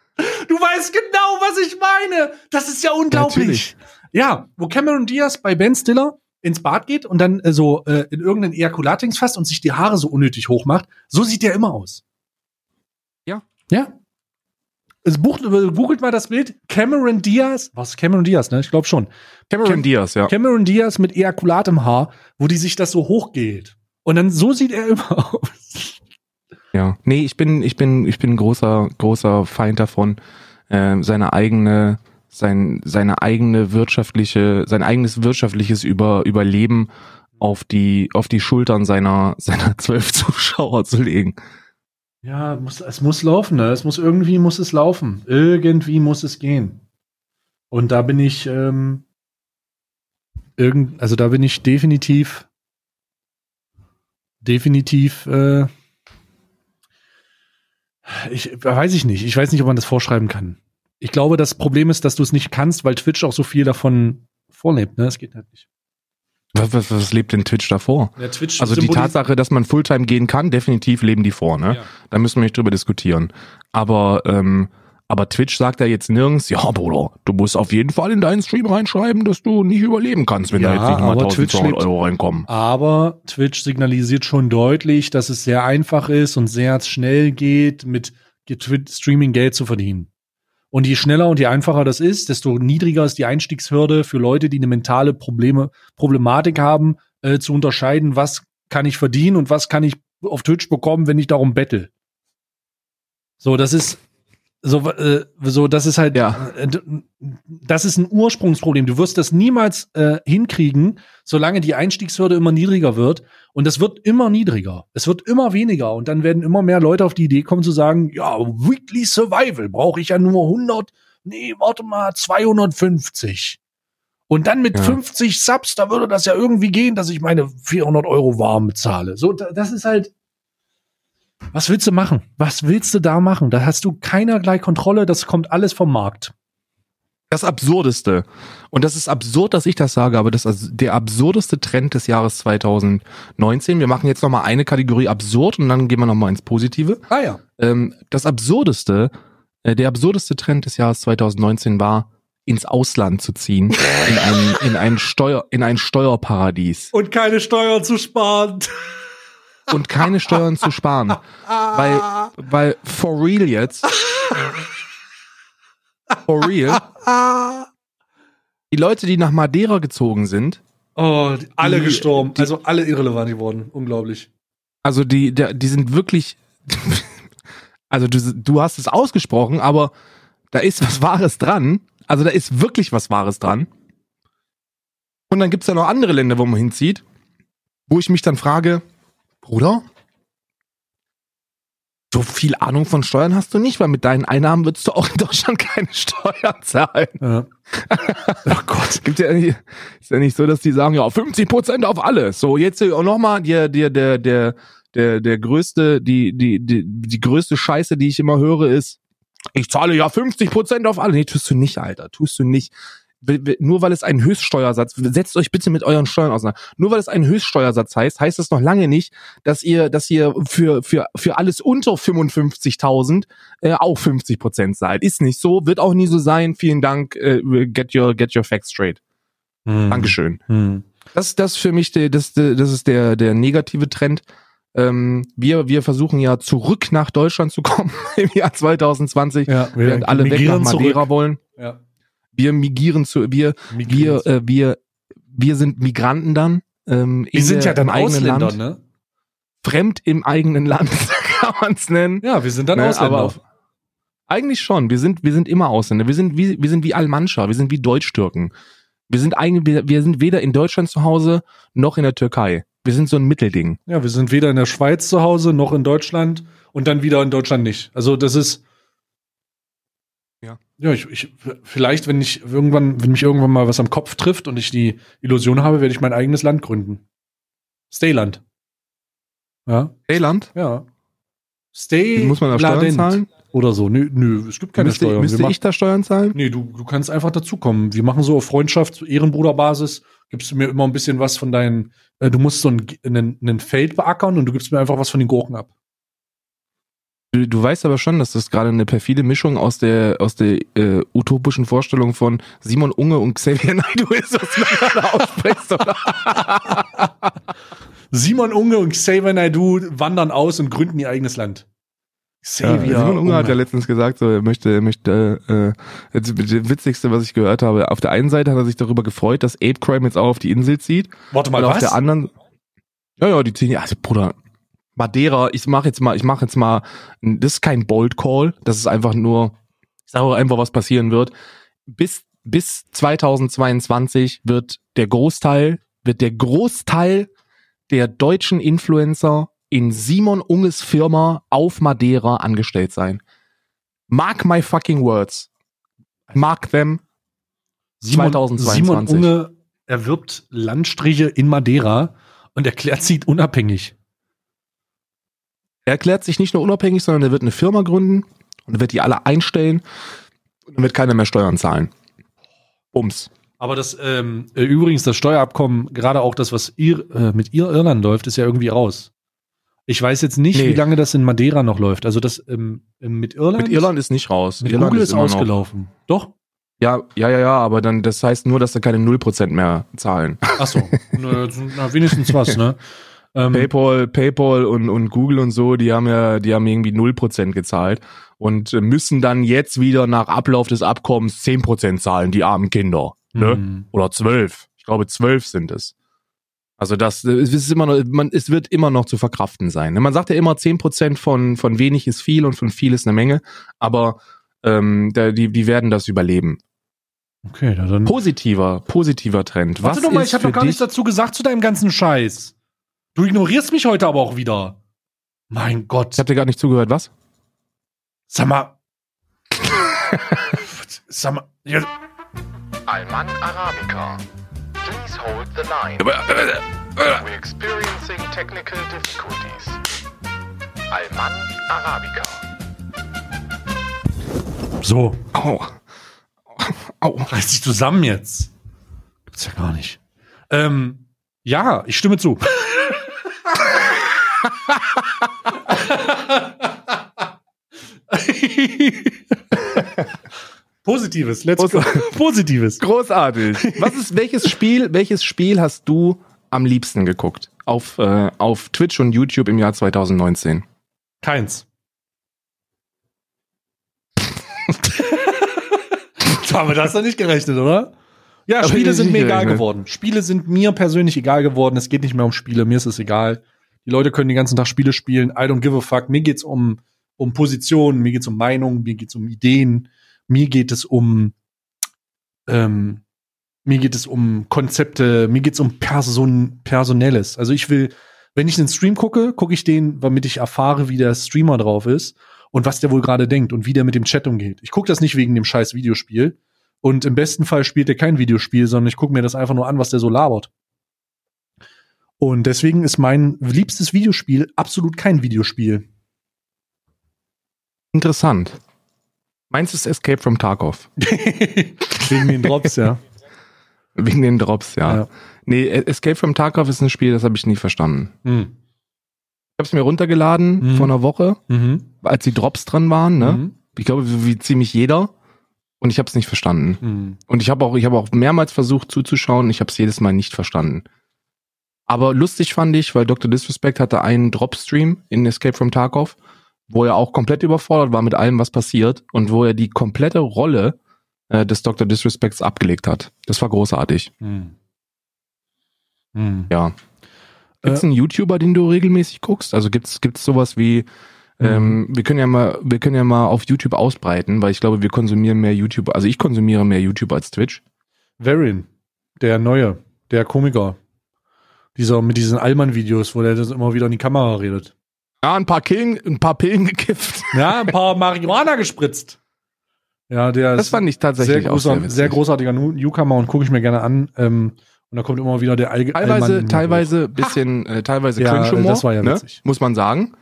Du weißt genau, was ich meine. Das ist ja unglaublich. Natürlich. Ja, wo Cameron Diaz bei Ben Stiller ins Bad geht und dann äh, so äh, in irgendeinen Ejakulatings fasst und sich die Haare so unnötig hoch macht, so sieht der immer aus. Ja. Ja. Es bucht, äh, googelt mal das Bild. Cameron Diaz. Was? Cameron Diaz, ne? Ich glaube schon. Cameron Cam- Diaz, ja. Cameron Diaz mit Ejakulat im Haar, wo die sich das so hochgeht. Und dann so sieht er immer aus. Ja, nee, ich bin, ich bin, ich bin großer, großer Feind davon, äh, seine eigene, sein, seine eigene wirtschaftliche, sein eigenes wirtschaftliches Über, Überleben auf die, auf die Schultern seiner, seiner zwölf Zuschauer zu legen. Ja, muss, es muss laufen, ne? Es muss irgendwie muss es laufen. Irgendwie muss es gehen. Und da bin ich, ähm, irgend, also da bin ich definitiv, definitiv, äh, ich weiß ich nicht. Ich weiß nicht, ob man das vorschreiben kann. Ich glaube, das Problem ist, dass du es nicht kannst, weil Twitch auch so viel davon vorlebt. Ne, das geht halt nicht. Was, was, was lebt denn Twitch davor? Ja, Twitch Also die Tatsache, dass man Fulltime gehen kann, definitiv leben die vor, ne? Ja. Da müssen wir nicht drüber diskutieren. Aber, ähm, aber Twitch sagt ja jetzt nirgends, ja, Bruder, du musst auf jeden Fall in deinen Stream reinschreiben, dass du nicht überleben kannst, wenn Ja, da jetzt nicht mal aber 1200 Twitch lebt- Euro reinkommen. Aber Twitch signalisiert schon deutlich, dass es sehr einfach ist und sehr schnell geht, mit Streaming Geld zu verdienen. Und je schneller und je einfacher das ist, desto niedriger ist die Einstiegshürde für Leute, die eine mentale Probleme, Problematik haben, äh, zu unterscheiden, was kann ich verdienen und was kann ich auf Twitch bekommen, wenn ich darum bettel. So, das ist so, äh, so das ist halt, Ja. äh, das ist ein Ursprungsproblem. Du wirst das niemals äh, hinkriegen, solange die Einstiegshürde immer niedriger wird. Und das wird immer niedriger. Es wird immer weniger. Und dann werden immer mehr Leute auf die Idee kommen zu sagen, ja, Weekly Survival brauche ich ja nur 100, nee, warte mal, 250. Und dann mit Ja. 50 Subs, da würde das ja irgendwie gehen, dass ich meine 400 Euro warm bezahle. So, da- das ist halt, was willst du machen? Was willst du da machen? Da hast du keinerlei Kontrolle, das kommt alles vom Markt. Das Absurdeste, und das ist absurd, dass ich das sage, aber das ist der absurdeste Trend des Jahres 2019. Wir machen jetzt nochmal eine Kategorie absurd und dann gehen wir nochmal ins Positive. Ah ja. Ähm, das absurdeste, äh, der absurdeste Trend des Jahres 2019 war, ins Ausland zu ziehen, in ein, in ein Steuer, in ein Steuerparadies. Und keine Steuern zu sparen. Und keine Steuern zu sparen. Weil, weil for real jetzt, for real, die Leute, die nach Madeira gezogen sind, Oh, alle Die- gestorben. die- also alle irrelevant geworden. Unglaublich. also die, die sind wirklich, also du, du hast es ausgesprochen, aber da ist was Wahres dran. Also da ist wirklich was Wahres dran. Und dann gibt's ja noch andere Länder, wo man hinzieht, wo ich mich dann frage, Bruder, so viel Ahnung von Steuern hast du nicht, weil mit deinen Einnahmen würdest du auch in Deutschland keine Steuern zahlen. Ja. Oh Gott. Gibt ja nicht, ist ja nicht so, dass die sagen, ja, 50 Prozent auf alles. So, jetzt auch nochmal der, der, der, der, der, der größte, die, die, die, die größte Scheiße, die ich immer höre, ist, ich zahle ja 50 Prozent auf alles. Nee, tust du nicht, Alter. Tust du nicht. Nur weil es einen Höchststeuersatz, setzt euch bitte mit euren Steuern auseinander. Nur weil es einen Höchststeuersatz heißt, heißt das noch lange nicht, dass ihr, dass ihr für, für, für alles unter 55.000 äh, auch 50 Prozent zahlt. Ist nicht so, wird auch nie so sein. Vielen Dank. Äh, get your, get your facts straight. Hm. Dankeschön. Hm. Das, das für mich, der- das, das ist der, der negative Trend. Ähm, wir, wir versuchen ja zurück nach Deutschland zu kommen im Jahr 2020, Ja, während alle weg nach Madeira zurück. wollen. Ja. Wir migieren zu, wir, Migrieren wir, äh, wir, wir sind Migranten dann. Ähm, Wir in sind der- ja dann Ausländer, Land. ne? Fremd im eigenen Land, kann man es nennen. Ja, wir sind dann Ne, Ausländer. aber auf, eigentlich schon. Wir sind, wir sind immer Ausländer. Wir sind wie, wir sind wie Almanscher. Wir sind wie Deutsch-Türken. Wir sind eigentlich, wir, wir sind weder in Deutschland zu Hause noch in der Türkei. Wir sind so ein Mittelding. ja, wir sind weder in der Schweiz zu Hause noch in Deutschland und dann wieder in Deutschland nicht. Also das ist Ja. Ich, ich vielleicht, wenn ich irgendwann, wenn mich irgendwann mal was am Kopf trifft und ich die Illusion habe, werde ich mein eigenes Land gründen. Stayland. Ja, Irland? ja. Stay Muss man da Steuern zahlen? oder so. Nö, nö, es gibt keine müsste Steuern. müsste ich da Steuern zahlen? Nee, du, du kannst einfach dazukommen. Wir machen so auf Freundschaft, Ehrenbruderbasis, gibst du mir immer ein bisschen was von deinen, äh, du musst so ein, einen, einen Feld beackern und du gibst mir einfach was von den Gurken ab. Du, du weißt aber schon, dass das gerade eine perfide Mischung aus der, aus der äh, utopischen Vorstellung von Simon Unge und Xavier Naidoo ist, was du gerade aussprichst, oder? Simon Unge und Xavier Naidoo wandern aus und gründen ihr eigenes Land. Ja, Simon Unge hat ja letztens gesagt, so, er möchte, er möchte, äh, das Witzigste, was ich gehört habe, auf der einen Seite hat er sich darüber gefreut, dass Ape Crime jetzt auch auf die Insel zieht. Warte mal, und auf was? der anderen, ja, ja, die ziehen, ja, also Bruder, Madeira, ich mach jetzt mal, ich mach jetzt mal, das ist kein Bold Call, das ist einfach nur, ich sage einfach, was passieren wird. Bis, bis 2022 wird der Großteil, wird der Großteil der deutschen Influencer in Simon Unges Firma auf Madeira angestellt sein. Mark my fucking words. Mark them. Simon, 2022. Simon Unge erwirbt Landstriche in Madeira und erklärt sie unabhängig. Er erklärt sich nicht nur unabhängig, sondern er wird eine Firma gründen und wird die alle einstellen und dann wird keiner mehr Steuern zahlen. Bums. Aber das, ähm, äh, übrigens, das Steuerabkommen, gerade auch das, was ihr, äh, mit ihr Irland läuft, ist ja irgendwie raus. Ich weiß jetzt nicht, Nee. wie lange das in Madeira noch läuft. Also das ähm, ähm, mit Irland. Mit Irland ist nicht raus. mit Irland Google ist, noch- ausgelaufen. Doch? Ja, ja, ja, ja, aber dann, das heißt nur, dass da keine 0% mehr zahlen. Ach so. na, wenigstens was, ne? Ähm, PayPal, PayPal und, und Google und so, die haben ja, die haben irgendwie 0% gezahlt und äh, müssen dann jetzt wieder nach Ablauf des Abkommens 10% zahlen, die armen Kinder. Ne? hm. Oder 12. Ich glaube, 12 sind es. Also das äh, es ist immer noch, man, es wird immer noch zu verkraften sein. ne? Man sagt ja immer 10% von, von wenig ist viel und von viel ist eine Menge, aber ähm, da, die, die werden das überleben. Okay, dann. Positiver, positiver Trend. Warte Was doch mal, ich habe noch gar nichts dazu gesagt zu deinem ganzen Scheiß. Du ignorierst mich heute aber auch wieder. Mein Gott. Ich habe dir gar nicht zugehört, was? Sag mal. Sag mal. Ja, Alman Arabica. Please hold the line. We're experiencing technical difficulties. Alman Arabica. so, Au. Au. reiß dich zusammen jetzt. Gibt's ja gar nicht. Ähm, ja, ich stimme zu. Positives, let's go. Positives. Großartig. Was ist, welches Spiel, welches Spiel hast du am liebsten geguckt? auf, äh, auf Twitch und YouTube im Jahr 2019? Keins. Damit hast du nicht gerechnet, oder? Ja, Aber Spiele sind mir egal geworden. Spiele sind mir persönlich egal geworden. Es geht nicht mehr um Spiele. Mir ist es egal. Die Leute können den ganzen Tag Spiele spielen. I don't give a fuck. Mir geht's um, um Positionen. Mir geht's um Meinungen. Mir geht's um Ideen. Mir geht es um, ähm, mir geht es um Konzepte. Mir geht's um Person, Personelles. Also ich will, wenn ich einen Stream gucke, gucke ich den, damit ich erfahre, wie der Streamer drauf ist und was der wohl gerade denkt und wie der mit dem Chat umgeht. Ich gucke das nicht wegen dem scheiß Videospiel. Und im besten Fall spielt er kein Videospiel, sondern ich gucke mir das einfach nur an, was der so labert. Und deswegen ist mein liebstes Videospiel absolut kein Videospiel. Interessant. Meins ist Escape from Tarkov. wegen den Drops, ja. Wegen den Drops, ja. Ja. Nee, Escape from Tarkov ist ein Spiel, das habe ich nie verstanden. Hm. Ich habe es mir runtergeladen Mhm. vor einer Woche, Mhm. als die Drops dran waren, ne? Mhm. Ich glaube, wie, ziemlich jeder. Und ich habe es nicht verstanden. Mhm. Und ich habe auch, ich habe auch mehrmals versucht zuzuschauen. Ich habe es jedes Mal nicht verstanden. Aber lustig fand ich, weil Dr. Disrespect hatte einen Drop-Stream in Escape from Tarkov, wo er auch komplett überfordert war mit allem, was passiert und wo er die komplette Rolle äh, des Dr. Disrespects abgelegt hat. Das war großartig. Mhm. Mhm. Ja. Gibt's Äh. einen YouTuber, den du regelmäßig guckst? Also gibt's gibt's sowas wie ähm, wir können ja mal wir können ja mal auf YouTube ausbreiten, weil ich glaube, wir konsumieren mehr YouTube. Also ich konsumiere mehr YouTube als Twitch. Varin, der Neue, der Komiker. Dieser mit diesen Allmann-Videos, wo der das immer wieder in die Kamera redet. Ja, ein paar Pillen, ein paar Pillen gekifft. Ja, ein paar Marihuana gespritzt. Ja, der Das ist fand ich tatsächlich sehr, auch sehr großer, witzig. sehr großartiger Newcomer und gucke ich mir gerne an. Ähm, und da kommt immer wieder der Allge Teilweise, Allmann teilweise bisschen, äh, teilweise Ja, Cringe-Humor, das war ja ne? witzig. muss man sagen.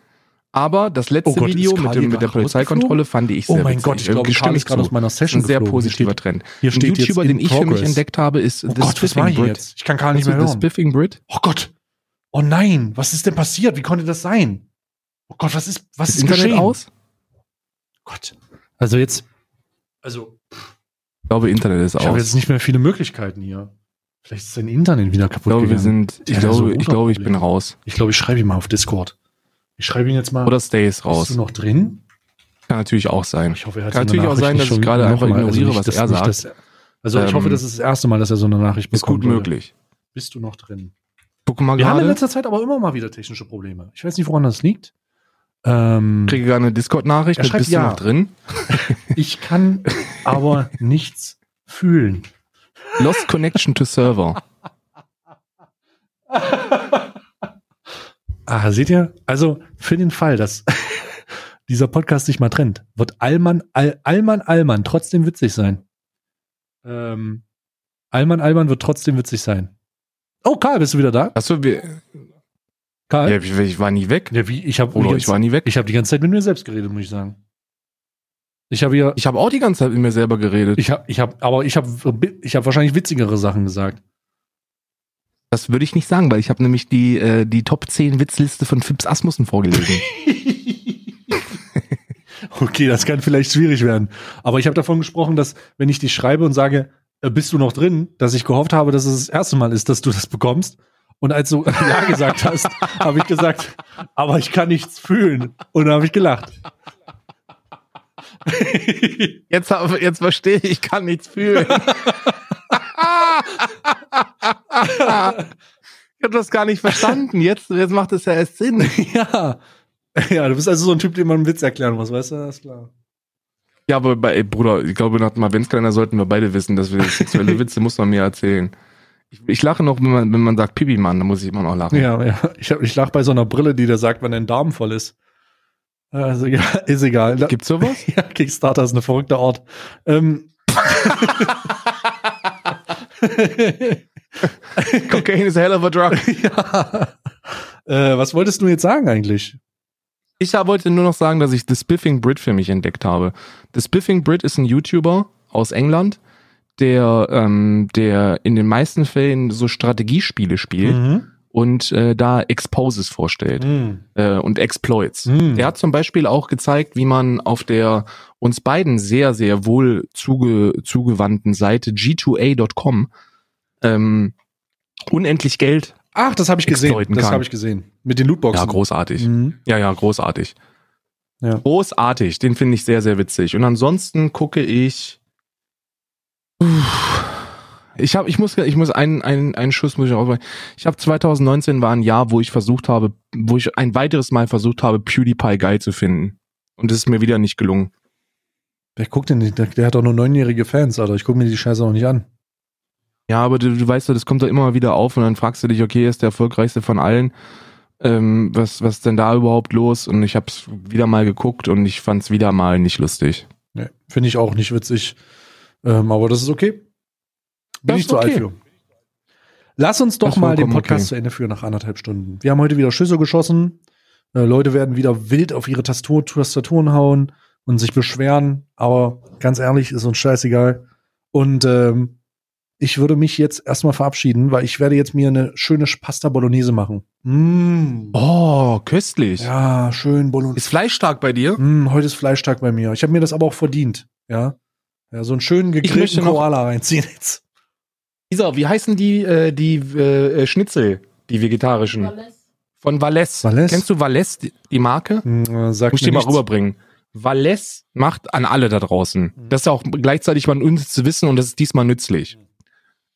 Aber das letzte Oh Gott, Video mit, dem, mit der Polizeikontrolle fand ich Oh sehr mein witzig. Gott, ich glaube, Karl ist gerade aus meiner Das ist Session ein sehr geflogen. positiver Hier steht- Trend. hier Ein steht jetzt YouTuber, den ich für mich entdeckt habe, ist Oh The Gott, was Spiffing war hier Brit. jetzt? Ich kann gar nicht mehr du The hören. Spiffing Brit? Oh Gott. Oh nein, was ist denn passiert? Wie konnte das sein? Oh Gott, was ist, was Das ist Internet geschehen? aus? Gott. Also jetzt, also Ich glaube, Internet ist ich habe aus. jetzt nicht mehr viele Möglichkeiten hier. Vielleicht ist dein Internet wieder kaputt Ich glaube, wir gegangen. sind, ich Ja, so glaube, ich glaube, ich bin raus. Ich glaube, ich schreibe ihn mal auf Discord. Ich schreibe ihn jetzt mal. Oder Stay ist Bist raus. du noch drin? Kann natürlich auch sein. Ich hoffe, er hat Kann natürlich auch sein, dass ich gerade einfach nochmal- ignoriere, nicht, was er sagt. dass- Also ich Ähm, hoffe, das ist das erste Mal, dass er so eine Nachricht Ist bekommt. gut Leute. möglich. Bist du noch drin? Guck mal Wir haben in letzter Zeit aber immer mal wieder technische Probleme. Ich weiß nicht, woran das liegt. Ähm, Kriege gerade eine Discord-Nachricht. Bist ja. du noch drin? ich kann aber nichts fühlen. Lost Connection to Server. Ah, seht ihr? Also für den Fall, dass dieser Podcast sich mal trennt, wird Allmann, All, Allmann, Allmann trotzdem witzig sein. Ähm, Allmann, Allmann wird trotzdem witzig sein. Oh, Karl, bist du wieder da? Achso, wir, Karl? ja, ich, ich war nie weg. Ja, wie? Ich habe Oder ich war nie weg. ich hab die ganze Zeit mit mir selbst geredet, muss ich sagen. Ich habe hier, Ich habe auch die ganze Zeit mit mir selber geredet. ich habe, ich habe, aber ich habe, ich habe wahrscheinlich witzigere Sachen gesagt. Das würde ich nicht sagen, weil ich habe nämlich die, äh, die Top 10 Witzliste von Fips Asmussen vorgelesen. okay, das kann vielleicht schwierig werden. Aber ich habe davon gesprochen, dass wenn ich dich schreibe und sage, äh, bist du noch drin, dass ich gehofft habe, dass es das erste Mal ist, dass du das bekommst. Und als du ja gesagt hast, habe ich gesagt, aber ich kann nichts fühlen. Und dann habe ich gelacht. Jetzt, jetzt verstehe ich, ich kann nichts fühlen. ich habe das gar nicht verstanden. Jetzt, jetzt macht es ja erst Sinn. ja. Ja, du bist also so ein Typ, dem man einen Witz erklären muss, weißt du? Das ist klar. Ja, aber bei, ey, Bruder, ich glaube, nach dem Adventskalender sollten wir beide wissen, dass wir sexuelle Witze muss man mir erzählen. Ich, ich lache noch, wenn man, wenn man sagt Pipi-Mann, dann muss ich immer noch lachen. Ja, ja. Ich, hab- ich lach bei so einer Brille, die dir sagt, wann dein Darm voll ist. Also, ja, ist egal. Da- Gibt's sowas? Ja, Kickstarter ist eine verrückte Art. Ähm. Cocaine is a hell of a drug. ja. Äh, was wolltest du jetzt sagen eigentlich? Ich wollte nur noch sagen, dass ich The Spiffing Brit für mich entdeckt habe. The Spiffing Brit ist ein YouTuber aus England, der, ähm, der in den meisten Fällen so Strategiespiele spielt Mhm. Und äh, da Exposes vorstellt Mhm. äh, und Exploits. Mhm. Der hat zum Beispiel auch gezeigt, wie man auf der uns beiden sehr, sehr wohl zuge, zugewandten Seite g2a.com ähm, unendlich Geld Ach, das habe ich gesehen. Das habe ich gesehen. Mit den Lootboxen. Ja, großartig. Mhm. Ja, ja, großartig. Ja. Großartig. Den finde ich sehr, sehr witzig. Und ansonsten gucke ich. Uff. Ich habe, ich muss, ich muss einen, einen, einen Schuss muss ich rausbringen. Ich habe 2019 war ein Jahr, wo ich versucht habe, wo ich ein weiteres Mal versucht habe, PewDiePie geil zu finden. Und es ist mir wieder nicht gelungen. Wer guckt denn nicht? Der, der hat doch nur neunjährige Fans, Alter. Ich gucke mir die Scheiße auch nicht an. Ja, aber du, du weißt ja, das kommt da immer wieder auf und dann fragst du dich, okay, er ist der erfolgreichste von allen. Ähm, was, was ist denn da überhaupt los? Und ich habe es wieder mal geguckt und ich fand es wieder mal nicht lustig. Nee, Finde ich auch nicht witzig. Ähm, aber das ist okay. Bin Das ich zu alt okay. für. Lass uns doch Das mal den Podcast okay. zu Ende führen nach anderthalb Stunden. Wir haben heute wieder Schüsse geschossen. Äh, Leute werden wieder wild auf ihre Tastatur, Tastaturen hauen und sich beschweren. Aber ganz ehrlich, ist uns scheißegal. Und ähm, ich würde mich jetzt erstmal verabschieden, weil ich werde jetzt mir eine schöne Pasta Bolognese machen. Mm. Oh, köstlich. Ja, schön Bolognese. Ist Fleisch stark bei dir? Mm, heute ist Fleischtag bei mir. Ich habe mir das aber auch verdient. Ja. Ja, so einen schönen gegrillten Koala reinziehen jetzt. Isa, wie heißen die, äh, die äh, äh, Schnitzel, die vegetarischen? Von Valles. Valles? Kennst du Valles, die, die Marke? Hm, äh, sagt Muss ich dir mal rüberbringen. Valles macht an alle da draußen. Das ist auch gleichzeitig mal uns zu wissen und das ist diesmal nützlich.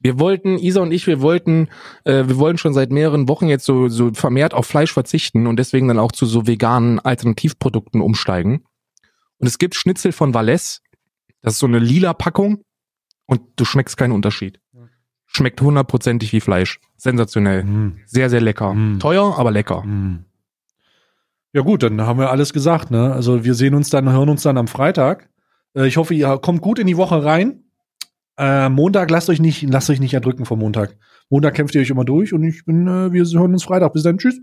Wir wollten, Isa und ich, wir wollten, äh, wir wollen schon seit mehreren Wochen jetzt so, so vermehrt auf Fleisch verzichten und deswegen dann auch zu so veganen Alternativprodukten umsteigen. Und es gibt Schnitzel von Valles. Das ist so eine lila Packung und du schmeckst keinen Unterschied. Schmeckt hundertprozentig wie Fleisch. Sensationell. Hm, Sehr, sehr lecker. Mm. Teuer, aber lecker. hm. Ja gut, dann haben wir alles gesagt. Ne? Also wir sehen uns dann, hören uns dann am Freitag. Äh, ich hoffe, ihr kommt gut in die Woche rein. Äh, Montag lasst euch nicht, lasst euch nicht erdrücken vom Montag. Montag kämpft ihr euch immer durch und ich bin, äh, wir hören uns Freitag. Bis dann, tschüss.